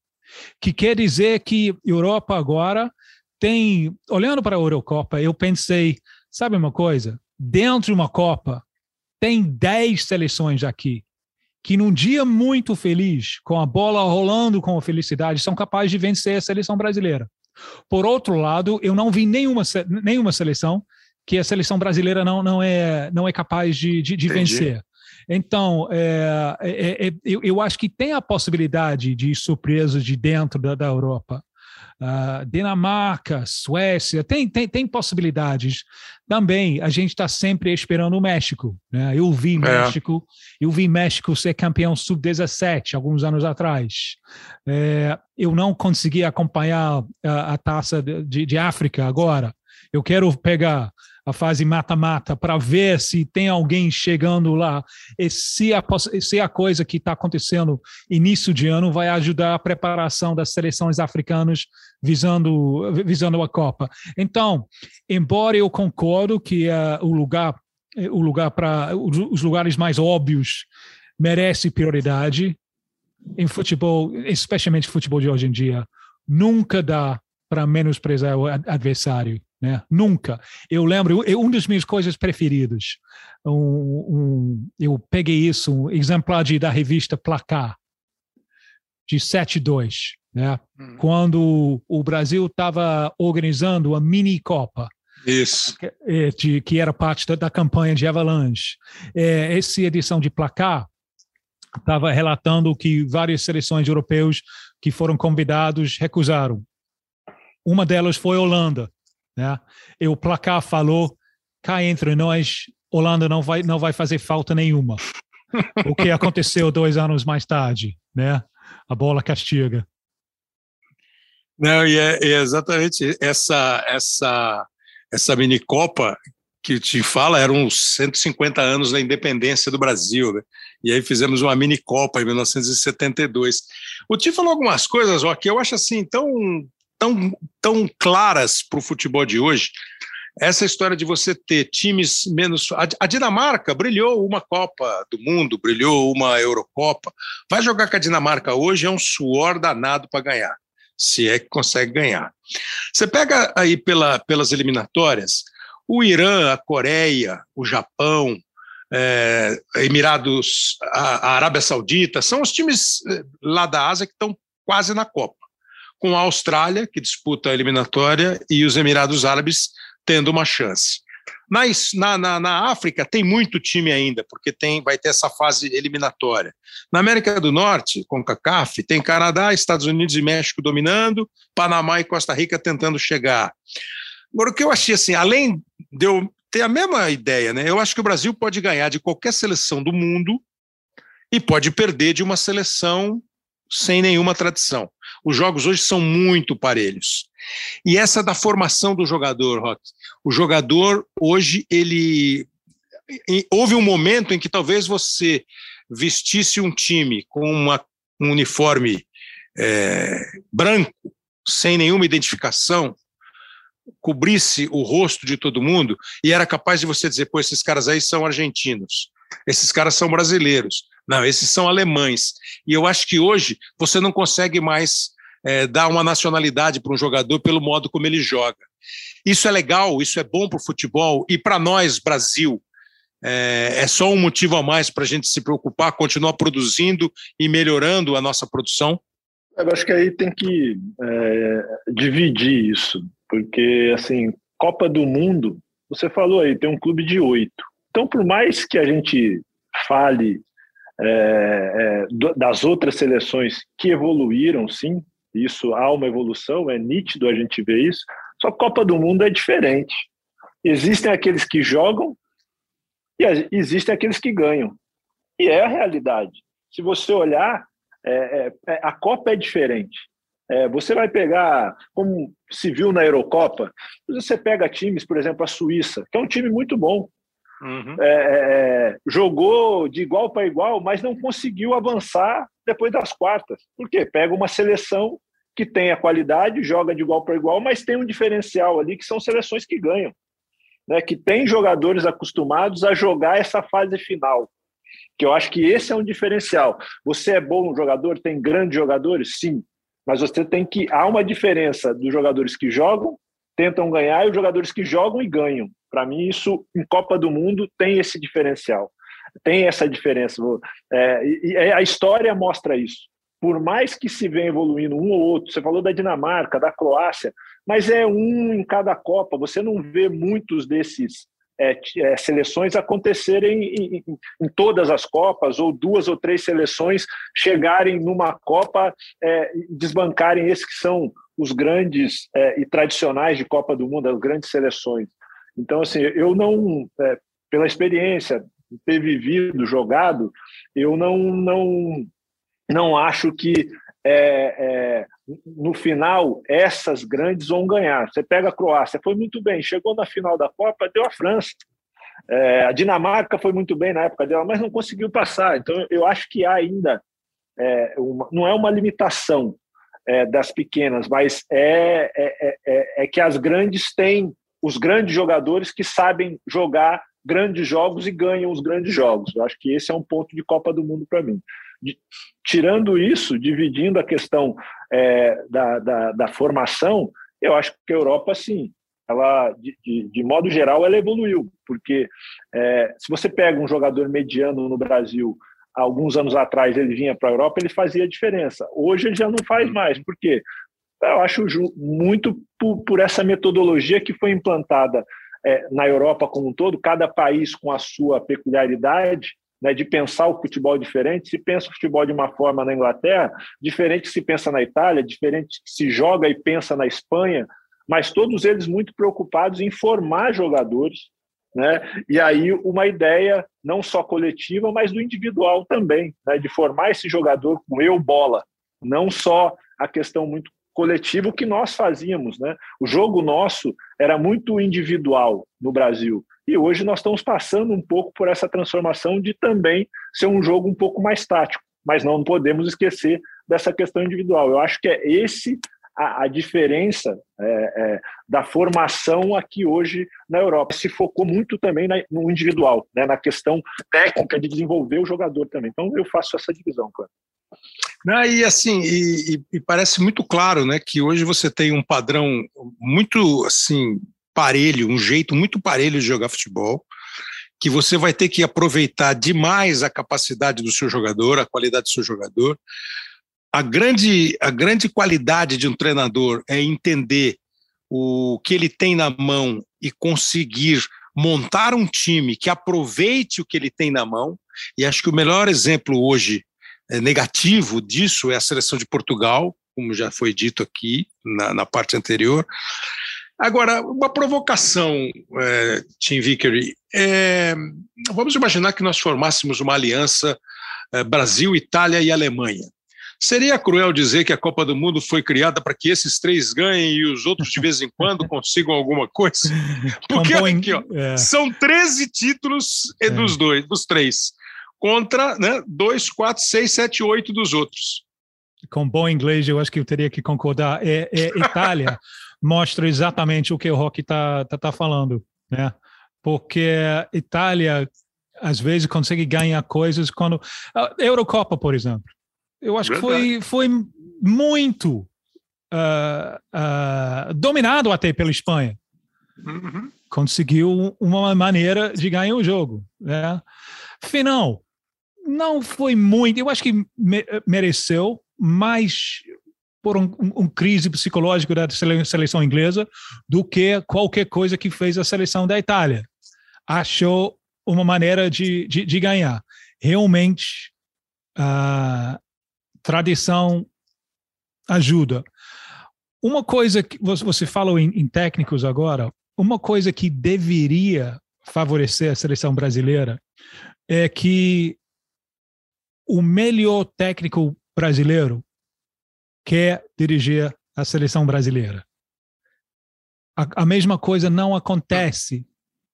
que quer dizer que Europa agora tem, olhando para a Eurocopa, eu pensei, sabe uma coisa? Dentro de uma Copa, tem 10 seleções aqui que num dia muito feliz, com a bola rolando com felicidade, são capazes de vencer a seleção brasileira. Por outro lado, eu não vi nenhuma, nenhuma seleção que a seleção brasileira não, não, é, não é capaz de, de, de vencer. Então, é, é, é, eu, eu, acho que tem a possibilidade de surpresas de dentro da, da Europa. Uh, Dinamarca, Suécia, tem, tem, tem possibilidades. Também a gente está sempre esperando o México. Né? Eu vi é. México, eu vi México ser campeão sub-17 alguns anos atrás. É, eu não consegui acompanhar a, a taça de, de África agora. Eu quero pegar a fase mata-mata para ver se tem alguém chegando lá e se a, se a coisa que está acontecendo início de ano vai ajudar a preparação das seleções africanas visando, visando a Copa. Então, embora eu concordo que uh, o lugar o lugar para os lugares mais óbvios merece prioridade em futebol, especialmente futebol de hoje em dia, nunca dá para menosprezar o adversário. Né? Nunca. Eu lembro, eu, um dos meus coisas preferidas, um, um, eu peguei isso, um exemplar de, da revista Placar, de 7-2, né? Hum. quando o Brasil estava organizando a mini Copa. Isso. Que, é, de, que era parte da, da campanha de Avalanche. É, essa edição de Placar estava relatando que várias seleções europeias que foram convidados recusaram. Uma delas foi Holanda. Né? E o placar falou: cá entre nós, Holanda não vai, não vai fazer falta nenhuma. o que aconteceu dois anos mais tarde, né? A bola castiga. Não, e é, é exatamente essa essa essa mini Copa que te fala eram os 150 anos da independência do Brasil, né? E aí fizemos uma mini Copa em 1972. O Ti falou algumas coisas, ó, que eu acho assim tão tão, tão claras para o futebol de hoje. Essa história de você ter times menos. A Dinamarca brilhou uma Copa do Mundo, brilhou uma Eurocopa. Vai jogar com a Dinamarca hoje é um suor danado para ganhar, se é que consegue ganhar. Você pega aí pela, pelas eliminatórias, o Irã, a Coreia, o Japão, é, Emirados, a, a Arábia Saudita, são os times eh, lá da Ásia que estão quase na Copa com a Austrália, que disputa a eliminatória, e os Emirados Árabes tendo uma chance. Na, na, na, África tem muito time ainda, porque tem, vai ter essa fase eliminatória. Na América do Norte, com CACAF, tem Canadá, Estados Unidos e México dominando, Panamá e Costa Rica tentando chegar. Agora, o que eu achei assim, além de eu ter a mesma ideia, né? Eu acho que o Brasil pode ganhar de qualquer seleção do mundo e pode perder de uma seleção sem nenhuma tradição. Os jogos hoje são muito parelhos. E essa da formação do jogador, Rock. O jogador hoje ele houve um momento em que talvez você vestisse um time com uma, um uniforme é, branco, sem nenhuma identificação, cobrisse o rosto de todo mundo e era capaz de você dizer, pô, esses caras aí são argentinos, esses caras são brasileiros, não, esses são alemães. E eu acho que hoje você não consegue mais é, dar uma nacionalidade para um jogador pelo modo como ele joga. Isso é legal, isso é bom para o futebol e para nós, Brasil, é, é, só um motivo a mais para a gente se preocupar, continuar produzindo e melhorando a nossa produção? Eu acho que aí tem que é, dividir isso, porque assim, Copa do Mundo, você falou aí, tem um clube de oito. Então, por mais que a gente fale é, é, das outras seleções que evoluíram, sim, isso há uma evolução, é nítido a gente ver isso, só que Copa do Mundo é diferente. Existem aqueles que jogam e existem aqueles que ganham. E é a realidade. Se você olhar, é, é, é a Copa é diferente. É, você vai pegar, como se viu na Eurocopa, você pega times, por exemplo, a Suíça, que é um time muito bom, Uhum. É, é, é, jogou de igual para igual, mas não conseguiu avançar depois das quartas. Por quê? Pega uma seleção que tem a qualidade, joga de igual para igual, mas tem um diferencial ali que são seleções que ganham, né? que tem jogadores acostumados a jogar essa fase final. Que eu acho que esse é um diferencial. Você é bom jogador, tem grandes jogadores, sim, mas você tem que há uma diferença dos jogadores que jogam, tentam ganhar e os jogadores que jogam e ganham. Para mim, isso em Copa do Mundo tem esse diferencial, tem essa diferença. É, e a história mostra isso. Por mais que se venha evoluindo um ou outro, você falou da Dinamarca, da Croácia, mas é um em cada Copa. Você não vê muitos desses é, é, seleções acontecerem em, em, em, todas as Copas, ou duas ou três seleções chegarem numa Copa é, desbancarem esses que são os grandes é, e tradicionais de Copa do Mundo, as grandes seleções. Então, assim, eu não, é, pela experiência, ter vivido, jogado, eu não, não, não acho que é, é, no final, essas grandes vão ganhar. Você pega a Croácia, foi muito bem, chegou na final da Copa, deu a França. É, a Dinamarca foi muito bem na época dela, mas não conseguiu passar. Então, eu acho que há ainda, é, uma, não é uma limitação é, das pequenas, mas é, é, é, que as grandes têm os grandes jogadores que sabem jogar grandes jogos e ganham os grandes jogos. Eu acho que esse é um ponto de Copa do Mundo para mim. Tirando isso, dividindo a questão é, da, da, da, formação, eu acho que a Europa, sim, ela, de, de, de modo geral, ela evoluiu, porque é, se você pega um jogador mediano no Brasil, alguns anos atrás ele vinha para a Europa, ele fazia diferença. Hoje ele já não faz mais, por quê? Eu acho muito por, por essa metodologia que foi implantada é, na Europa como um todo, cada país com a sua peculiaridade, né, de pensar o futebol diferente. Se pensa o futebol de uma forma na Inglaterra, diferente se pensa na Itália, diferente se joga e pensa na Espanha, mas todos eles muito preocupados em formar jogadores, né? E aí uma ideia não só coletiva, mas do individual também, né? de formar esse jogador com eu bola, não só a questão muito coletivo que nós fazíamos. Né? O jogo nosso era muito individual no Brasil. E hoje nós estamos passando um pouco por essa transformação de também ser um jogo um pouco mais tático. Mas não podemos esquecer dessa questão individual. Eu acho que é esse a, a diferença é, é, da formação aqui hoje na Europa. Se focou muito também na, no individual, né, na questão técnica de desenvolver o jogador também. Então eu faço essa divisão, claro. Não, e assim, e, e, parece muito claro, né, que hoje você tem um padrão muito assim parelho, um jeito muito parelho de jogar futebol, que você vai ter que aproveitar demais a capacidade do seu jogador, a qualidade do seu jogador. A grande, a grande qualidade de um treinador é entender o que ele tem na mão e conseguir montar um time que aproveite o que ele tem na mão. E acho que o melhor exemplo hoje negativo disso é a seleção de Portugal, como já foi dito aqui na, na parte anterior. Agora, uma provocação, é, Tim Vickery. É, vamos imaginar que nós formássemos uma aliança é, Brasil, Itália e Alemanha. Seria cruel dizer que a Copa do Mundo foi criada para que esses três ganhem e os outros de vez em quando consigam alguma coisa? Porque aqui, ó, é. são 13 títulos é. dos dois, dos três contra né, 2, 4, 6, 7, 8 dos outros. Com bom inglês, eu acho que eu teria que concordar. É, é Itália mostra exatamente o que o Rock está tá, tá falando, né? Porque Itália às vezes consegue ganhar coisas quando a Eurocopa, por exemplo. Eu acho Verdade. que foi foi muito uh, uh, dominado até pela Espanha. Uhum. Conseguiu uma maneira de ganhar o jogo, né? Final, não foi muito, eu acho que me, mereceu, mais por um, um, crise psicológica da seleção inglesa do que qualquer coisa que fez a seleção da Itália. Achou uma maneira de, de, de ganhar. Realmente, a tradição ajuda. Uma coisa que você falou em, em técnicos agora, uma coisa que deveria favorecer a seleção brasileira é que o melhor técnico brasileiro quer dirigir a seleção brasileira. A, a, mesma coisa não acontece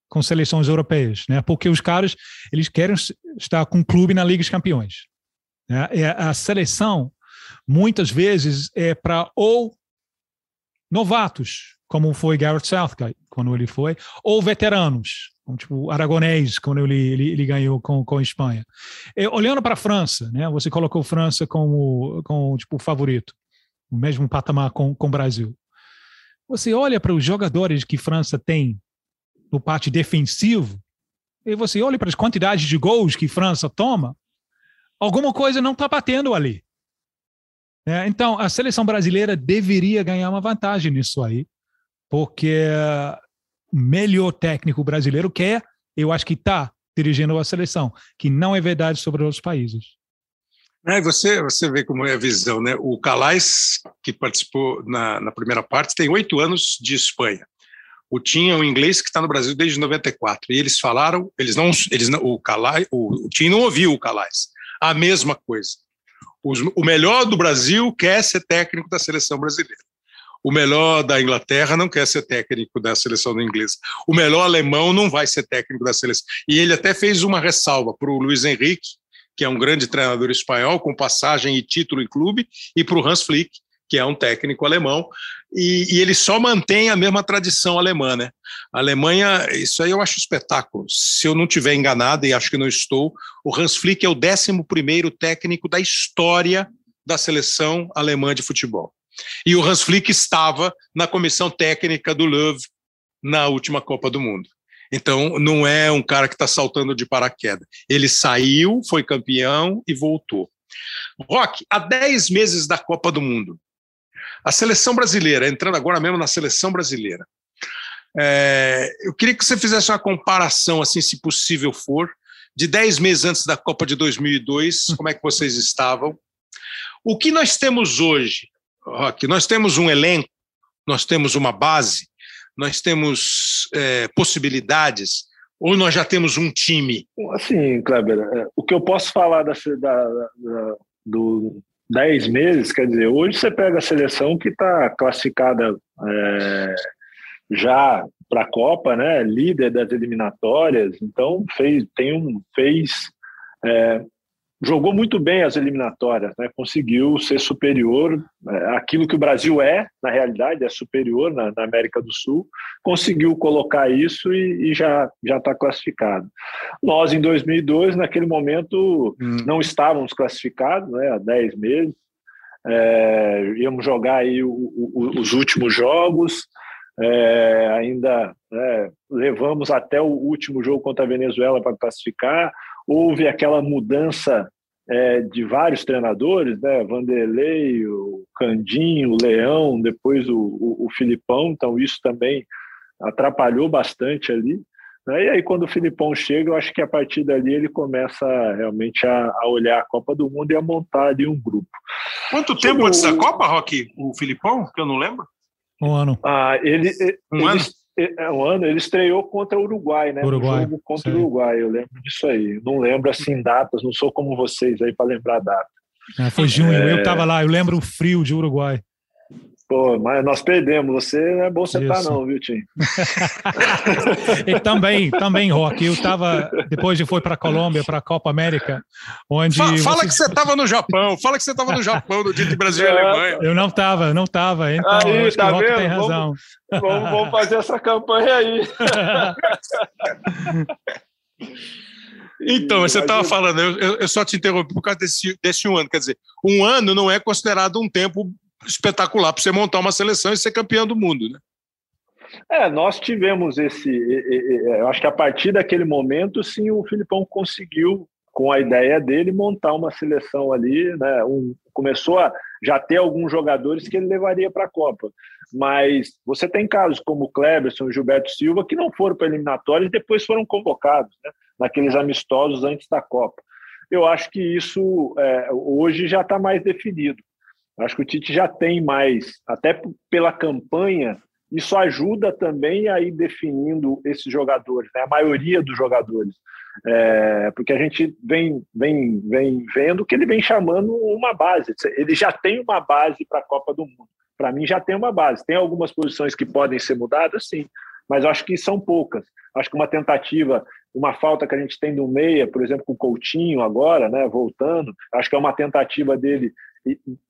com seleções europeias, né? Porque os caras eles querem estar com um clube na Liga dos Campeões. Né? A seleção muitas vezes é para ou novatos, como foi Gareth Southgate quando ele foi, ou veteranos, como tipo Aragonês, quando ele, ele, ele ganhou com, com a Espanha. E, olhando para a França, né, você colocou França como, como tipo, favorito, o mesmo patamar com, com o Brasil. Você olha para os jogadores que França tem no parte defensivo, e você olha para as quantidades de gols que França toma, alguma coisa não está batendo ali. É, então, a seleção brasileira deveria ganhar uma vantagem nisso aí, porque melhor técnico brasileiro quer, eu acho que está dirigindo a seleção, que não é verdade sobre outros países. É, você, você vê como é a visão, né? O Calais, que participou na, na primeira parte, tem oito anos de Espanha. O Tim é um inglês que está no Brasil desde 94. E eles falaram, eles não, eles não, o Calais, o, o Tim não ouviu o Calais. A mesma coisa. o melhor do Brasil quer ser técnico da seleção brasileira. O melhor da Inglaterra não quer ser técnico da seleção inglesa. O melhor alemão não vai ser técnico da seleção. E ele até fez uma ressalva para o Luiz Henrique, que é um grande treinador espanhol, com passagem e título em clube, e para o Hans Flick, que é um técnico alemão, e, e, ele só mantém a mesma tradição alemã, né? A Alemanha, isso aí eu acho espetáculo. Se eu não tiver enganado, e acho que não estou, o Hans Flick é o 11 técnico da história da seleção alemã de futebol. E o Hans Flick estava na comissão técnica do Löw na última Copa do Mundo. Então, não é um cara que está saltando de paraquedas. Ele saiu, foi campeão e voltou. Rock, há 10 meses da Copa do Mundo, a seleção brasileira, entrando agora mesmo na seleção brasileira, é, eu queria que você fizesse uma comparação, assim, se possível for, de 10 meses antes da Copa de 2002, como é que vocês estavam? O que nós temos hoje, Rock? Nós temos um elenco, nós temos uma base, nós temos é, possibilidades, ou nós já temos um time? Assim, Kleber, é, o que eu posso falar da, da, da do, 10 meses, quer dizer, hoje você pega a seleção que está classificada é, já para a Copa, né, líder das eliminatórias, então fez, tem um, fez é, jogou muito bem as eliminatórias, né? conseguiu ser superior é, aquilo que o Brasil é, na realidade, é superior na, na América do Sul, conseguiu colocar isso e, e já já está classificado. Nós, em 2002, naquele momento, hum. não estávamos classificados, né, há 10 meses, é, íamos jogar aí o, o, os últimos jogos, é, ainda né, levamos até o último jogo contra a Venezuela para classificar, houve aquela mudança é, de vários treinadores, né? Vanderlei, o Candinho, o Leão, depois o, o, o Filipão, então isso também atrapalhou bastante ali. Né? E aí, quando o Filipão chega, eu acho que a partir dali ele começa realmente a, a olhar a Copa do Mundo e a montar ali um grupo. Quanto tempo antes da Copa, Roque, o Filipão, que eu não lembro? Um ano. Ah, ele, um ele, ano? É, um ano ele estreou contra o Uruguai, né? Uruguai, jogo contra o Uruguai, eu lembro disso aí. Não lembro assim datas, não sou como vocês aí para lembrar data. É, foi junho, é... eu estava lá, eu lembro o frio de Uruguai. Pô, mas nós perdemos. Você não é bom você tá, não, viu, Tim? e também, também, Rock. Eu estava. Depois de foi para a Colômbia, para a Copa América, onde. Fala, fala que você estava no Japão. Fala que você estava no Japão no dia de Brasil e Alemanha. Eu não estava, não estava. Então, aí, acho tá que o Rock vendo? tem razão. Vamos, vamos, vamos fazer essa campanha aí. Então, você estava falando, eu, eu, só te interrompi por causa desse, desse um ano. Quer dizer, um ano não é considerado um tempo espetacular para você montar uma seleção e ser campeão do mundo, né? É, nós tivemos esse. Eu acho que a partir daquele momento, sim, o Filipão conseguiu, com a ideia dele, montar uma seleção ali. Né? Um, começou a já ter alguns jogadores que ele levaria para a Copa. Mas você tem casos como o Kleberson e Gilberto Silva que não foram para eliminatórias e depois foram convocados, né? naqueles amistosos antes da Copa. Eu acho que isso é, hoje já está mais definido. Acho que o Tite já tem mais, até pela campanha, isso ajuda também a ir definindo esses jogadores, né? a maioria dos jogadores. É, porque a gente vem, vem, vem vendo que ele vem chamando uma base. Ele já tem uma base para a Copa do Mundo. Para mim, já tem uma base. Tem algumas posições que podem ser mudadas, sim, mas acho que são poucas. Acho que uma tentativa, uma falta que a gente tem do meia, por exemplo, com o Coutinho agora, né, voltando, acho que é uma tentativa dele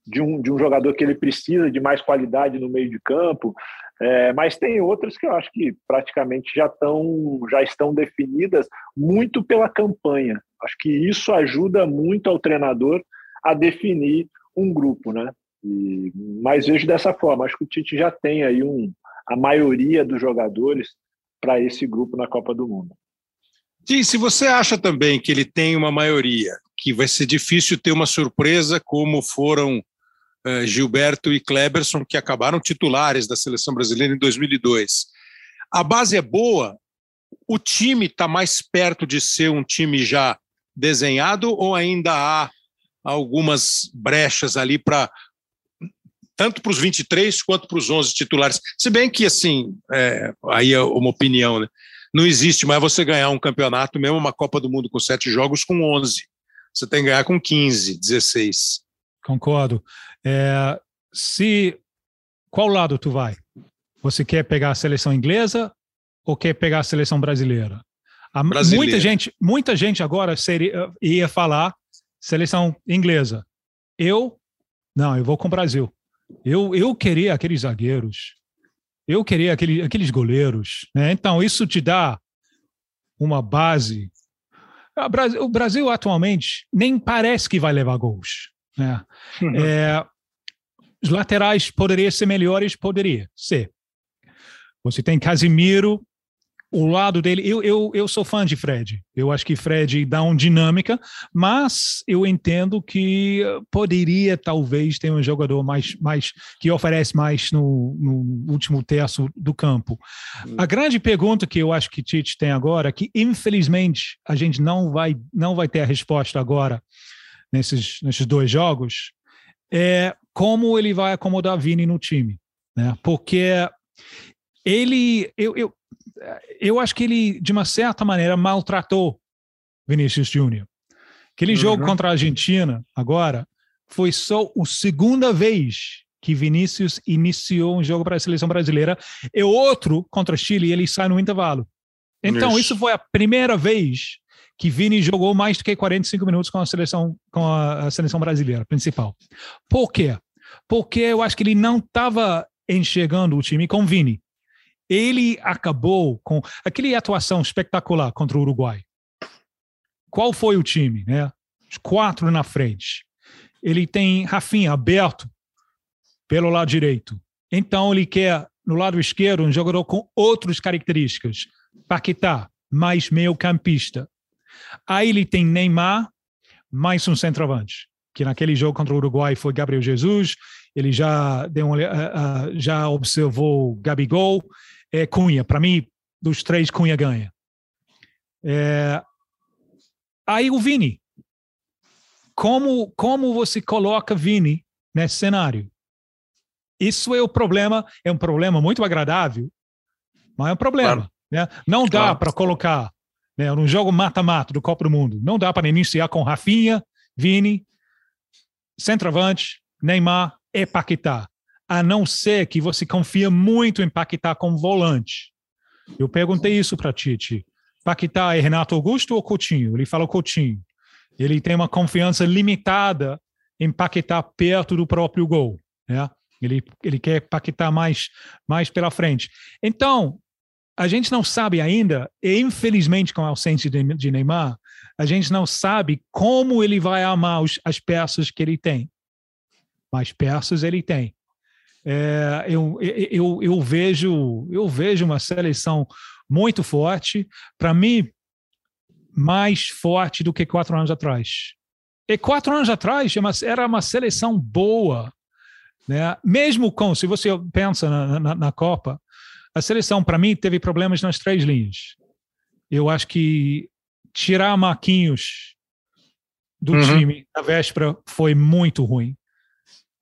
de um, de um jogador que ele precisa de mais qualidade no meio de campo, é, mas tem outras que eu acho que praticamente já estão, já estão definidas muito pela campanha. Acho que isso ajuda muito ao treinador a definir um grupo, né? E, mas vejo dessa forma, acho que o Tite já tem aí um, a maioria dos jogadores para esse grupo na Copa do Mundo. Sim, se você acha também que ele tem uma maioria, que vai ser difícil ter uma surpresa como foram uh, Gilberto e Kleberson, que acabaram titulares da seleção brasileira em 2002. A base é boa, o time está mais perto de ser um time já desenhado ou ainda há algumas brechas ali para tanto para os 23 quanto para os 11 titulares. Se bem que, assim, é, aí é uma opinião, né? não existe mais você ganhar um campeonato, mesmo uma Copa do Mundo com sete jogos, com 11. Você tem que ganhar com 15, 16. concordo. É, se qual lado tu vai? Você quer pegar a seleção inglesa ou quer pegar a seleção brasileira? A, muita gente, muita gente agora seria, ia falar seleção inglesa. Eu não, eu vou com o Brasil. Eu, eu queria aqueles zagueiros. Eu queria aquele, aqueles goleiros. Né? Então, isso te dá uma base. O Brasil, atualmente, nem parece que vai levar gols. Né? Uhum. É, os laterais poderiam ser melhores? Poderia ser. Você tem Casimiro, o lado dele. Eu, eu, eu sou fã de Fred. Eu acho que Fred dá uma dinâmica, mas eu entendo que poderia talvez ter um jogador mais, mais que oferece mais no, no último terço do campo. A grande pergunta que eu acho que Tite tem agora, que infelizmente a gente não vai, não vai ter a resposta agora nesses, nesses dois jogos, é como ele vai acomodar Vini no time. Né? Porque ele, eu, eu, eu acho que ele, de uma certa maneira, maltratou Vinícius Júnior. Aquele uhum. jogo contra a Argentina, agora, foi só a segunda vez que Vinícius iniciou um jogo para a seleção brasileira. E outro contra Chile, e ele sai no intervalo. Então, isso. isso foi a primeira vez que Vini jogou mais do que 45 minutos com a seleção, com a seleção brasileira principal. Por quê? Porque eu acho que ele não estava enxergando o time com Vini ele acabou com aquele atuação espetacular contra o Uruguai. Qual foi o time? Né? Os quatro na frente. Ele tem Rafinha aberto pelo lado direito. Então ele quer, no lado esquerdo, um jogador com outras características. Paquetá, mais meio campista. Aí ele tem Neymar, mais um centroavante. Que naquele jogo contra o Uruguai foi Gabriel Jesus. Ele já, deu um, já observou Gabigol é Cunha. Para mim, dos três, Cunha ganha. É... Aí o Vini. Como, como você coloca Vini nesse cenário? Isso é o problema, é um problema muito agradável, mas é um problema. Claro. Né? Não dá claro. para colocar né, num jogo mata-mata do Copa do Mundo, não dá para iniciar com Rafinha, Vini, centroavante, Neymar e Paquetá a não ser que você confia muito em Paquetá como volante. Eu perguntei isso para Tite. Paquetá é Renato Augusto ou Coutinho? Ele falou Coutinho. Ele tem uma confiança limitada em Paquetá perto do próprio gol. Né? Ele, ele quer Paquetá mais, mais pela frente. Então, a gente não sabe ainda, e infelizmente com a ausência de Neymar, a gente não sabe como ele vai amar os, as peças que ele tem. Mas peças ele tem. É, eu, eu, eu, vejo, eu vejo uma seleção muito forte, para mim, mais forte do que quatro anos atrás. E quatro anos atrás era uma seleção boa, né? mesmo com, se você pensa na, na, na Copa, a seleção, para mim, teve problemas nas três linhas. Eu acho que tirar Marquinhos do uhum. time na véspera foi muito ruim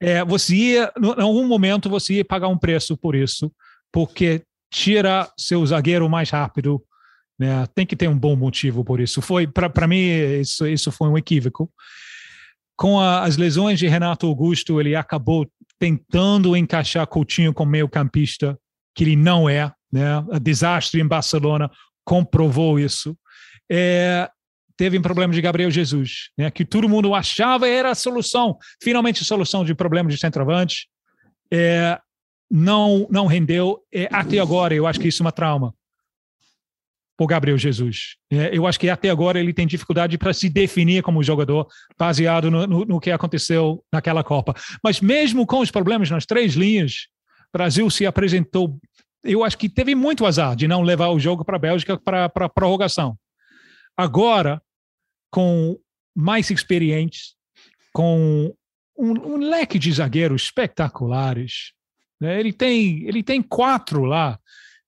é, você ia, em algum momento, você ia pagar um preço por isso, porque tira seu zagueiro mais rápido, né? Tem que ter um bom motivo por isso. Foi para mim isso, isso foi um equívoco. Com a, as lesões de Renato Augusto, ele acabou tentando encaixar Coutinho como meio-campista, que ele não é, né? O desastre em Barcelona comprovou isso. É, teve um problema de Gabriel Jesus, né, que todo mundo achava era a solução, finalmente a solução de problemas de centroavante. É, não, não rendeu. É, até agora, eu acho que isso é uma trauma o Gabriel Jesus. É, eu acho que até agora ele tem dificuldade para se definir como jogador, baseado no, no, no, que aconteceu naquela Copa. Mas mesmo com os problemas nas três linhas, o Brasil se apresentou. Eu acho que teve muito azar de não levar o jogo para a Bélgica para prorrogação. Agora, com mais experientes, com um, um leque de zagueiros espetaculares. Né? Ele, tem, ele tem quatro lá,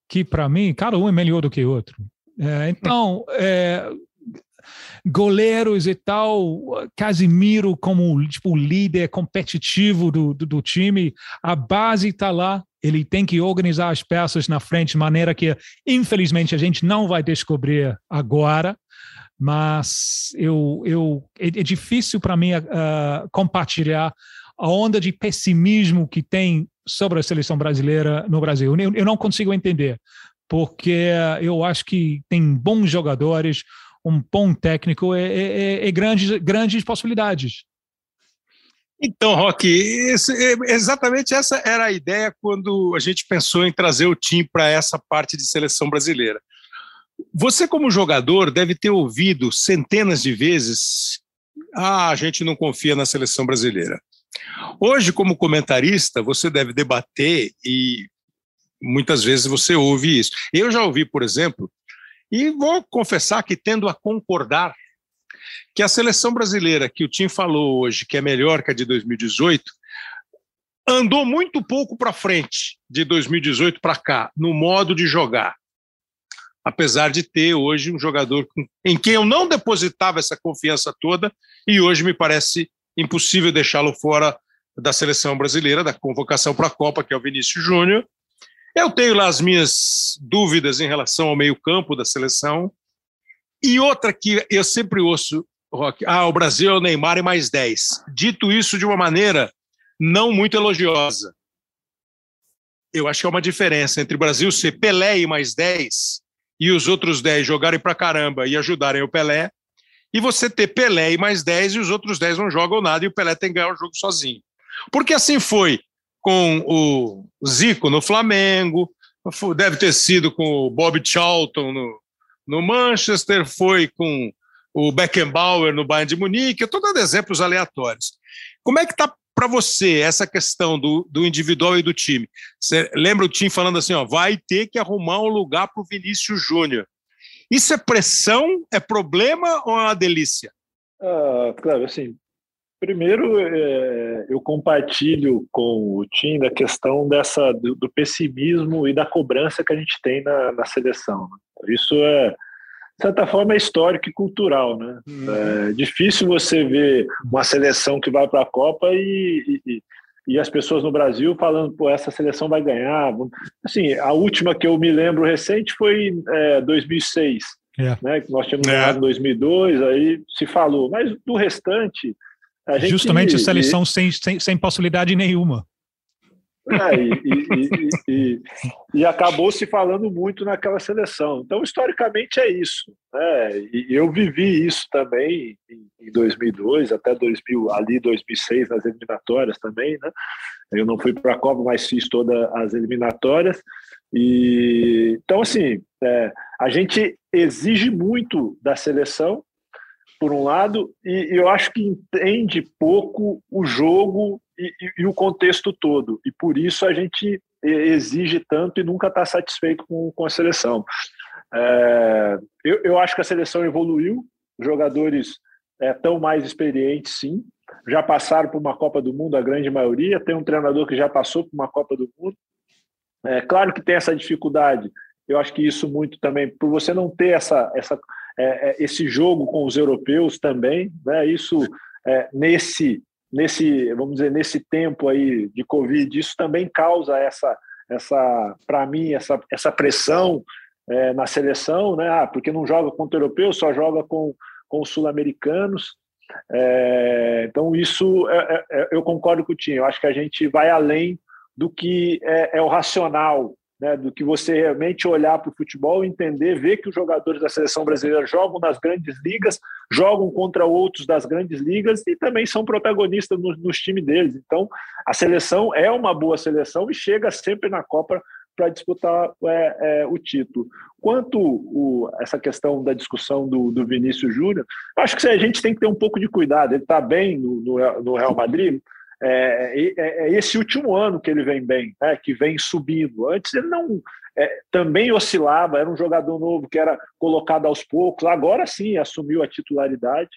que para mim, cada um é melhor do que o outro. É, então, é, goleiros e tal, Casimiro como tipo líder competitivo do, do, do time, a base está lá, ele tem que organizar as peças na frente de maneira que, infelizmente, a gente não vai descobrir agora, mas eu, eu, é, é difícil para mim uh, compartilhar a onda de pessimismo que tem sobre a seleção brasileira no Brasil. Eu, eu não consigo entender, porque eu acho que tem bons jogadores, um bom técnico e, e, e grandes, grandes possibilidades. Então, Roque, esse, exatamente essa era a ideia quando a gente pensou em trazer o time para essa parte de seleção brasileira. Você, como jogador, deve ter ouvido centenas de vezes: ah, a gente não confia na seleção brasileira. Hoje, como comentarista, você deve debater e muitas vezes você ouve isso. Eu já ouvi, por exemplo, e vou confessar que tendo a concordar que a seleção brasileira que o Tim falou hoje, que é melhor que a de 2018, andou muito pouco para frente de 2018 para cá, no modo de jogar. Apesar de ter hoje um jogador em quem eu não depositava essa confiança toda, e hoje me parece impossível deixá-lo fora da seleção brasileira, da convocação para a Copa, que é o Vinícius Júnior. Eu tenho lá as minhas dúvidas em relação ao meio-campo da seleção. E outra que eu sempre ouço Rock, ah, o Brasil é o Neymar e mais 10. Dito isso de uma maneira não muito elogiosa. Eu acho que é uma diferença entre o Brasil ser Pelé e mais 10 e os outros 10 jogarem pra caramba e ajudarem o Pelé, e você ter Pelé e mais 10 e os outros 10 não jogam nada e o Pelé tem que ganhar o jogo sozinho. Porque assim foi com o Zico no Flamengo, deve ter sido com o Bob Charlton no, no Manchester, foi com o Beckenbauer no Bayern de Munique, eu estou dando exemplos aleatórios. Como é que está para você essa questão do, do individual e do time? Você lembra o time falando assim, ó, vai ter que arrumar um lugar para o Vinícius Júnior. Isso é pressão, é problema ou é uma delícia? Ah, claro, assim, primeiro é, eu compartilho com o time da questão dessa do, do, pessimismo e da cobrança que a gente tem na, na seleção. Né? Isso é certa forma, é histórico e cultural. Né? Uhum. É difícil você ver uma seleção que vai para a Copa e, e, e, as pessoas no Brasil falando, pô, essa seleção vai ganhar. Assim, a última que eu me lembro recente foi é, 2006, é. né, que nós tínhamos é. ganhado em 2002, aí se falou. Mas do restante... Justamente a seleção sem, sem, sem possibilidade nenhuma. É, e, e, e, e, acabou se falando muito naquela seleção. Então, historicamente, é isso. Né? E eu vivi isso também em 2002, até 2000, ali 2006, nas eliminatórias também. Né? Eu não fui para a Copa, mas fiz todas as eliminatórias. E, então, assim, é, a gente exige muito da seleção, por um lado, e eu acho que entende pouco o jogo e, e, o contexto todo. E por isso a gente exige tanto e nunca está satisfeito com, com a seleção. É, eu, eu acho que a seleção evoluiu, jogadores é, tão mais experientes, sim. Já passaram por uma Copa do Mundo, a grande maioria. Tem um treinador que já passou por uma Copa do Mundo. É claro que tem essa dificuldade. Eu acho que isso muito também, por você não ter essa, essa, é, é esse jogo com os europeus também, né? Isso é, nesse nesse, vamos dizer, nesse tempo aí de Covid, isso também causa essa, essa para mim, essa, essa pressão é, na seleção, né? Ah, porque não joga contra o europeu, só joga com, com os sul-americanos. É, então, isso é, é, é eu concordo com o Tim. Eu acho que a gente vai além do que é, é o racional né, do que você realmente olhar para o futebol, entender, ver que os jogadores da seleção brasileira jogam nas grandes ligas, jogam contra outros das grandes ligas e também são protagonistas nos, nos times deles. Então, a seleção é uma boa seleção e chega sempre na Copa para disputar é, é, o título. Quanto o, essa questão da discussão do, do Vinícius Júnior, acho que a gente tem que ter um pouco de cuidado. Ele está bem no, no, no Real Madrid, é, é, é, esse último ano que ele vem bem, né, que vem subindo. Antes ele não é, também oscilava, era um jogador novo que era colocado aos poucos, agora sim assumiu a titularidade.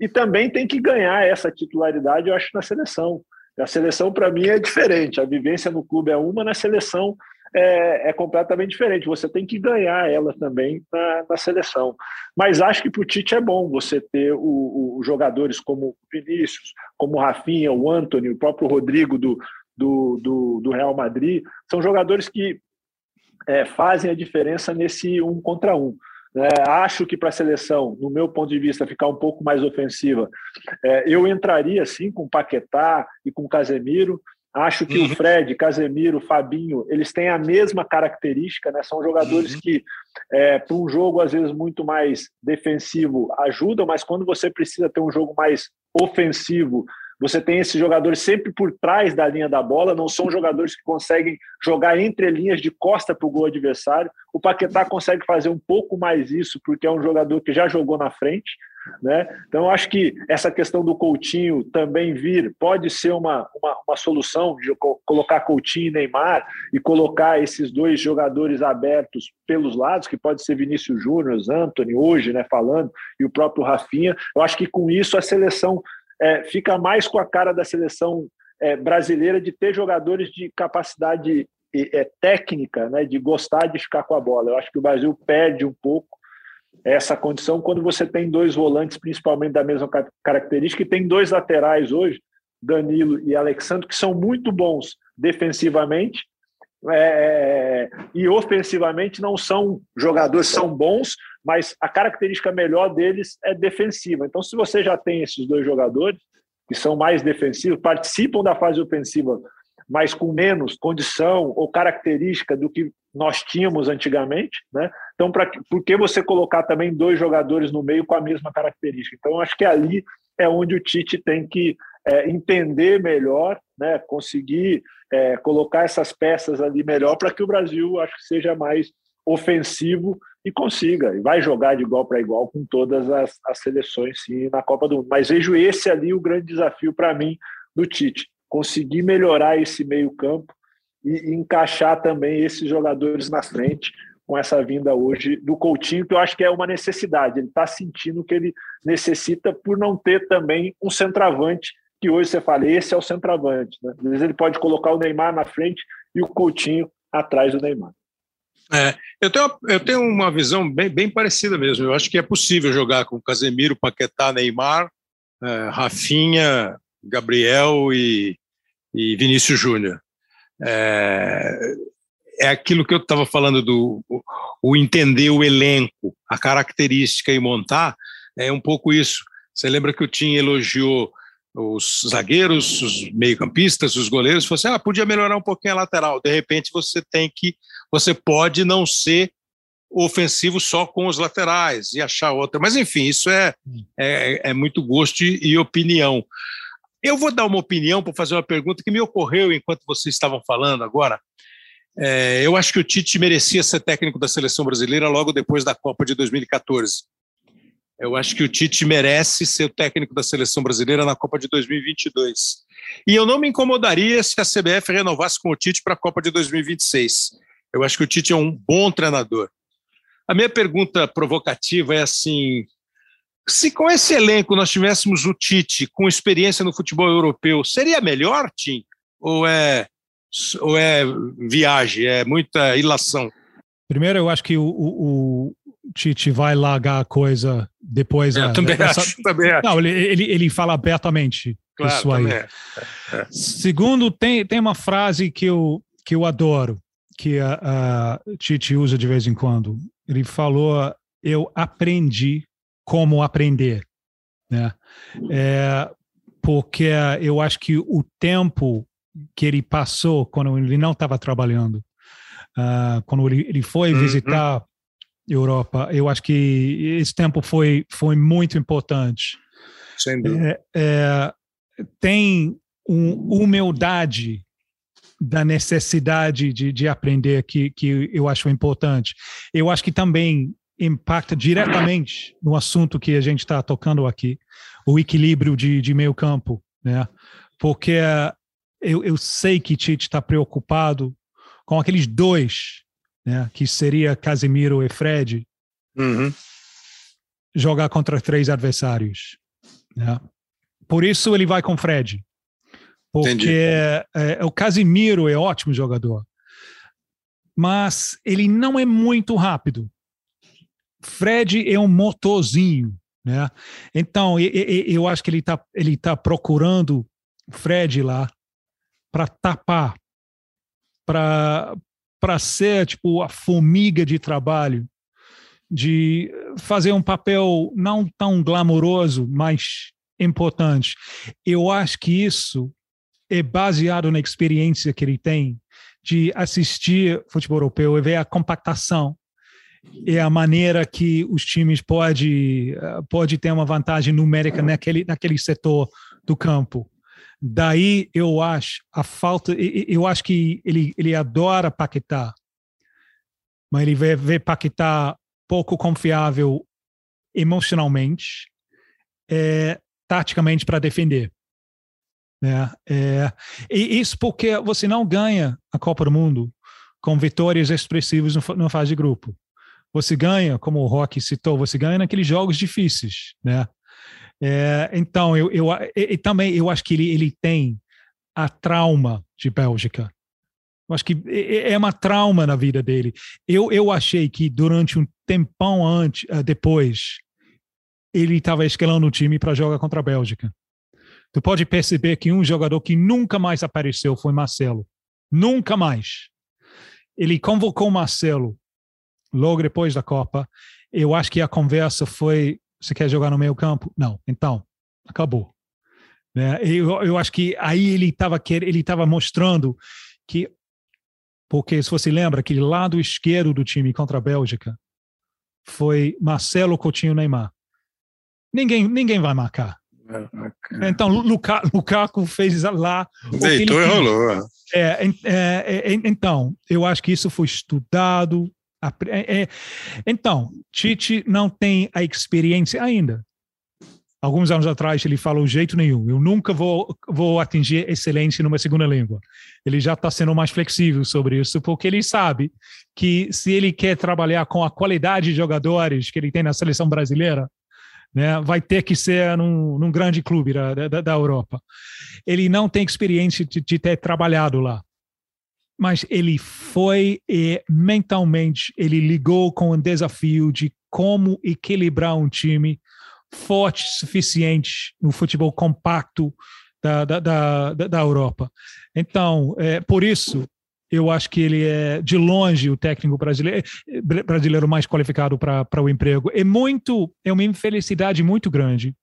E também tem que ganhar essa titularidade, eu acho, na seleção. A seleção, para mim, é diferente. A vivência no clube é uma, na seleção é, é, completamente diferente. Você tem que ganhar ela também na, na seleção. Mas acho que para o Tite é bom você ter os jogadores como Vinícius, como o Rafinha, o Anthony, o próprio Rodrigo do, do, do, do Real Madrid. São jogadores que é, fazem a diferença nesse um contra um. É, acho que para a seleção, no meu ponto de vista, ficar um pouco mais ofensiva, é, eu entraria sim com Paquetá e com Casemiro. Acho que uhum. o Fred, Casemiro, Fabinho, eles têm a mesma característica, né? São jogadores uhum. que, é, para um jogo às vezes muito mais defensivo, ajudam, mas quando você precisa ter um jogo mais ofensivo, você tem esses jogadores sempre por trás da linha da bola, não são jogadores que conseguem jogar entre linhas de costa para o gol adversário. O Paquetá consegue fazer um pouco mais isso, porque é um jogador que já jogou na frente. Né? Então, acho que essa questão do Coutinho também vir pode ser uma, uma, uma, solução de colocar Coutinho e Neymar e colocar esses dois jogadores abertos pelos lados, que pode ser Vinícius Júnior, Anthony, hoje, né, falando, e o próprio Rafinha. Eu acho que com isso a seleção é, fica mais com a cara da seleção é, brasileira de ter jogadores de capacidade é, técnica, né, de gostar de ficar com a bola. Eu acho que o Brasil perde um pouco essa condição quando você tem dois volantes, principalmente da mesma característica, e tem dois laterais hoje, Danilo e Alexandre, que são muito bons defensivamente é, e ofensivamente não são jogadores, são bons, mas a característica melhor deles é defensiva. Então, se você já tem esses dois jogadores, que são mais defensivos, participam da fase ofensiva, mas com menos condição ou característica do que nós tínhamos antigamente, né? Então, pra, por que você colocar também dois jogadores no meio com a mesma característica? Então, acho que ali é onde o Tite tem que é, entender melhor, né? conseguir é, colocar essas peças ali melhor para que o Brasil acho que seja mais ofensivo e consiga, e vai jogar de igual para igual com todas as, as seleções sim na Copa do Mundo. Mas vejo esse ali o grande desafio para mim do Tite, conseguir melhorar esse meio campo e, encaixar também esses jogadores na frente com essa vinda hoje do Coutinho, que eu acho que é uma necessidade. Ele está sentindo que ele necessita por não ter também um centroavante, que hoje você fala, esse é o centroavante. Né? Às vezes ele pode colocar o Neymar na frente e o Coutinho atrás do Neymar. É, eu, tenho, eu tenho uma visão bem, bem parecida mesmo. Eu acho que é possível jogar com Casemiro, Paquetá, Neymar, é, Rafinha, Gabriel e, e Vinícius Júnior. É, é aquilo que eu estava falando do o, o, entender o elenco, a característica e montar, é um pouco isso. Você lembra que o Tim elogiou os zagueiros, os meio-campistas, os goleiros, falou assim: ah, podia melhorar um pouquinho a lateral. De repente você tem que, você pode não ser ofensivo só com os laterais e achar outra. Mas enfim, isso é, é, é muito gosto e opinião. Eu vou dar uma opinião para fazer uma pergunta que me ocorreu enquanto vocês estavam falando agora. É, eu acho que o Tite merecia ser técnico da seleção brasileira logo depois da Copa de 2014. Eu acho que o Tite merece ser o técnico da seleção brasileira na Copa de 2022. E eu não me incomodaria se a CBF renovasse com o Tite para a Copa de 2026. Eu acho que o Tite é um bom treinador. A minha pergunta provocativa é assim: se com esse elenco nós tivéssemos o Tite com experiência no futebol europeu, seria melhor, Tim? Ou é, ou é viagem, é muita ilação? Primeiro, eu acho que o, o, o Tite vai largar a coisa depois. Eu é, também, essa... acho, também acho. Não, ele, ele, ele fala abertamente claro, isso aí. É. É. Segundo, tem, tem uma frase que eu, que eu adoro, que a, a Tite usa de vez em quando. Ele falou: Eu aprendi como aprender, né? É, porque eu acho que o tempo que ele passou quando ele não estava trabalhando, uh, quando ele, ele foi uhum. visitar Europa, eu acho que esse tempo foi foi muito importante. Sem dúvida. É, é, tem um, humildade da necessidade de, de aprender que, que eu acho importante. Eu acho que também impacta diretamente no assunto que a gente está tocando aqui, o equilíbrio de, de meio campo, né? Porque eu, eu sei que Tite está preocupado com aqueles dois, né? Que seria Casemiro e Fred, uhum. jogar contra três adversários, né? Por isso ele vai com Fred, porque é, é, o Casemiro é ótimo jogador, mas ele não é muito rápido. Fred é um motorzinho, né? Então, eu acho que ele está ele tá procurando Fred lá para tapar, para ser tipo a formiga de trabalho de fazer um papel não tão glamouroso, mas importante. Eu acho que isso é baseado na experiência que ele tem de assistir futebol europeu e ver a compactação e a maneira que os times pode pode ter uma vantagem numérica naquele naquele setor do campo. Daí eu acho a falta, eu acho que ele ele adora Paquetá, mas ele vê, vê Paquetá pouco confiável emocionalmente, é, taticamente para defender. Né? É, e isso porque você não ganha a Copa do Mundo com vitórias expressivas na fase de grupo. Você ganha, como o Rock citou, você ganha naqueles jogos difíceis, né? É, então, eu, eu, e, também eu acho que ele, ele tem a trauma de Bélgica. Eu acho que é uma trauma na vida dele. Eu, eu achei que durante um tempão antes, eh, depois, ele estava escalando o time para jogar contra a Bélgica. Tu pode perceber que um jogador que nunca mais apareceu foi Marcelo. Nunca mais. Ele convocou Marcelo logo depois da Copa. Eu acho que a conversa foi: você quer jogar no meio campo? Não. Então, acabou. Né? Eu, eu acho que aí ele estava ele estava mostrando que porque se você lembra aquele lado esquerdo do time contra a Bélgica foi Marcelo Coutinho Neymar. Ninguém ninguém vai marcar. Então, Luca, Lukaku fez lá. Deitou e rolou. É, é, é, então, eu acho que isso foi estudado. É, é, então, Tite não tem a experiência ainda. Alguns anos atrás ele falou jeito nenhum. Eu nunca vou, vou atingir excelência numa segunda língua. Ele já está sendo mais flexível sobre isso, porque ele sabe que se ele quer trabalhar com a qualidade de jogadores que ele tem na seleção brasileira, né, vai ter que ser num, num grande clube da, da, da, Europa. Ele não tem experiência de, de ter trabalhado lá, mas ele foi e mentalmente ele ligou com o desafio de como equilibrar um time forte suficiente no futebol compacto da, da, da, da Europa. Então, é, por isso, eu acho que ele é, de longe, o técnico brasileiro, brasileiro mais qualificado para o emprego. É muito, é uma infelicidade muito grande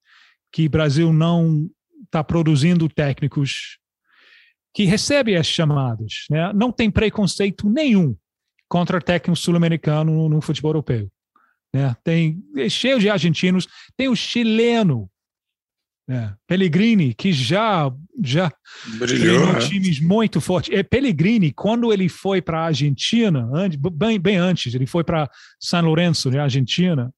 que o Brasil não está produzindo técnicos que recebem as chamadas. Né? Não tem preconceito nenhum contra técnico sul-americano no, futebol europeu. Né? Tem é cheio de argentinos, tem o chileno é, Pellegrini, que já já brilhou é. times muito fortes. É, Pellegrini, quando ele foi para a Argentina, bem, bem antes, ele foi para São Lourenço, né, Argentina,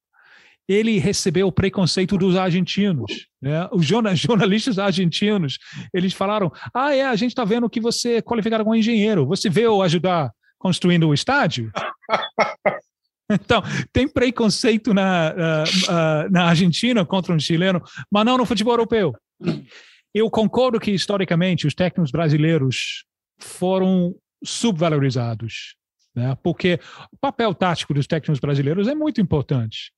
ele recebeu o preconceito dos argentinos. Né? Os jornalistas argentinos, eles falaram, ah, é, a gente está vendo que você é qualificado como engenheiro, você veio ajudar construindo o estádio? Então, tem preconceito na, uh, uh, na Argentina contra um chileno, mas não no futebol europeu. Eu concordo que, historicamente, os técnicos brasileiros foram subvalorizados, né? porque o papel tático dos técnicos brasileiros é muito importante.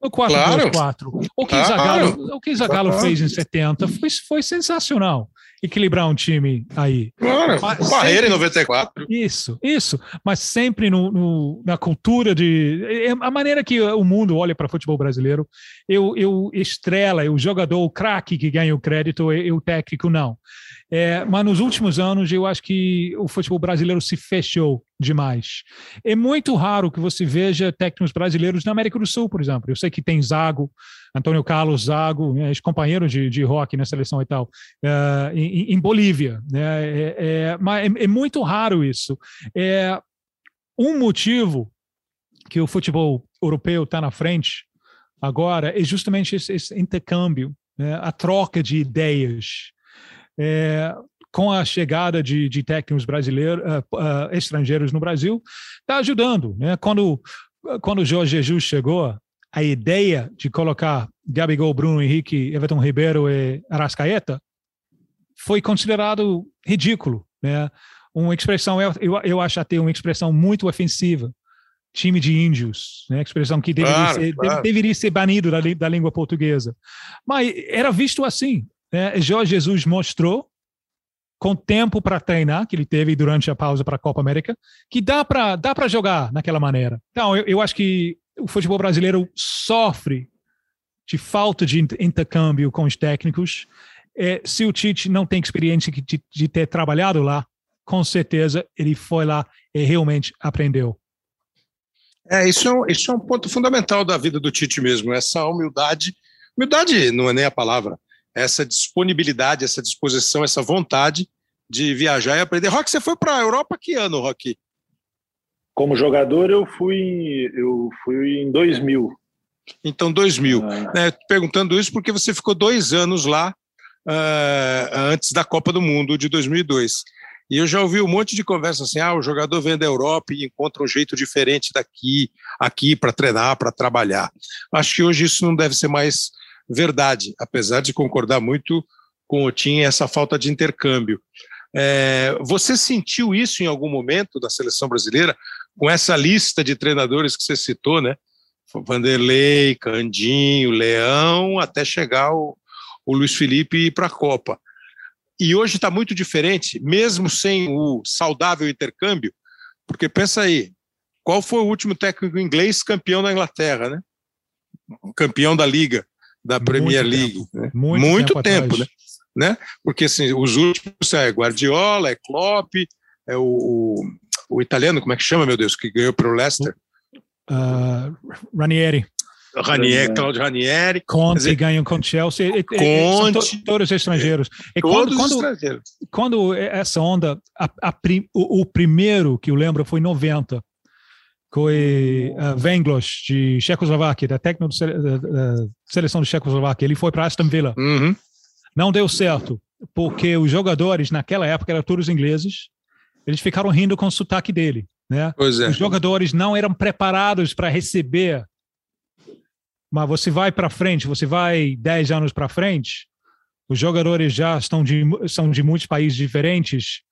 O 4-2-4. Claro. O que Zagallo, claro. o que Zagallo claro. fez em 70 foi, foi sensacional equilibrar um time aí. Claro, Mas barreira sempre, em 94. Isso, isso. Mas sempre no, no, na cultura de. É, a maneira que o mundo olha para futebol brasileiro, eu, eu estrela, o jogador, o craque que ganha o crédito, e o técnico não. É, mas nos últimos anos eu acho que o futebol brasileiro se fechou demais. É muito raro que você veja técnicos brasileiros na América do Sul, por exemplo. Eu sei que tem Zago, Antônio Carlos Zago, né, ex-companheiro de, de rock na seleção e tal, uh, em, em, Bolívia. Né, é, é, mas é, é, muito raro isso. É um motivo que o futebol europeu está na frente agora é justamente esse, esse intercâmbio, né, a troca de ideias é, com a chegada de, de técnicos brasileiros, uh, uh, estrangeiros no Brasil, está ajudando. Né? Quando, quando o Jorge Jesus chegou, a ideia de colocar Gabigol, Bruno Henrique, Everton Ribeiro e Arrascaeta foi considerado ridículo. Né? Uma expressão, eu, eu acho até uma expressão muito ofensiva. Time de índios, né? expressão que deveria, claro, ser, claro. deveria ser banido da, da língua portuguesa. Mas era visto assim. Né? Jorge Jesus mostrou, com tempo para treinar, que ele teve durante a pausa para a Copa América, que dá para dá jogar naquela maneira. Então, eu, eu acho que o futebol brasileiro sofre de falta de intercâmbio com os técnicos. É, se o Tite não tem experiência de, de ter trabalhado lá, com certeza ele foi lá e realmente aprendeu. É, isso é, um, isso é um ponto fundamental da vida do Tite mesmo, essa humildade. Humildade não é nem a palavra, essa disponibilidade, essa disposição, essa vontade de viajar e aprender. Rock, você foi para a Europa que ano, Rock? Como jogador, eu fui, eu fui em 2000. Então, 2000. Ah. Né, perguntando isso porque você ficou dois anos lá uh, antes da Copa do Mundo de 2002. E eu já ouvi um monte de conversa assim: ah, o jogador vem da Europa e encontra um jeito diferente daqui, aqui para treinar, para trabalhar. Acho que hoje isso não deve ser mais verdade, apesar de concordar muito com o Tim essa falta de intercâmbio. É, você sentiu isso em algum momento da seleção brasileira, com essa lista de treinadores que você citou, né? Vanderlei, Candinho, Leão, até chegar o, o Luiz Felipe para a Copa. E hoje está muito diferente, mesmo sem o saudável intercâmbio, porque pensa aí, qual foi o último técnico inglês campeão da Inglaterra, né? Campeão da Liga, da Premier muito League. Tempo. Né? Muito, muito, tempo, tempo né? né? Porque assim, os últimos é Guardiola, é Klopp, é o, o, o italiano, como é que chama, meu Deus, que ganhou para o Leicester? Uh, Ranieri. Ranieri, Claudio Ranieri. Conte dizer, ganham com Chelsea. Conte. To, todos estrangeiros. E todos quando, estrangeiros. Quando essa onda, a, a, o, o, primeiro que eu lembro foi em 90, foi uh, Venglos, de Checoslováquia, da técnica da, seleção de Checoslováquia. Ele foi para Aston Villa. Uhum. Não deu certo, porque os jogadores naquela época eram todos ingleses. Eles ficaram rindo com o sotaque dele. Né? É. Os jogadores não eram preparados para receber mas você vai para frente, você vai 10 anos para frente, os jogadores já estão de, são de muitos países diferentes,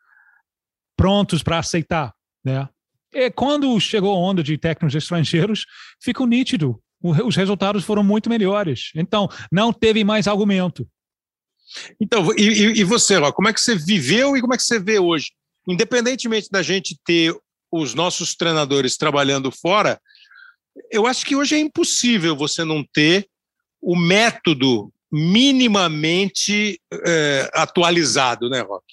prontos para aceitar, né? E quando chegou a onda de técnicos estrangeiros, ficou nítido. Os resultados foram muito melhores. Então, não teve mais argumento. Então, e, e você, Ró, como é que você viveu e como é que você vê hoje? Independentemente da gente ter os nossos treinadores trabalhando fora, eu acho que hoje é impossível você não ter o método minimamente é, atualizado, né, Rock?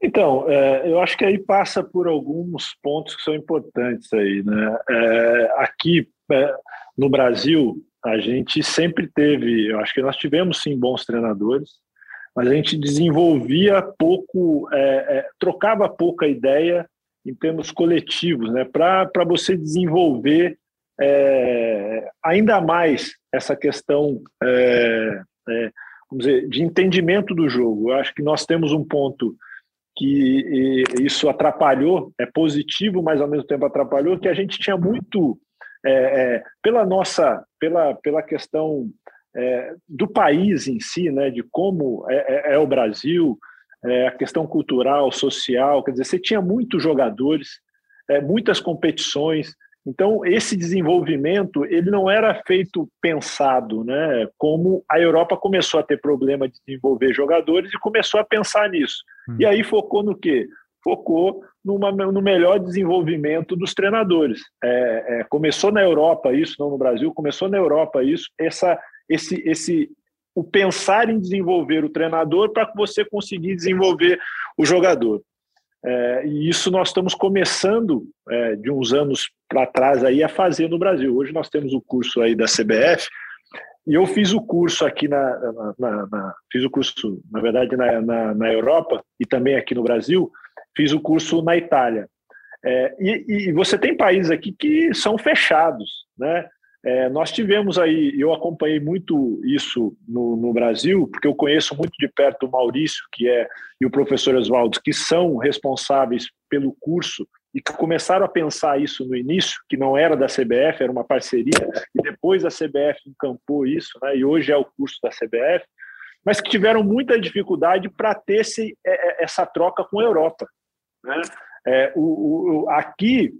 Então, é, eu acho que aí passa por alguns pontos que são importantes aí, né? É, aqui é, no Brasil, a gente sempre teve, eu acho que nós tivemos sim bons treinadores, mas a gente desenvolvia pouco, é, é, trocava pouca ideia em termos coletivos, né, para você desenvolver é, ainda mais essa questão vamos dizer, de entendimento do jogo. Eu acho que nós temos um ponto que isso atrapalhou, é positivo, mas ao mesmo tempo atrapalhou, que a gente tinha muito, é, é, pela nossa, pela, pela questão é, do país em si, né, de como é, é o Brasil, é, a questão cultural, social, quer dizer, você tinha muitos jogadores, é, muitas competições, então esse desenvolvimento ele não era feito pensado, né? Como a Europa começou a ter problema de desenvolver jogadores e começou a pensar nisso. Hum. E aí focou no quê? Focou numa, no melhor desenvolvimento dos treinadores. É, é, começou na Europa isso, não no Brasil, começou na Europa isso, essa, esse, esse o pensar em desenvolver o treinador para que você conseguir desenvolver o jogador. É, e isso nós estamos começando é, de uns anos para trás aí a fazer no Brasil. Hoje nós temos o curso aí da CBF e eu fiz o curso aqui na, na, na, na fiz o curso na verdade na, na, Europa e também aqui no Brasil fiz o curso na Itália. É, e, e, você tem países aqui que são fechados, né? É, nós tivemos aí, eu acompanhei muito isso no, no, Brasil, porque eu conheço muito de perto o Maurício, que é, e o professor Oswaldo, que são responsáveis pelo curso e que começaram a pensar isso no início, que não era da CBF, era uma parceria, e depois a CBF encampou isso, né, e hoje é o curso da CBF, mas que tiveram muita dificuldade para ter esse, é, é, essa troca com a Europa. Né? É, o, o, aqui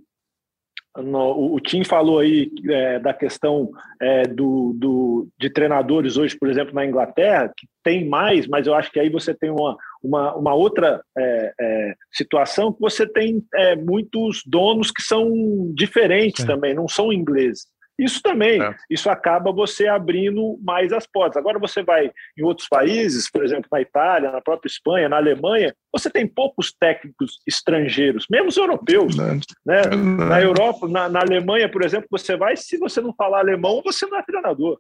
no, o Tim falou aí é, da questão é, do, do, de treinadores hoje, por exemplo, na Inglaterra, que tem mais, mas eu acho que aí você tem uma, uma, uma outra é, é situação que você tem é, muitos donos que são diferentes também, não são ingleses. Isso também, é. isso acaba você abrindo mais as portas. Agora você vai em outros países, por exemplo, na Itália, na própria Espanha, na Alemanha, você tem poucos técnicos estrangeiros, mesmo os europeus. Né? Na Europa, na, na, Alemanha, por exemplo, você vai, se você não falar alemão, você não é treinador.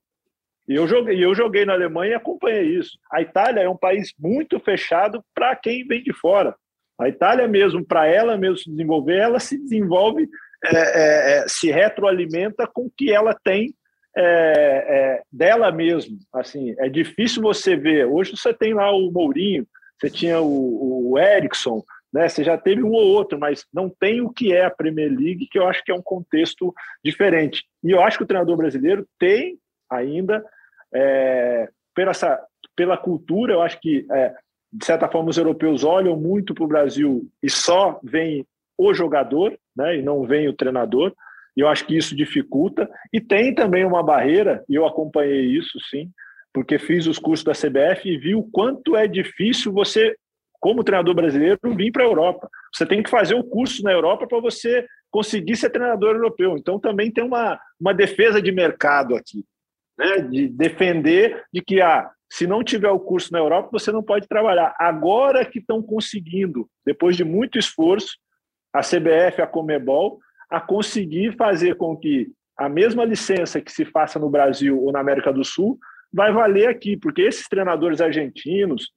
E eu joguei, eu joguei na Alemanha e acompanhei isso. A Itália é um país muito fechado para quem vem de fora. A Itália mesmo, para ela mesmo se desenvolver, ela se desenvolve é, é, é, se retroalimenta com o que ela tem é, é, dela mesmo. Assim, é difícil você ver. Hoje você tem lá o Mourinho, você tinha o, o Erickson, né? Você já teve um ou outro, mas não tem o que é a Premier League, que eu acho que é um contexto diferente. E eu acho que o treinador brasileiro tem ainda é, pela, essa, pela cultura, eu acho que é, de certa forma os europeus olham muito para o Brasil e só veem o jogador, né, e não vem o treinador. E eu acho que isso dificulta. E tem também uma barreira, e eu acompanhei isso sim, porque fiz os cursos da CBF e vi o quanto é difícil você, como treinador brasileiro, vir para a Europa. Você tem que fazer o curso na Europa para você conseguir ser treinador europeu. Então também tem uma, uma defesa de mercado aqui, né? de defender de que ah, se não tiver o curso na Europa, você não pode trabalhar. Agora que estão conseguindo, depois de muito esforço, a CBF, a Comebol, a conseguir fazer com que a mesma licença que se faça no Brasil ou na América do Sul vai valer aqui, porque esses treinadores argentinos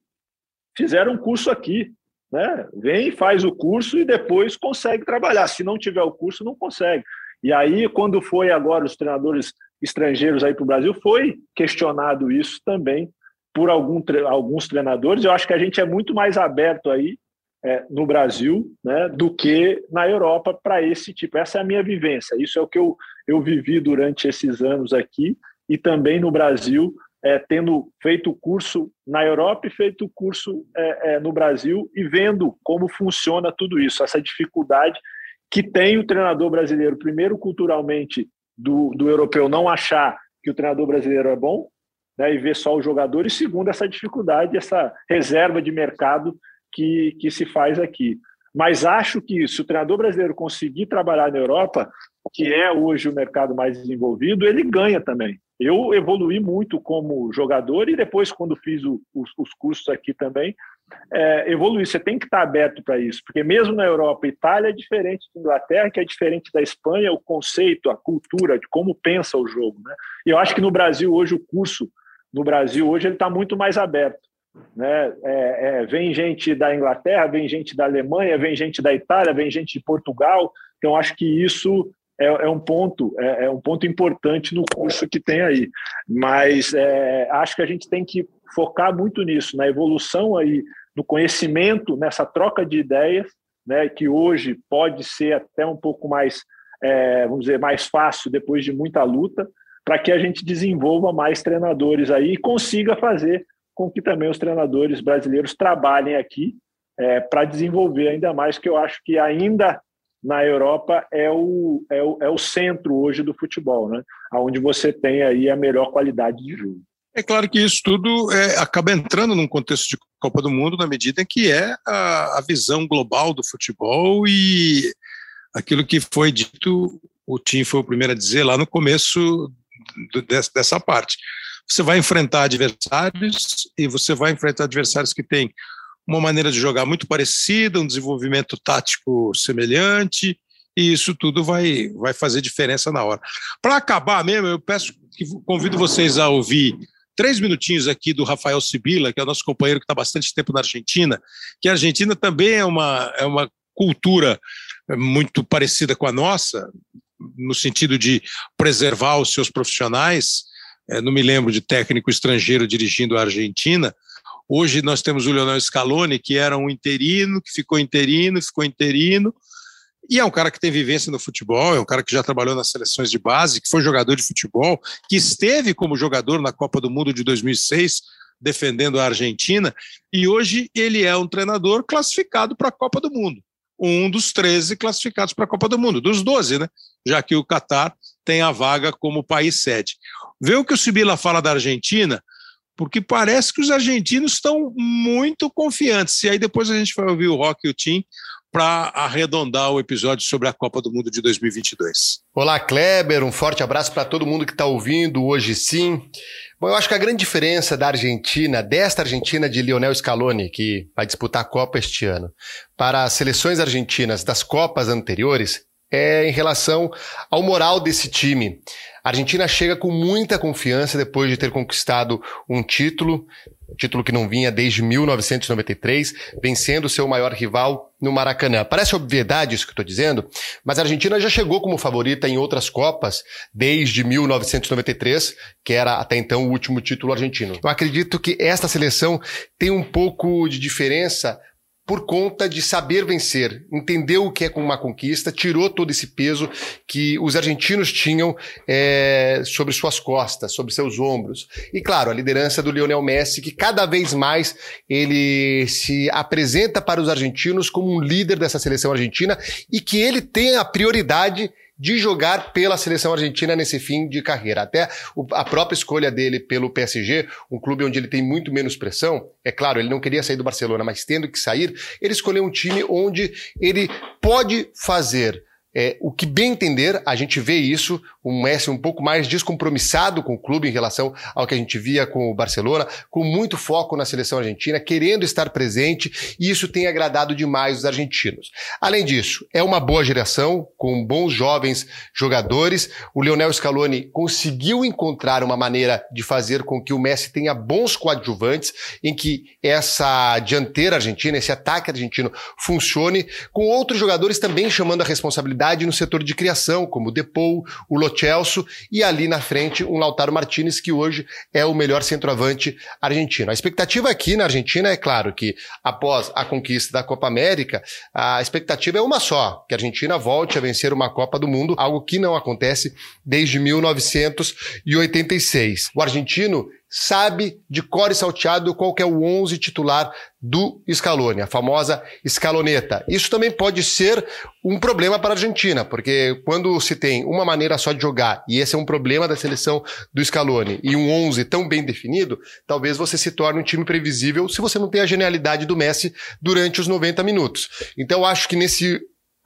fizeram um curso aqui, né? Vem, faz o curso e depois consegue trabalhar. Se não tiver o curso, não consegue. E aí, quando foi agora os treinadores estrangeiros aí para o Brasil, foi questionado isso também por algum, alguns treinadores. Eu acho que a gente é muito mais aberto aí é, no Brasil né, do que na Europa para esse tipo. Essa é a minha vivência. Isso é o que eu, eu vivi durante esses anos aqui e também no Brasil, é, tendo feito curso na Europa e feito curso é, é, no Brasil e vendo como funciona tudo isso, essa dificuldade que tem o treinador brasileiro, primeiro culturalmente do, do europeu não achar que o treinador brasileiro é bom, né, e ver só o jogador, e segundo, essa dificuldade, essa reserva de mercado que, que se faz aqui. Mas acho que se o treinador brasileiro conseguir trabalhar na Europa, que é hoje o mercado mais desenvolvido, ele ganha também. Eu evolui muito como jogador e depois, quando fiz o, os, os, cursos aqui também, é, evoluí. Você tem que estar aberto para isso, porque mesmo na Europa, Itália é diferente da Inglaterra, que é diferente da Espanha, o conceito, a cultura, de como pensa o jogo. Né? E eu acho que no Brasil hoje, o curso no Brasil hoje, ele está muito mais aberto. Né? É, é, vem gente da Inglaterra, vem gente da Alemanha, vem gente da Itália, vem gente de Portugal. Então, acho que isso é, é um ponto, é, é, um ponto importante no curso que tem aí. Mas é, acho que a gente tem que focar muito nisso, na evolução aí, no conhecimento, nessa troca de ideias, né? Que hoje pode ser até um pouco mais, é, vamos dizer, mais fácil depois de muita luta, para que a gente desenvolva mais treinadores aí e consiga fazer com que também os treinadores brasileiros trabalhem aqui é, para desenvolver ainda mais, que eu acho que ainda na Europa é o, é o, é o centro hoje do futebol, né? onde você tem aí a melhor qualidade de jogo. É claro que isso tudo é, acaba entrando num contexto de Copa do Mundo na medida em que é a, a visão global do futebol e aquilo que foi dito, o Tim foi o primeiro a dizer lá no começo do, dessa parte você vai enfrentar adversários e você vai enfrentar adversários que têm uma maneira de jogar muito parecida, um desenvolvimento tático semelhante, e isso tudo vai, vai fazer diferença na hora. Para acabar mesmo, eu peço que convido vocês a ouvir três minutinhos aqui do Rafael Sibila, que é o nosso companheiro que está bastante tempo na Argentina, que a Argentina também é uma, é uma cultura muito parecida com a nossa, no sentido de preservar os seus profissionais, é, não me lembro de técnico estrangeiro dirigindo a Argentina. Hoje nós temos o Leonel Scaloni, que era um interino, que ficou interino, ficou interino, e é um cara que tem vivência no futebol, é um cara que já trabalhou nas seleções de base, que foi jogador de futebol, que esteve como jogador na Copa do Mundo de 2006, defendendo a Argentina, e hoje ele é um treinador classificado para a Copa do Mundo. um dos 13 classificados para a Copa do Mundo, dos 12, né? Já que o Catar tem a vaga como país sede. Vê o que o Sibila fala da Argentina, porque parece que os argentinos estão muito confiantes. E aí depois a gente vai ouvir o Rock e o Tim para arredondar o episódio sobre a Copa do Mundo de 2022. Olá, Kleber, um forte abraço para todo mundo que está ouvindo hoje sim. Bom, eu acho que a grande diferença da Argentina, desta Argentina de Lionel Scaloni, que vai disputar a Copa este ano, para as seleções argentinas das Copas anteriores, é em relação ao moral desse time. A Argentina chega com muita confiança depois de ter conquistado um título, título que não vinha desde 1993, vencendo seu maior rival no Maracanã. Parece obviedade isso que estou dizendo, mas a Argentina já chegou como favorita em outras Copas desde 1993, que era até então o último título argentino. Eu acredito que esta seleção tem um pouco de diferença por conta de saber vencer, entendeu o que é uma conquista, tirou todo esse peso que os argentinos tinham é, sobre suas costas, sobre seus ombros. E claro, a liderança do Lionel Messi, que cada vez mais ele se apresenta para os argentinos como um líder dessa seleção argentina e que ele tem a prioridade de jogar pela seleção argentina nesse fim de carreira. Até a própria escolha dele pelo PSG, um clube onde ele tem muito menos pressão, é claro, ele não queria sair do Barcelona, mas tendo que sair, ele escolheu um time onde ele pode fazer é, o que bem entender, a gente vê isso, o Messi um pouco mais descompromissado com o clube em relação ao que a gente via com o Barcelona, com muito foco na seleção argentina, querendo estar presente, e isso tem agradado demais os argentinos. Além disso, é uma boa geração, com bons jovens jogadores. O Lionel Scaloni conseguiu encontrar uma maneira de fazer com que o Messi tenha bons coadjuvantes, em que essa dianteira argentina, esse ataque argentino funcione, com outros jogadores também chamando a responsabilidade no setor de criação, como o Depou, o Lo Celso e ali na frente um Lautaro Martinez, que hoje é o melhor centroavante argentino. A expectativa aqui na Argentina é claro que após a conquista da Copa América, a expectativa é uma só, que a Argentina volte a vencer uma Copa do Mundo, algo que não acontece desde 1986. O argentino sabe de cor e salteado qual é o 11 titular do Scaloni, a famosa escaloneta. Isso também pode ser um problema para a Argentina, porque quando se tem uma maneira só de jogar, e esse é um problema da seleção do Scaloni, e um 11 tão bem definido, talvez você se torne um time previsível se você não tem a genialidade do Messi durante os 90 minutos. Então acho que nesse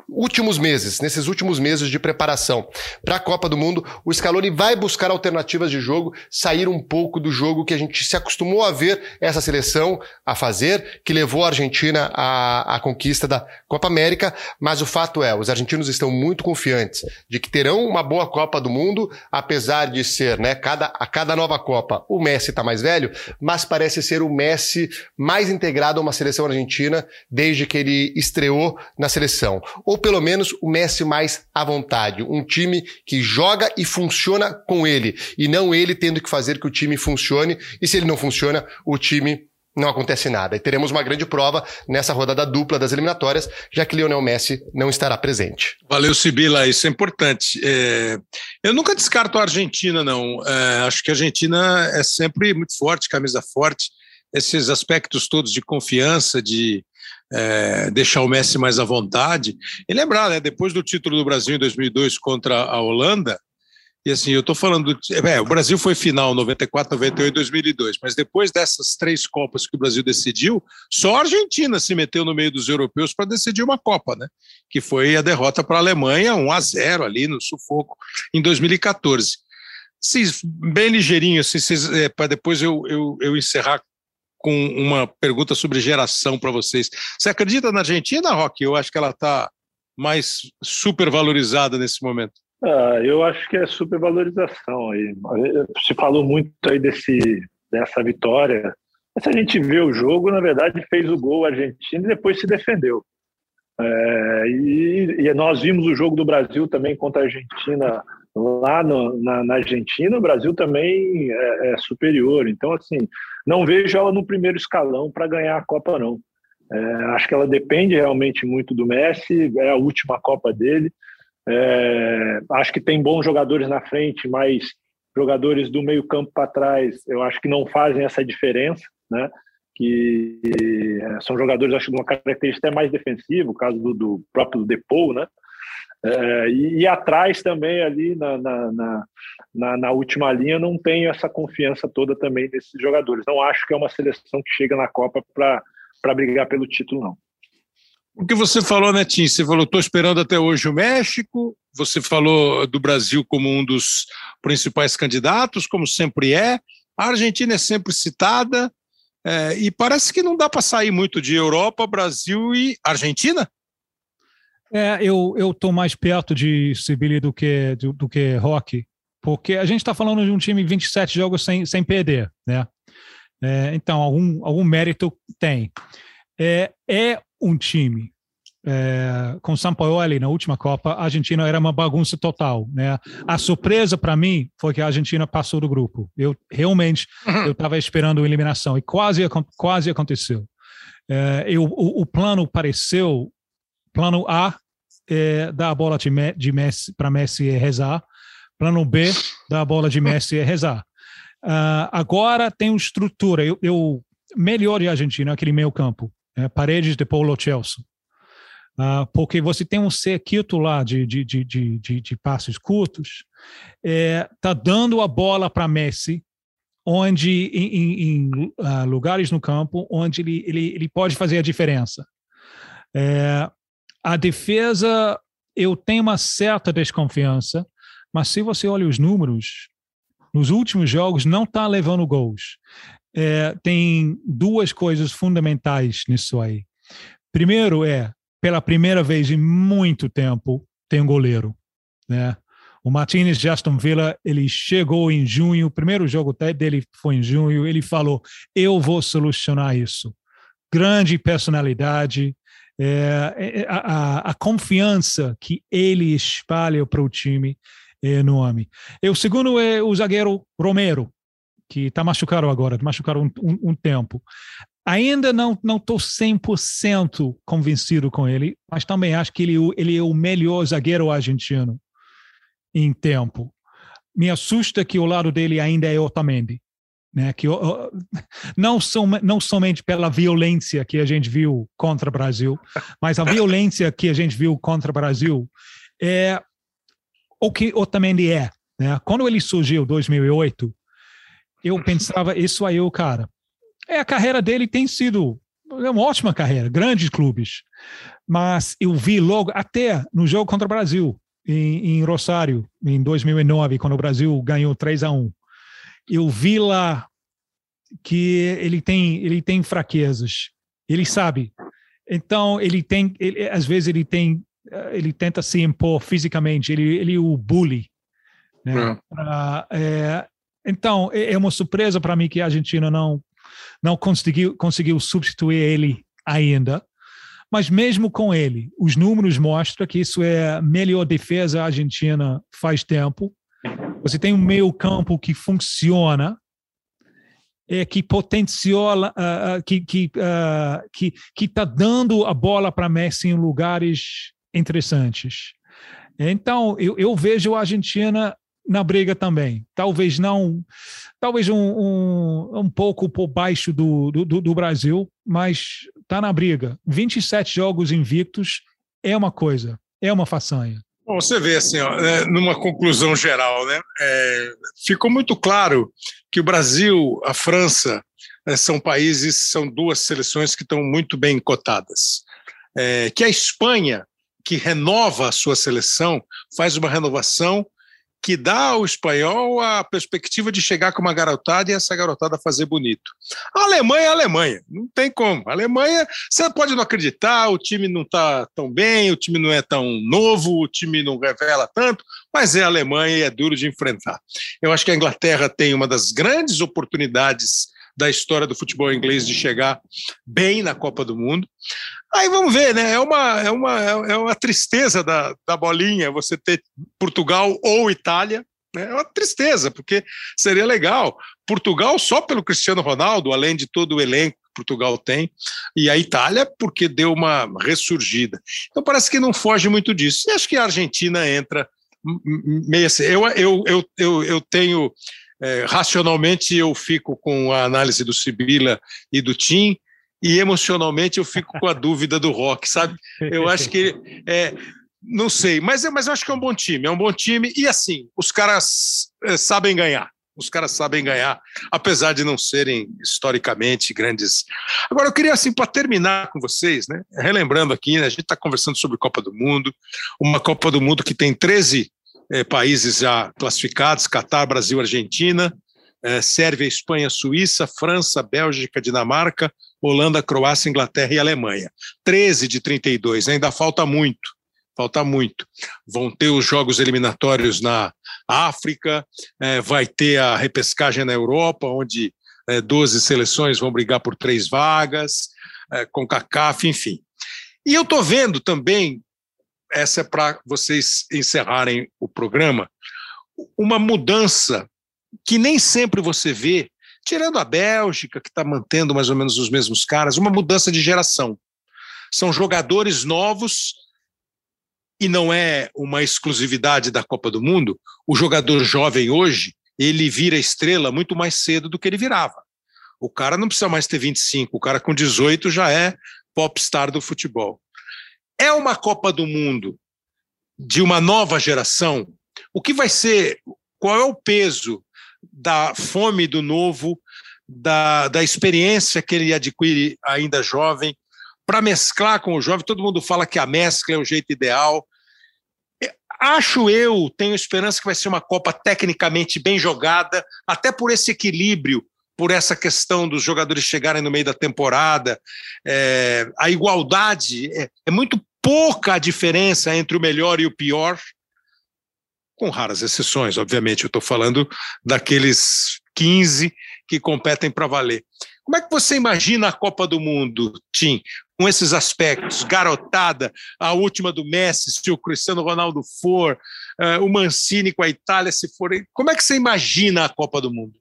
últimos meses, nesses últimos meses de preparação para a Copa do Mundo, o Scaloni vai buscar alternativas de jogo, sair um pouco do jogo que a gente se acostumou a ver essa seleção a fazer, que levou a Argentina à, à conquista da Copa América, mas o fato é, os argentinos estão muito confiantes de que terão uma boa Copa do Mundo, apesar de ser, né, cada, a cada nova Copa o Messi está mais velho, mas parece ser o Messi mais integrado a uma seleção argentina desde que ele estreou na seleção. O ou pelo menos o Messi mais à vontade. Um time que joga e funciona com ele, e não ele tendo que fazer que o time funcione, e se ele não funciona, o time não acontece nada. E teremos uma grande prova nessa rodada dupla das eliminatórias, já que Lionel Messi não estará presente. Valeu, Sibila, isso é importante. É... Eu nunca descarto a Argentina, não. É... Acho que a Argentina é sempre muito forte, camisa forte. Esses aspectos todos de confiança, de é, deixar o Messi mais à vontade. E lembrar, né, depois do título do Brasil em 2002 contra a Holanda, e assim, eu estou falando. É, o Brasil foi final 94, 98 2002, mas depois dessas três Copas que o Brasil decidiu, só a Argentina se meteu no meio dos europeus para decidir uma Copa, né? Que foi a derrota para a Alemanha, 1 a 0 ali no sufoco, em 2014. Sim, bem ligeirinho, assim, é, para depois eu, eu, eu encerrar com uma pergunta sobre geração para vocês. Você acredita na Argentina, Rock? Eu acho que ela está mais supervalorizada nesse momento. Ah, eu acho que é supervalorização aí. Se falou muito aí desse, dessa vitória. Se a gente vê o jogo, na verdade, fez o gol argentino e depois se defendeu. É, e, e, nós vimos o jogo do Brasil também contra a Argentina lá no, na, na, Argentina. O Brasil também é, é superior. Então, assim, não vejo ela no primeiro escalão para ganhar a Copa, não. É, acho que ela depende realmente muito do Messi, é a última Copa dele. É, acho que tem bons jogadores na frente, mas jogadores do meio-campo para trás, eu acho que não fazem essa diferença, né? que é, são jogadores, acho, de uma característica até mais defensiva, o caso do, do próprio Depou, né? É, e, e, atrás também, ali na, na, na, na, última linha, não tenho essa confiança toda também desses jogadores. Não acho que é uma seleção que chega na Copa para brigar pelo título, não. O que você falou, Netinho? Você falou, estou esperando até hoje o México, você falou do Brasil como um dos principais candidatos, como sempre é. A Argentina é sempre citada, é, e parece que não dá para sair muito de Europa, Brasil e Argentina. É, eu eu tô mais perto de Sibili do que do, do, que Rock, porque a gente está falando de um time 27 jogos sem, sem perder, né? É, então algum algum mérito tem. É, é um time é, com Sampaoli na última Copa, a Argentina era uma bagunça total, né? A surpresa para mim foi que a Argentina passou do grupo. Eu realmente eu estava esperando a eliminação e quase quase aconteceu. É, eu, o, o, plano pareceu plano A é dar a bola de, de Messi para Messi e rezar, plano B dar a bola de Messi e rezar. Uh, agora tem estrutura. Eu, eu melhore a Argentina aquele meio campo. Né? Paredes de Paulo Chelsea Uh, porque você tem um sequito lá de, de, de, de, de, de passos curtos, é, tá dando a bola para Messi, onde em, em, em uh, lugares no campo onde ele, ele, ele pode fazer a diferença. É, a defesa, eu tenho uma certa desconfiança, mas se você olha os números, nos últimos jogos não está levando gols. É, tem duas coisas fundamentais nisso aí. Primeiro é pela primeira vez em muito tempo, tem um goleiro, né? O Martinez de Aston Villa, ele chegou em junho, o primeiro jogo dele foi em junho, ele falou, eu vou solucionar isso. Grande personalidade, é, é, é a, a, confiança que ele espalha para o time é enorme. E o segundo é o zagueiro Romero, que está machucado agora, machucado um, um, um tempo. Ainda não não estou 100% convencido com ele, mas também acho que ele, ele é o melhor zagueiro argentino em tempo. Me assusta que o lado dele ainda é Otamendi, né? Que não som, não somente pela violência que a gente viu contra o Brasil, mas a violência que a gente viu contra o Brasil é o que Otamendi é. Né? Quando ele surgiu em 2008, eu pensava isso aí é o cara é, a carreira dele tem sido é uma ótima carreira, grandes clubes. Mas eu vi logo, até no jogo contra o Brasil, em, em Rosário, em 2009, quando o Brasil ganhou 3 a 1 eu vi lá que ele tem, ele tem fraquezas. Ele sabe. Então, ele tem, ele, às vezes ele tem, ele tenta se impor fisicamente, ele, ele o bully. Né? É, então, é, é uma surpresa para mim que a Argentina não não conseguiu, conseguiu substituir ele ainda. Mas mesmo com ele, os números mostram que isso é a melhor defesa argentina faz tempo. Você tem um meio campo que funciona, é, que potenciala, uh, que que uh, que está dando a bola para Messi em lugares interessantes. Então eu, eu vejo a Argentina na briga também. Talvez não, talvez um, um, um pouco por baixo do, do, do Brasil, mas está na briga. 27 jogos invictos é uma coisa, é uma façanha. Bom, você vê assim, ó, é, numa conclusão geral, né? É, ficou muito claro que o Brasil, a França, é, são países, são duas seleções que estão muito bem cotadas. É, que a Espanha, que renova a sua seleção, faz uma renovação que dá ao espanhol a perspectiva de chegar com uma garotada e essa garotada fazer bonito. A Alemanha é a Alemanha, não tem como. A Alemanha, você pode não acreditar, o time não está tão bem, o time não é tão novo, o time não revela tanto, mas é a Alemanha e é duro de enfrentar. Eu acho que a Inglaterra tem uma das grandes oportunidades da história do futebol inglês de chegar bem na Copa do Mundo. Aí vamos ver, né? É uma, é uma, é uma tristeza da, da bolinha você ter Portugal ou Itália. Né? É uma tristeza, porque seria legal. Portugal só pelo Cristiano Ronaldo, além de todo o elenco que Portugal tem, e a Itália porque deu uma ressurgida. Então parece que não foge muito disso. E acho que a Argentina entra meio assim. Eu, eu, eu, eu, eu tenho é, racionalmente eu fico com a análise do Sibila e do Tim, e emocionalmente eu fico com a dúvida do Rock, sabe? Eu acho que é, não sei, mas, mas eu acho que é um bom time, é um bom time, e assim, os caras é, sabem ganhar. Os caras sabem ganhar, apesar de não serem historicamente grandes. Agora, eu queria, assim, para terminar com vocês, né? Relembrando aqui, né, a gente está conversando sobre Copa do Mundo, uma Copa do Mundo que tem 13 é, países já classificados: Catar, Brasil, Argentina, é, Sérvia, Espanha, Suíça, França, Bélgica, Dinamarca, Holanda, Croácia, Inglaterra e Alemanha. 13 de 32, ainda falta muito falta muito. Vão ter os jogos eliminatórios na África, é, vai ter a repescagem na Europa, onde é, 12 seleções vão brigar por três vagas, é, com CACAF, enfim. E eu estou vendo também essa é para vocês encerrarem o programa, uma mudança que nem sempre você vê, tirando a Bélgica, que está mantendo mais ou menos os mesmos caras, uma mudança de geração. São jogadores novos, e não é uma exclusividade da Copa do Mundo. O jogador jovem hoje, ele vira estrela muito mais cedo do que ele virava. O cara não precisa mais ter 25, o cara com 18 já é popstar do futebol. É uma Copa do Mundo de uma nova geração. O que vai ser? Qual é o peso da fome do novo, da, da experiência que ele adquire ainda jovem, para mesclar com o jovem? Todo mundo fala que a mescla é o jeito ideal. É, acho eu, tenho esperança que vai ser uma Copa tecnicamente bem jogada, até por esse equilíbrio por essa questão dos jogadores chegarem no meio da temporada. É, a igualdade é, é, muito pouca a diferença entre o melhor e o pior, com raras exceções, obviamente. Eu estou falando daqueles 15 que competem para valer. Como é que você imagina a Copa do Mundo, Tim, com esses aspectos? Garotada, a última do Messi, se o Cristiano Ronaldo for, uh, o Mancini com a Itália, se for. Como é que você imagina a Copa do Mundo?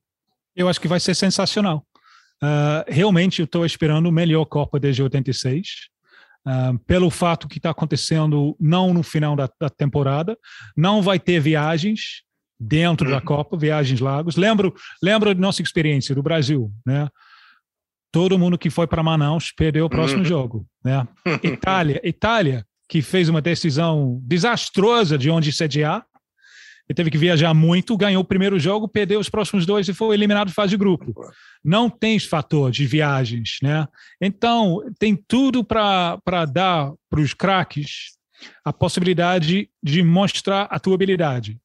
Eu acho que vai ser sensacional. Uh, realmente, eu estou esperando o melhor Copa desde 86. Uh, pelo fato que está acontecendo não no final da, da, temporada, não vai ter viagens dentro da uhum. Copa, viagens lagos. Lembro, lembro da nossa experiência do Brasil, né? Todo mundo que foi para Manaus perdeu o próximo uhum. jogo, né? Itália, Itália que fez uma decisão desastrosa de onde sediar, ele teve que viajar muito, ganhou o primeiro jogo, perdeu os próximos dois e foi eliminado de fase de grupo. Não tem fator de viagens, né? Então, tem tudo para dar para os craques a possibilidade de mostrar a tua habilidade.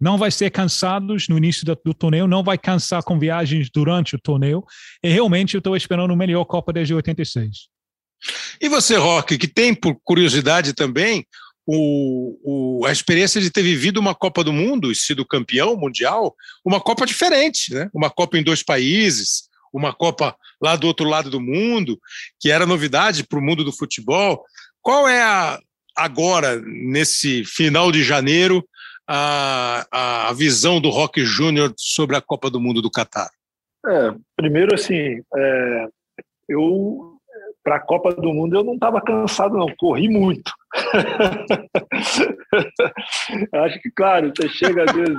Não vai ser cansados no início do, do torneio, não vai cansar com viagens durante o torneio. E realmente eu estou esperando o melhor Copa desde 86. E você, Roque, que tem por curiosidade também o, o, a experiência de ter vivido uma Copa do Mundo e sido campeão mundial, uma Copa diferente, né? uma Copa em dois países, uma Copa lá do outro lado do mundo, que era novidade para o mundo do futebol. Qual é a, agora, nesse final de janeiro, a, a visão do Rock Júnior sobre a Copa do Mundo do Catar? É, primeiro, assim, é, eu para a Copa do Mundo eu não estava cansado, não, corri muito. Acho que, claro, você chega às vezes.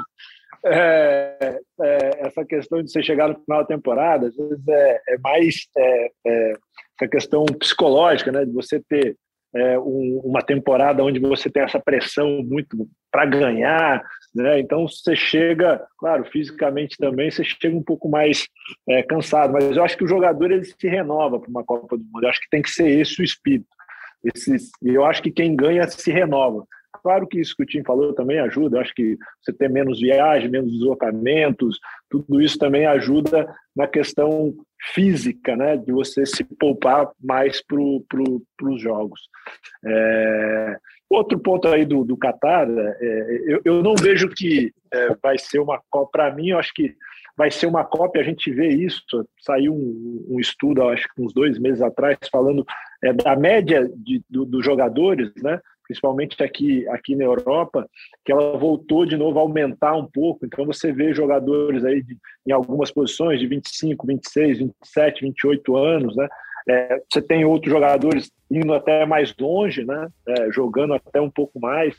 É, é, essa questão de você chegar no final da temporada, às vezes é, é mais é, é, essa questão psicológica, né, de você ter é, um, uma temporada onde você tem essa pressão muito para ganhar, né? Então você chega, claro, fisicamente também você chega um pouco mais é, cansado, mas eu acho que o jogador ele se renova para uma Copa do Mundo. Eu acho que tem que ser esse o espírito. Esse, eu acho que quem ganha se renova. Claro que isso que o Tim falou também ajuda. Eu acho que você ter menos viagem, menos deslocamentos, tudo isso também ajuda na questão física, né, de você se poupar mais para pro, os jogos. É, outro ponto aí do, do Qatar, é, eu, eu não vejo que é, vai ser uma Copa, para mim, eu acho que vai ser uma cópia, a gente vê isso, saiu um, um estudo, acho que uns dois meses atrás, falando é, da média de, do, dos jogadores, né, principalmente aqui, aqui na Europa, que ela voltou de novo a aumentar um pouco. Então você vê jogadores aí de, em algumas posições de 25, 26, 27, 28 anos, né? É, você tem outros jogadores indo até mais longe, né? É, jogando até um pouco mais.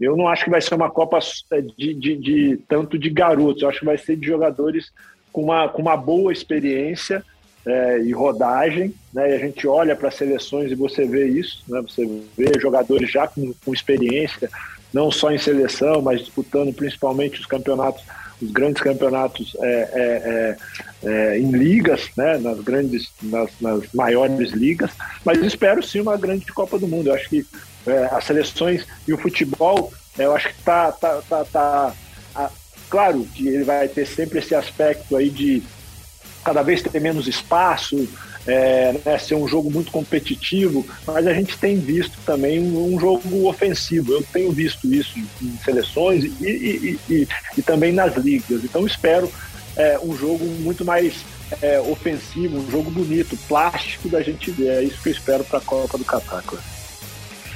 Eu não acho que vai ser uma Copa é, de, de, de, tanto de garotos, eu acho que vai ser de jogadores com uma, com uma boa experiência é, e rodagem, né? E a gente olha para seleções e você vê isso, né? Você vê jogadores já com, com experiência, não só em seleção, mas disputando principalmente os campeonatos, os grandes campeonatos é, é, é, é em ligas, né? Nas grandes, nas, nas, maiores ligas. Mas espero sim uma grande Copa do Mundo. Eu acho que é, as seleções e o futebol, eu acho que tá, tá, tá, tá a, claro que ele vai ter sempre esse aspecto aí de cada vez ter menos espaço, é, né, ser um jogo muito competitivo, mas a gente tem visto também um, jogo ofensivo. Eu tenho visto isso em seleções e, e, e, e também nas ligas. Então espero é, um jogo muito mais é, ofensivo, um jogo bonito, plástico da gente ver. É isso que eu espero para a Copa do Catar.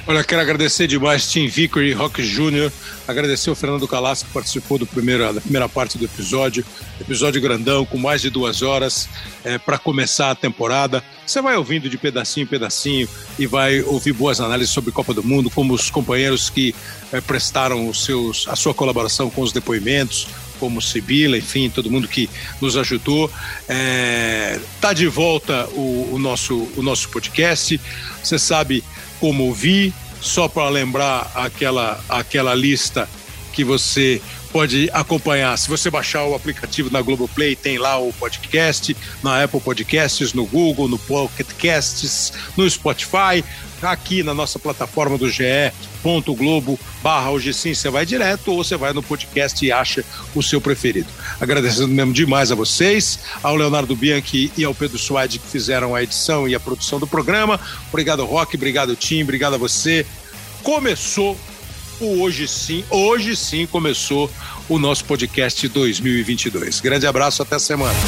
Olha, quero agradecer demais Tim Vickery, Rock Jr., agradecer o Fernando Calas que participou do primeiro, da primeira parte do episódio, episódio grandão, com mais de duas horas é, para começar a temporada. Você vai ouvindo de pedacinho em pedacinho e vai ouvir boas análises sobre Copa do Mundo, como os companheiros que é, prestaram os seus, a sua colaboração com os depoimentos, como Sibila, enfim, todo mundo que nos ajudou. É, tá de volta o, o, nosso, o nosso podcast. Você sabe como ouvir, só para lembrar aquela, aquela lista que você pode acompanhar. Se você baixar o aplicativo na Globoplay, tem lá o podcast, na Apple Podcasts, no Google, no Pocket Casts, no Spotify aqui na nossa plataforma do ge.globo barra hoje sim, você vai direto ou você vai no podcast e acha o seu preferido. Agradecendo mesmo demais a vocês, ao Leonardo Bianchi e ao Pedro Suade que fizeram a edição e a produção do programa. Obrigado, Rock, obrigado, Tim, obrigado a você. Começou o Hoje Sim, hoje sim começou o nosso podcast 2022. Grande abraço, até semana.